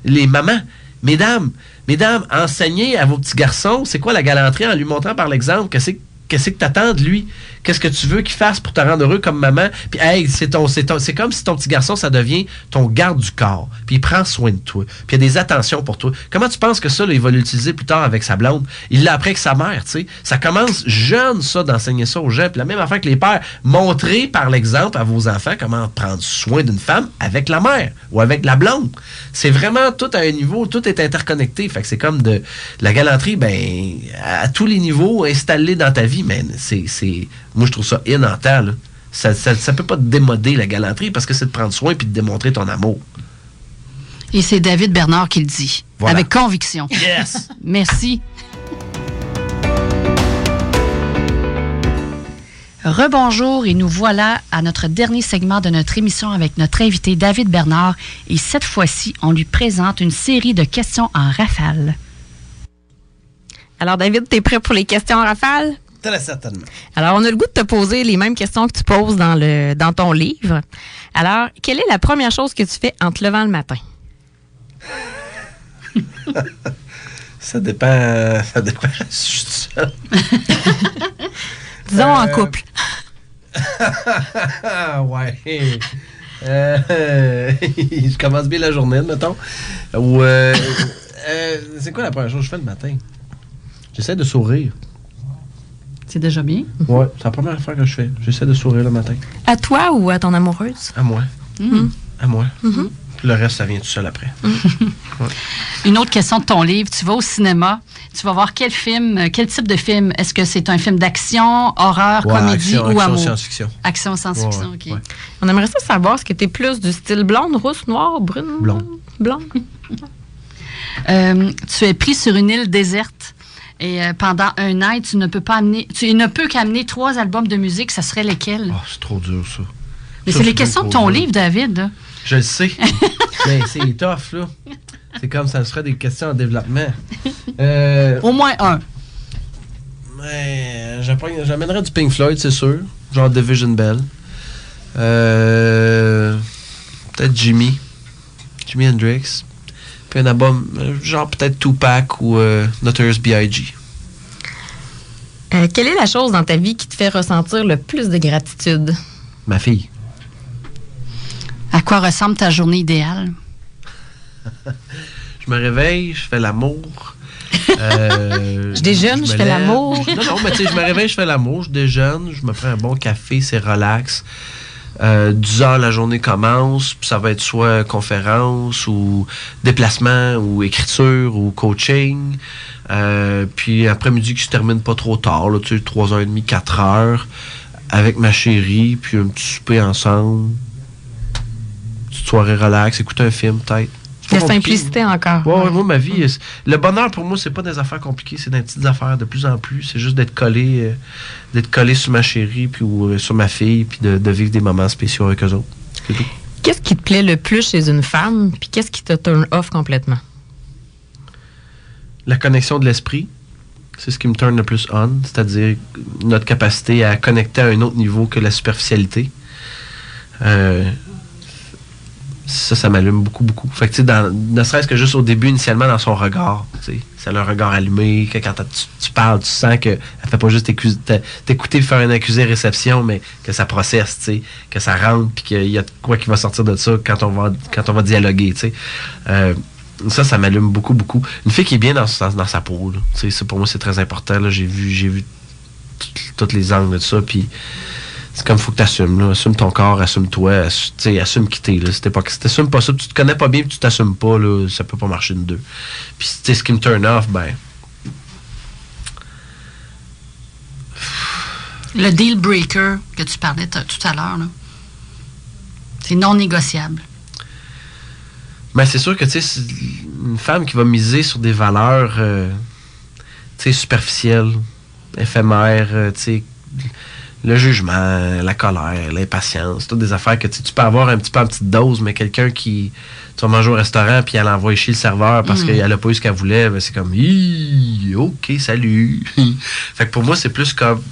les mamans. Mesdames, mesdames, enseignez à vos petits garçons, c'est quoi la galanterie en lui montrant par l'exemple que c'est qu'est-ce que t'attends de lui? Qu'est-ce que tu veux qu'il fasse pour te rendre heureux comme maman? Puis, hey, c'est ton, c'est c'est comme si ton petit garçon, ça devient ton garde du corps. Puis, il prend soin de toi. Puis, il y a des attentions pour toi. Comment tu penses que ça, il va l'utiliser plus tard avec sa blonde? Il l'a appris avec sa mère, tu sais. Ça commence jeune, ça, d'enseigner ça aux gens. Puis, la même affaire que les pères. Montrez par l'exemple à vos enfants comment prendre soin d'une femme avec la mère ou avec la blonde. C'est vraiment tout à un niveau, tout est interconnecté. Fait que c'est comme de la galanterie, ben, à, tous les niveaux, installée dans ta vie, mais c'est moi, je trouve ça in Ça ne peut pas te démoder la galanterie parce que c'est de prendre soin et de démontrer ton amour. Et c'est David Bernard qui le dit. Avec conviction. Yes! Merci. Rebonjour et nous voilà à notre dernier segment de notre émission avec notre invité David Bernard et cette fois-ci, on lui présente une série de questions en rafale. Alors David, tu es prêt pour les questions en rafale? Certainement. Alors, on a le goût de te poser les mêmes questions que tu poses dans, le, dans ton livre. Alors, quelle est la première chose que tu fais en te levant le matin? ça dépend. Ça dépend. Je suis seul. Disons en euh, couple. ouais. Euh, je commence bien la journée, mettons. Ou, euh, c'est quoi la première chose que je fais le matin? J'essaie de sourire. C'est déjà bien. Oui, c'est la première fois que je fais. J'essaie de sourire le matin. À toi ou à ton amoureuse? À moi. Hmm. À moi. Mm-hmm. Le reste, ça vient tout seul après. Mm. Une autre question de ton livre. Tu vas au cinéma, tu vas voir quel film, euh, quel type de film? Est-ce que c'est un film d'action, horreur, comédie ou amour? science-fiction. Action, science-fiction, OK. On aimerait ça savoir, ce que tu es plus du style blonde, rousse, noire, brune? Blonde. Blonde. Euh, tu es pris sur une île déserte et euh, pendant un an, tu ne peux pas amener, tu ne peux qu'amener trois albums de musique. Ça serait lesquels? Oh, c'est trop dur, ça. Mais c'est les questions de ton livre, David. Je le sais. Mais c'est tough, là. C'est comme ça serait des questions en développement. Euh, Au moins un. Mais j'amènerais du Pink Floyd, c'est sûr. Genre Division Bell. Euh, peut-être Jimmy. Jimi Hendrix un album, euh, genre peut-être Tupac ou euh, Notorious B.I.G. Euh, quelle est la chose dans ta vie qui te fait ressentir le plus de gratitude? Ma fille. À quoi ressemble ta journée idéale? je me réveille, je fais l'amour. je déjeune, je, fais l'amour. Non, non, mais tu sais, je me réveille, je fais l'amour, je déjeune, je me prends un bon café, c'est relax. Euh, 10 heures, la journée commence, puis ça va être soit conférence ou déplacement ou écriture ou coaching. Euh, puis après-midi, que je termine pas trop tard, là, tu sais, 3h30, 4h, avec ma chérie, puis un petit souper ensemble. Petite soirée relax, écouter un film peut-être. La simplicité encore. Ouais, moi, ma vie, le bonheur pour moi, c'est pas des affaires compliquées, c'est des petites affaires de plus en plus. C'est juste d'être collé, euh, d'être collé sur ma chérie, puis ou, euh, sur ma fille, puis de, vivre des moments spéciaux avec eux autres. Qu'est-ce qui te plaît le plus chez une femme, puis qu'est-ce qui te turn off complètement? La connexion de l'esprit. C'est ce qui me turn le plus on, c'est-à-dire notre capacité à connecter à un autre niveau que la superficialité. Euh, ça, ça m'allume beaucoup, beaucoup. Fait que, sais, ne serait-ce que juste au début, initialement, dans son regard, c'est le regard allumé, que quand tu, parles, tu sens qu'elle fait pas juste t'écouter faire une accusé-réception, mais que ça processe, que ça rentre, puis qu'il y a quoi qui va sortir de ça quand on va, quand on va dialoguer, tu sais. Euh, ça, ça m'allume beaucoup, beaucoup. Une fille qui est bien dans, dans, sa peau, sais, pour moi, c'est très important. J'ai vu, j'ai vu tous les angles de ça, puis c'est comme faut que tu assumes. Là. Assume ton corps, assume-toi, assume quitter. Là. Si pas, si t'assumes pas ça, tu te connais pas bien, tu t'assumes pas, là, ça peut pas marcher de deux. Puis ce qui me turn off, ben. Le deal breaker que tu parlais tout à l'heure, c'est non négociable. Ben, c'est sûr que tu sais, une femme qui va miser sur des valeurs euh, superficielles, éphémères, euh, tu sais le jugement, la colère, l'impatience, toutes des affaires que tu peux avoir un petit peu en petite dose, mais quelqu'un qui. Tu vas manger au restaurant, puis elle envoie chier le serveur parce Mm. qu'elle a pas eu ce qu'elle voulait, ben, c'est comme, OK, salut. fait que pour moi, c'est plus comme.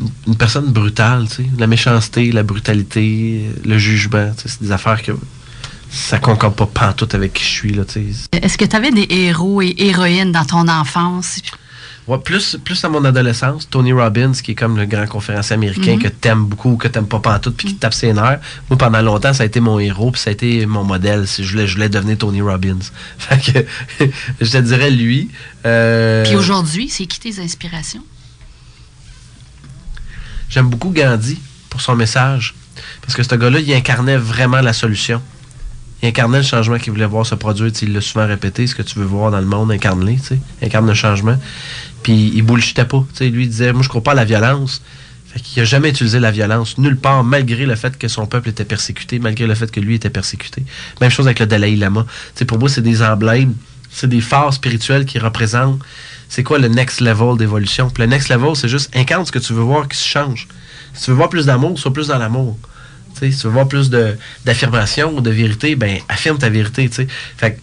une- Une personne brutale, tu sais. La méchanceté, la brutalité, le jugement, tu sais, c'est des affaires que ça concorde pas pantoute avec qui je suis, là, tu sais. Est-ce que tu avais des héros et héroïnes dans ton enfance? Ouais, plus, plus à mon adolescence, Tony Robbins, qui est comme le grand conférencier américain Mhm. que t'aimes beaucoup ou que t'aimes pas pantoute puis qui te tape ses nerfs. Moi, pendant longtemps, ça a été mon héros puis ça a été mon modèle. Si je voulais, je voulais devenir Tony Robbins. Fait que, je te dirais lui. Euh, Puis aujourd'hui, c'est qui tes inspirations? J'aime beaucoup Gandhi pour son message. Parce que ce gars-là, il incarnait vraiment la solution. Il incarnait le changement qu'il voulait voir se produire. Il l'a souvent répété, ce que tu veux voir dans le monde, incarne-le. Incarne le changement. Puis il bullshitait pas. Tu sais, lui, il disait, moi, je crois pas à la violence. Fait qu'il a jamais utilisé la violence, nulle part, malgré le fait que son peuple était persécuté, malgré le fait que lui était persécuté. Même chose avec le Dalai Lama. Tu sais, pour moi, c'est des emblèmes, c'est des phares spirituels qui représentent c'est quoi le next level d'évolution. Puis le next level, c'est juste incarne ce que tu veux voir qui se change. Si tu veux voir plus d'amour, sois plus dans l'amour. Si tu veux voir plus d'affirmation ou de vérité, ben affirme ta vérité. tu sais. Fait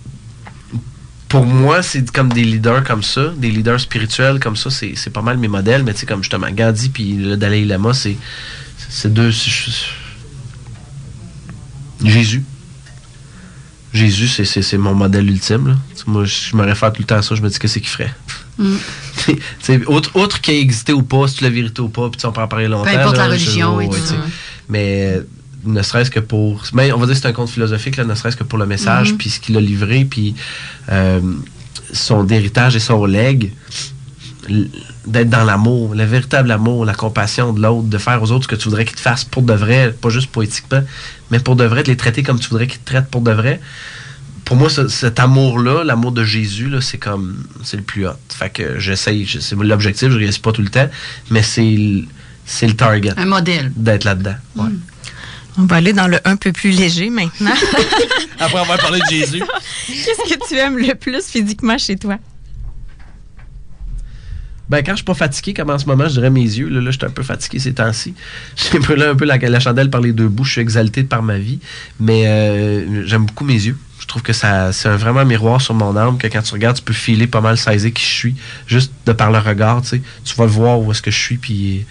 pour moi, c'est comme des leaders comme ça, des leaders spirituels comme ça, c'est c'est pas mal mes modèles, mais tu sais, comme justement Gandhi puis le Dalai Lama, c'est c'est deux. Jésus. Jésus, c'est- c'est c'est mon modèle ultime. là. Moi, je me réfère tout le temps à ça, je me dis que c'est qu'il ferait. Mm. Autre, autre qu'il ait existé ou pas, si tu la vérité ou pas, puis on peut en parler longtemps. Peu importe là, la religion et ouais, tout. Mais ne serait-ce que pour. Mais on va dire que c'est un conte philosophique, là, ne serait-ce que pour le message, Mhm. puis ce qu'il a livré, puis euh, son héritage et son legs, d'être dans l'amour, le véritable amour, la compassion de l'autre, de faire aux autres ce que tu voudrais qu'ils te fassent pour de vrai, pas juste poétiquement, mais pour de vrai, de les traiter comme tu voudrais qu'ils te traitent pour de vrai. Pour moi, ce- cet amour-là, l'amour de Jésus, c'est comme, c'est le plus hot. Fait que j'essaye, je- c'est l'objectif, je réussis pas tout le temps, mais c'est le- c'est le target Un modèle. d'être là-dedans. Ouais. On va aller dans le un peu plus léger maintenant. Après avoir parlé de Jésus. Qu'est-ce que tu aimes le plus physiquement chez toi? Ben, quand je suis pas fatigué, comme en ce moment, je dirais mes yeux. Là, là je suis un peu fatigué ces temps-ci. J'ai un peu, là, un peu la, la chandelle par les deux bouts. Je suis exalté par ma vie. Mais euh, j'aime beaucoup mes yeux. Je trouve que ça c'est un vraiment un miroir sur mon âme que quand tu regardes, tu peux filer pas mal saisir qui je suis. Juste de par le regard, tu sais. Tu vas voir où est-ce que je suis, puis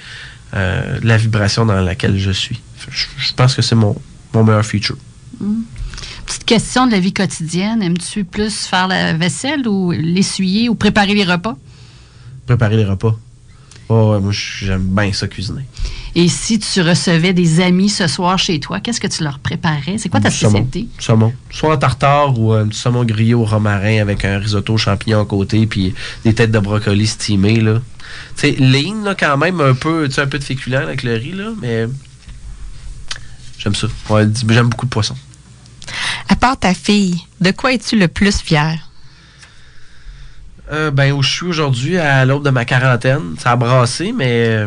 euh, la vibration dans laquelle je suis. Je, je pense que c'est mon, mon meilleur feature. Petite question de la vie quotidienne. Aimes-tu plus faire la vaisselle ou l'essuyer ou préparer les repas? Préparer les repas. Oh, ouais, moi, j'aime bien ça cuisiner. Et si tu recevais des amis ce soir chez toi, qu'est-ce que tu leur préparais? C'est quoi ta spécialité? Saumon. Soit en tartare ou un petit saumon grillé au romarin avec un risotto champignon à côté puis des têtes de brocoli steamées, là. Tu sais, lean, là, quand même, un peu, un peu de féculent avec le riz, là, mais j'aime ça. Ouais, j'aime beaucoup le poisson. À part ta fille, de quoi es-tu le plus fier? Euh, ben, où je suis aujourd'hui, à l'aube de ma quarantaine, ça a brassé, mais...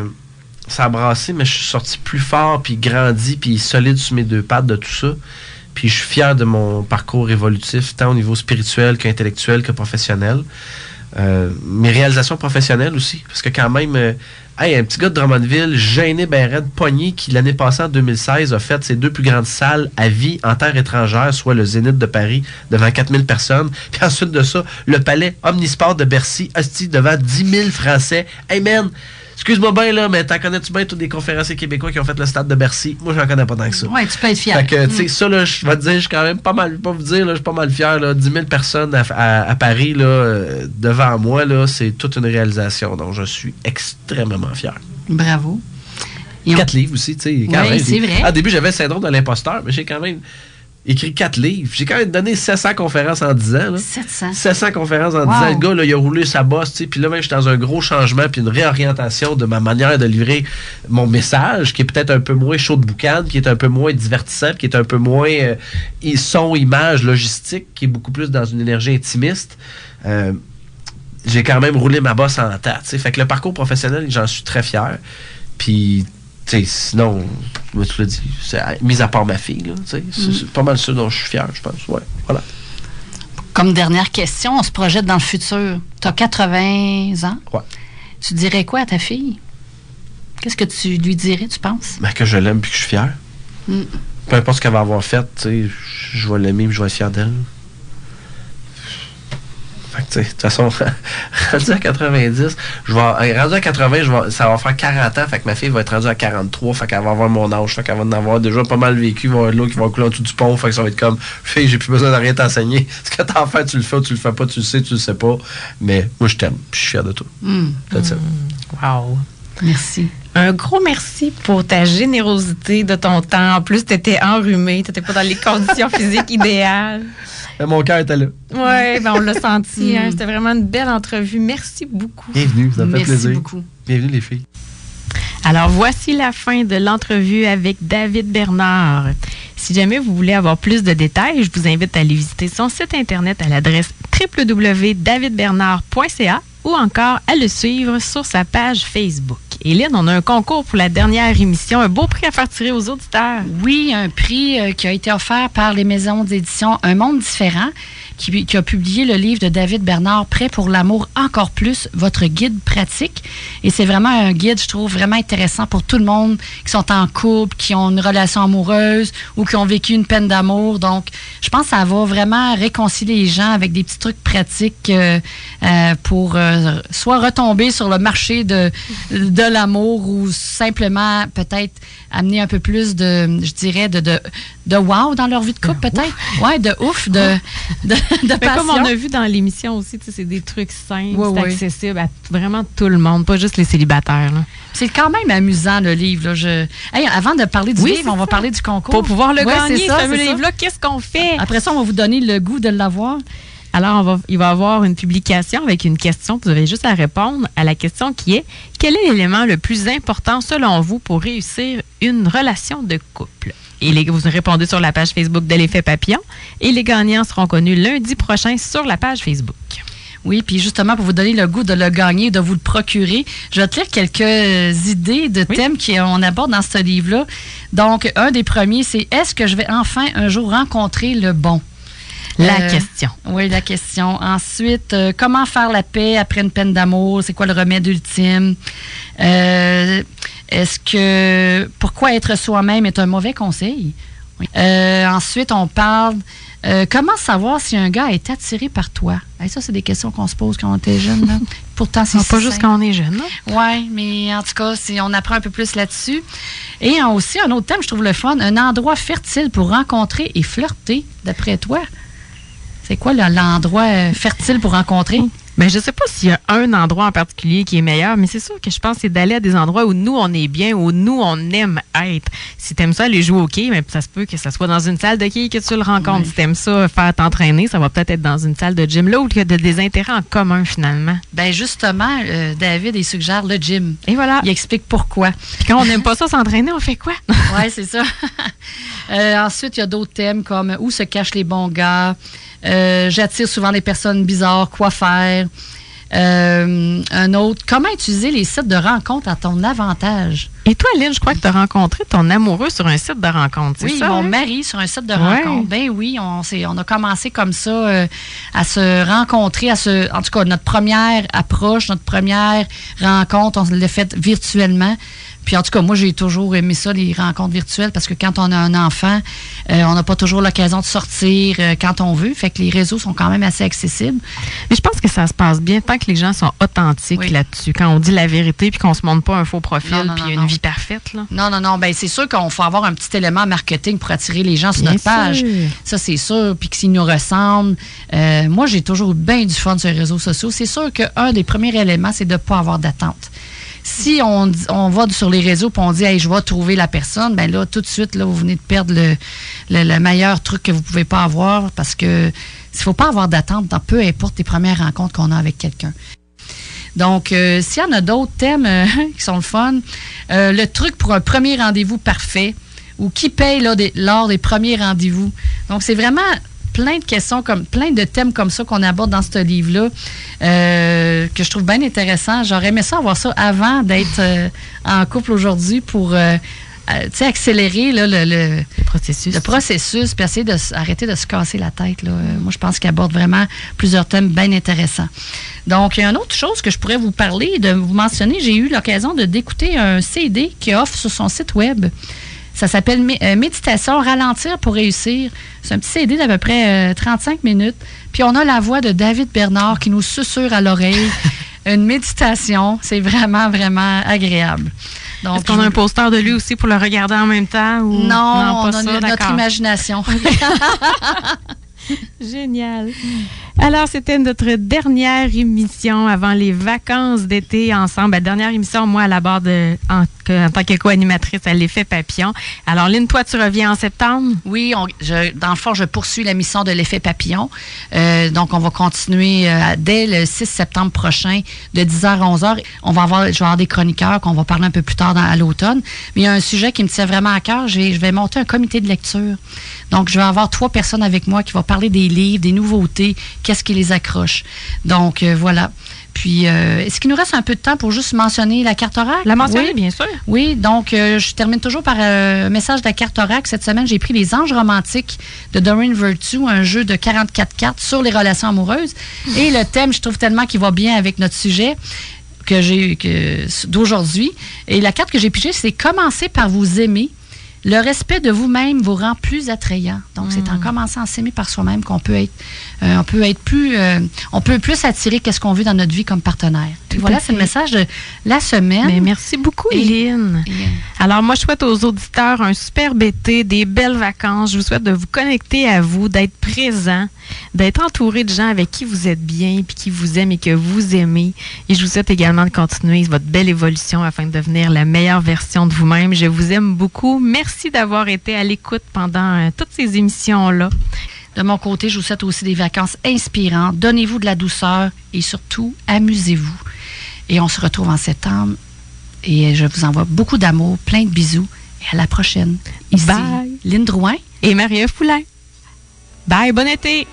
ça a brassé, mais je suis sorti plus fort, puis grandi, puis solide sur mes deux pattes de tout ça. Puis je suis fier de mon parcours évolutif, tant au niveau spirituel qu'intellectuel que professionnel. Euh, mes réalisations professionnelles aussi, parce que quand même, euh, hey, un petit gars de Drummondville, gêné, raide, pogné, qui l'année passée, en 2016, a fait ses deux plus grandes salles à vie en terre étrangère, soit le Zénith de Paris, devant 4000 personnes. Puis ensuite de ça, le palais Omnisport de Bercy, hostie, devant 10 000 Français. Hey excuse-moi bien là, mais t'en connais-tu bien tous des conférenciers québécois qui ont fait le stade de Bercy? Moi, j'en connais pas tant que ça. Oui, tu peux être fier. Fait que, tu sais, Mm. ça, là, je vais te dire, je suis quand même pas mal, pas vous dire, là, je suis pas mal fier, là. 10 000 personnes à, à- à Paris, là, euh, devant moi, là, c'est toute une réalisation. Donc, je suis extrêmement fier. Bravo. On- Quatre livres aussi, tu sais. Oui, c'est vrai. Ah, Au début, j'avais le syndrome de l'imposteur, mais j'ai quand même écrit quatre livres. J'ai quand même donné 700 conférences en 10 ans, là. 700. 700 conférences en Wow. 10 ans. Le gars, là, il a roulé sa bosse, tu sais. Puis là, même, j'étais dans un gros changement, puis une réorientation de ma manière de livrer mon message, qui est peut-être un peu moins chaud de boucan, qui est un peu moins divertissant, qui est un peu moins euh, son, image, logistique, qui est beaucoup plus dans une énergie intimiste. Euh, j'ai quand même roulé ma bosse en sais. Fait que le parcours professionnel, j'en suis très fier. Puis, sinon, je me suis dit, c'est, mis à part ma fille, sais, c'est, pas mal ça dont je suis fier, je pense. Ouais, voilà. Comme dernière question, on se projette dans le futur. Tu as 80 ans. Ouais. tu dirais quoi à ta fille? Qu'est-ce que tu lui dirais, tu penses? Ben, que je l'aime puis que je suis fier. Mm. Peu importe ce qu'elle va avoir fait, je vais l'aimer et je vais être fier d'elle. Fait que, tu sais, de toute façon, rendu à 90, je vais, rendu à 80, je vais, ça va faire 40 ans, fait que ma fille va être rendue à 43, fait qu'elle va avoir mon âge, fait qu'elle va en avoir déjà pas mal vécu, il va y avoir de l'eau qui va couler en dessous du pont, fait que ça va être comme, fille, j'ai plus besoin de rien t'enseigner. Ce que t'as à faire, tu le fais ou tu le fais pas, tu le sais, tu le sais pas. Mais moi, je t'aime, je suis fier de toi. Mm. That's it. Wow. Merci. Un gros merci pour ta générosité de ton temps. En plus, tu étais enrhumé, tu n'étais pas dans les conditions physiques idéales. Mais mon cœur était là. Oui, ben on l'a senti. hein. Mm. C'était vraiment une belle entrevue. Merci beaucoup. Bienvenue, ça me fait Merci plaisir. beaucoup. Bienvenue, les filles. Alors, voici la fin de l'entrevue avec David Bernard. Si jamais vous voulez avoir plus de détails, je vous invite à aller visiter son site Internet à l'adresse www.davidbernard.ca ou encore à le suivre sur sa page Facebook. Lynn, on a un concours pour la dernière émission, un beau prix à faire tirer aux auditeurs. Oui, un prix euh, qui a été offert par les maisons d'édition Un Monde différent, qui, qui a publié le livre de David Bernard, Prêt pour l'amour encore plus, votre guide pratique. Et c'est vraiment un guide, je trouve, vraiment intéressant pour tout le monde qui sont en couple, qui ont une relation amoureuse ou qui ont vécu une peine d'amour. Donc, je pense que ça va vraiment réconcilier les gens avec des petits trucs pratiques euh, euh, pour soit retomber sur le marché de, de l'amour ou simplement peut-être amener un peu plus de, je dirais, de, de, de wow dans leur vie de couple, peut-être. Ouais, de ouf, de, de, de Mais passion. comme on a vu dans l'émission aussi, tu sais, c'est des trucs simples, Oui, c'est oui. accessible à vraiment tout le monde, pas juste les célibataires. C'est quand même amusant, le livre. Là. Je... Hey, avant de parler du Oui, livre, on va parler du concours. Pour pouvoir le Ouais, gagner, ce ça, ça. livre-là, qu'est-ce qu'on fait? Après ça, on va vous donner le goût de l'avoir. Alors, on va, il va y avoir une publication avec une question. Vous avez juste à répondre à la question qui est quel est l'élément le plus important selon vous pour réussir une relation de couple? Et les, vous répondez sur la page Facebook de l'effet papillon. Et les gagnants seront connus lundi prochain sur la page Facebook. Oui, puis justement, pour vous donner le goût de le gagner, de vous le procurer, je vais te lire quelques idées de Oui. thèmes qu'on aborde dans ce livre-là. Donc, un des premiers, c'est est-ce que je vais enfin un jour rencontrer le bon? La Euh, question. Oui, la question. Ensuite, euh, comment faire la paix après une peine d'amour? C'est quoi le remède ultime? Euh, Est-ce que pourquoi être soi-même est un mauvais conseil? Oui. Ensuite, on parle comment savoir si un gars est attiré par toi? Hey, ça, c'est des questions qu'on se pose quand on était jeune. Là. Pourtant, c'est pas si juste quand on est jeune. non? Oui, mais en tout cas, c'est- on apprend un peu plus là-dessus. Et aussi, un autre thème, je trouve le fun, un endroit fertile pour rencontrer et flirter, d'après toi? C'est quoi l'endroit euh, fertile pour rencontrer? Ben, je sais pas s'il y a un endroit en particulier qui est meilleur, mais c'est sûr que je pense que c'est d'aller à des endroits où nous, on est bien, où nous, on aime être. Si t'aimes ça aller jouer au quai, mais ça se peut que ça soit dans une salle de quai que tu le rencontres. Ouais. Si t'aimes ça faire t'entraîner, ça va peut-être être dans une salle de gym là où il y a de- des intérêts en commun finalement. Ben justement, euh, David, il suggère le gym. Et voilà. Il explique pourquoi. Puis quand on n'aime pas ça s'entraîner, on fait quoi? Oui, c'est ça. Euh, ensuite, il y a d'autres thèmes comme où se cachent les bons gars, euh, j'attire souvent les personnes bizarres, quoi faire. Euh, un autre, comment utiliser les sites de rencontres à ton avantage? Et toi, Lynn, je crois que tu as rencontré ton amoureux sur un site de rencontre, c'est Oui, ça? mon hein? mari sur un site de Ouais. rencontre. Ben oui, on, on a commencé comme ça euh, à se rencontrer, à se, en tout cas notre première approche, notre première rencontre, on l'a faite virtuellement. Puis en tout cas, moi j'ai toujours aimé ça les rencontres virtuelles parce que quand on a un enfant, euh, on n'a pas toujours l'occasion de sortir euh, quand on veut. Fait que les réseaux sont quand même assez accessibles. Mais je pense que ça se passe bien tant que les gens sont authentiques Oui. là-dessus. Quand on dit la vérité puis qu'on se montre pas un faux profil puis une non. vie parfaite. Là. Non, non, non. Ben c'est sûr qu'on faut avoir un petit élément marketing pour attirer les gens sur Bien notre page. Ça, c'est sûr. Puis que s'ils nous ressemblent. Euh, moi, j'ai toujours eu bien du fun sur les réseaux sociaux. C'est sûr qu'un des premiers éléments, c'est de ne pas avoir d'attente. Si on, on va sur les réseaux et on dit hey, je vais trouver la personne, ben là, tout de suite, là, vous venez de perdre le, le, le meilleur truc que vous pouvez pas avoir parce que il faut pas avoir d'attente dans peu importe les premières rencontres qu'on a avec quelqu'un. Donc, euh, s'il y en a d'autres thèmes euh, qui sont le fun, euh, le truc pour un premier rendez-vous parfait ou qui paye là, lors des premiers rendez-vous. Donc, c'est vraiment plein de questions, comme plein de thèmes comme ça qu'on aborde dans ce livre-là, euh, que je trouve bien intéressant. J'aurais aimé ça avoir ça avant d'être euh, en couple aujourd'hui pour euh, accélérer là, le, le, Processus. le processus, puis essayer d'arrêter de se casser la tête. Là. Moi, je pense qu'il aborde vraiment plusieurs thèmes bien intéressants. Donc, il y a une autre chose que je pourrais vous parler, de vous mentionner. J'ai eu l'occasion de d'écouter un CD qui offre sur son site web. Ça s'appelle Mé- euh, Méditation Ralentir pour réussir. C'est un petit CD d'à peu près euh, 35 minutes. Puis on a la voix de David Bernard qui nous susurre à l'oreille une méditation. C'est vraiment, vraiment agréable. Est-ce qu'on a un poster de lui aussi pour le regarder en même temps? Ou... non, on pas a ça, notre imagination. Génial. Alors, c'était notre dernière émission avant les vacances d'été ensemble. La dernière émission, moi, à la barre de, en, tant que co-animatrice à l'effet papillon. Alors, Lynn, toi, tu reviens en septembre? Oui, je- dans le fond, je poursuis la mission de l'effet papillon. Euh, donc, on va continuer euh, dès le 6 septembre prochain, de 10h à 11h. On va avoir, je vais avoir des chroniqueurs qu'on va parler un peu plus tard à l'automne. Mais il y a un sujet qui me tient vraiment à cœur. Je vais monter un comité de lecture. Donc, je vais avoir trois personnes avec moi qui vont parler des livres, des nouveautés, qu'est-ce qui les accroche. Donc, euh, voilà. Puis, euh, est-ce qu'il nous reste un peu de temps pour juste mentionner la carte oracle? La mentionner, Oui. bien sûr. Oui, donc euh, je termine toujours par euh, un message de la carte oracle. Cette semaine, j'ai pris Les Anges romantiques de Doreen Virtue, un jeu de 44 cartes sur les relations amoureuses. Et le thème, je trouve tellement qu'il va bien avec notre sujet que j'ai d'aujourd'hui. Et la carte que j'ai pigée, c'est Commencer par vous aimer. Le respect de vous-même vous rend plus attrayant. Donc, c'est en commençant à s'aimer par soi-même qu'on peut être, euh, on peut être plus, euh, on peut plus attirer qu'est-ce qu'on veut dans notre vie comme partenaire. Et voilà, c'est le message de la semaine. Mais merci beaucoup, euh, Alors, moi, je souhaite aux auditeurs un superbe été, des belles vacances. Je vous souhaite de vous connecter à vous, d'être présent, d'être entouré de gens avec qui vous êtes bien, puis qui vous aiment et que vous aimez. Et je vous souhaite également de continuer votre belle évolution afin de devenir la meilleure version de vous-même. Je vous aime beaucoup. Merci d'avoir été à l'écoute pendant euh, toutes ces émissions-là. De mon côté, je vous souhaite aussi des vacances inspirantes. Donnez-vous de la douceur et surtout, amusez-vous. Et on se retrouve en septembre. Et je vous envoie beaucoup d'amour, plein de bisous. Et à la prochaine. Ici, Bye. Lynn Drouin. Et Marie-Ève Poulain. Bye, bon été!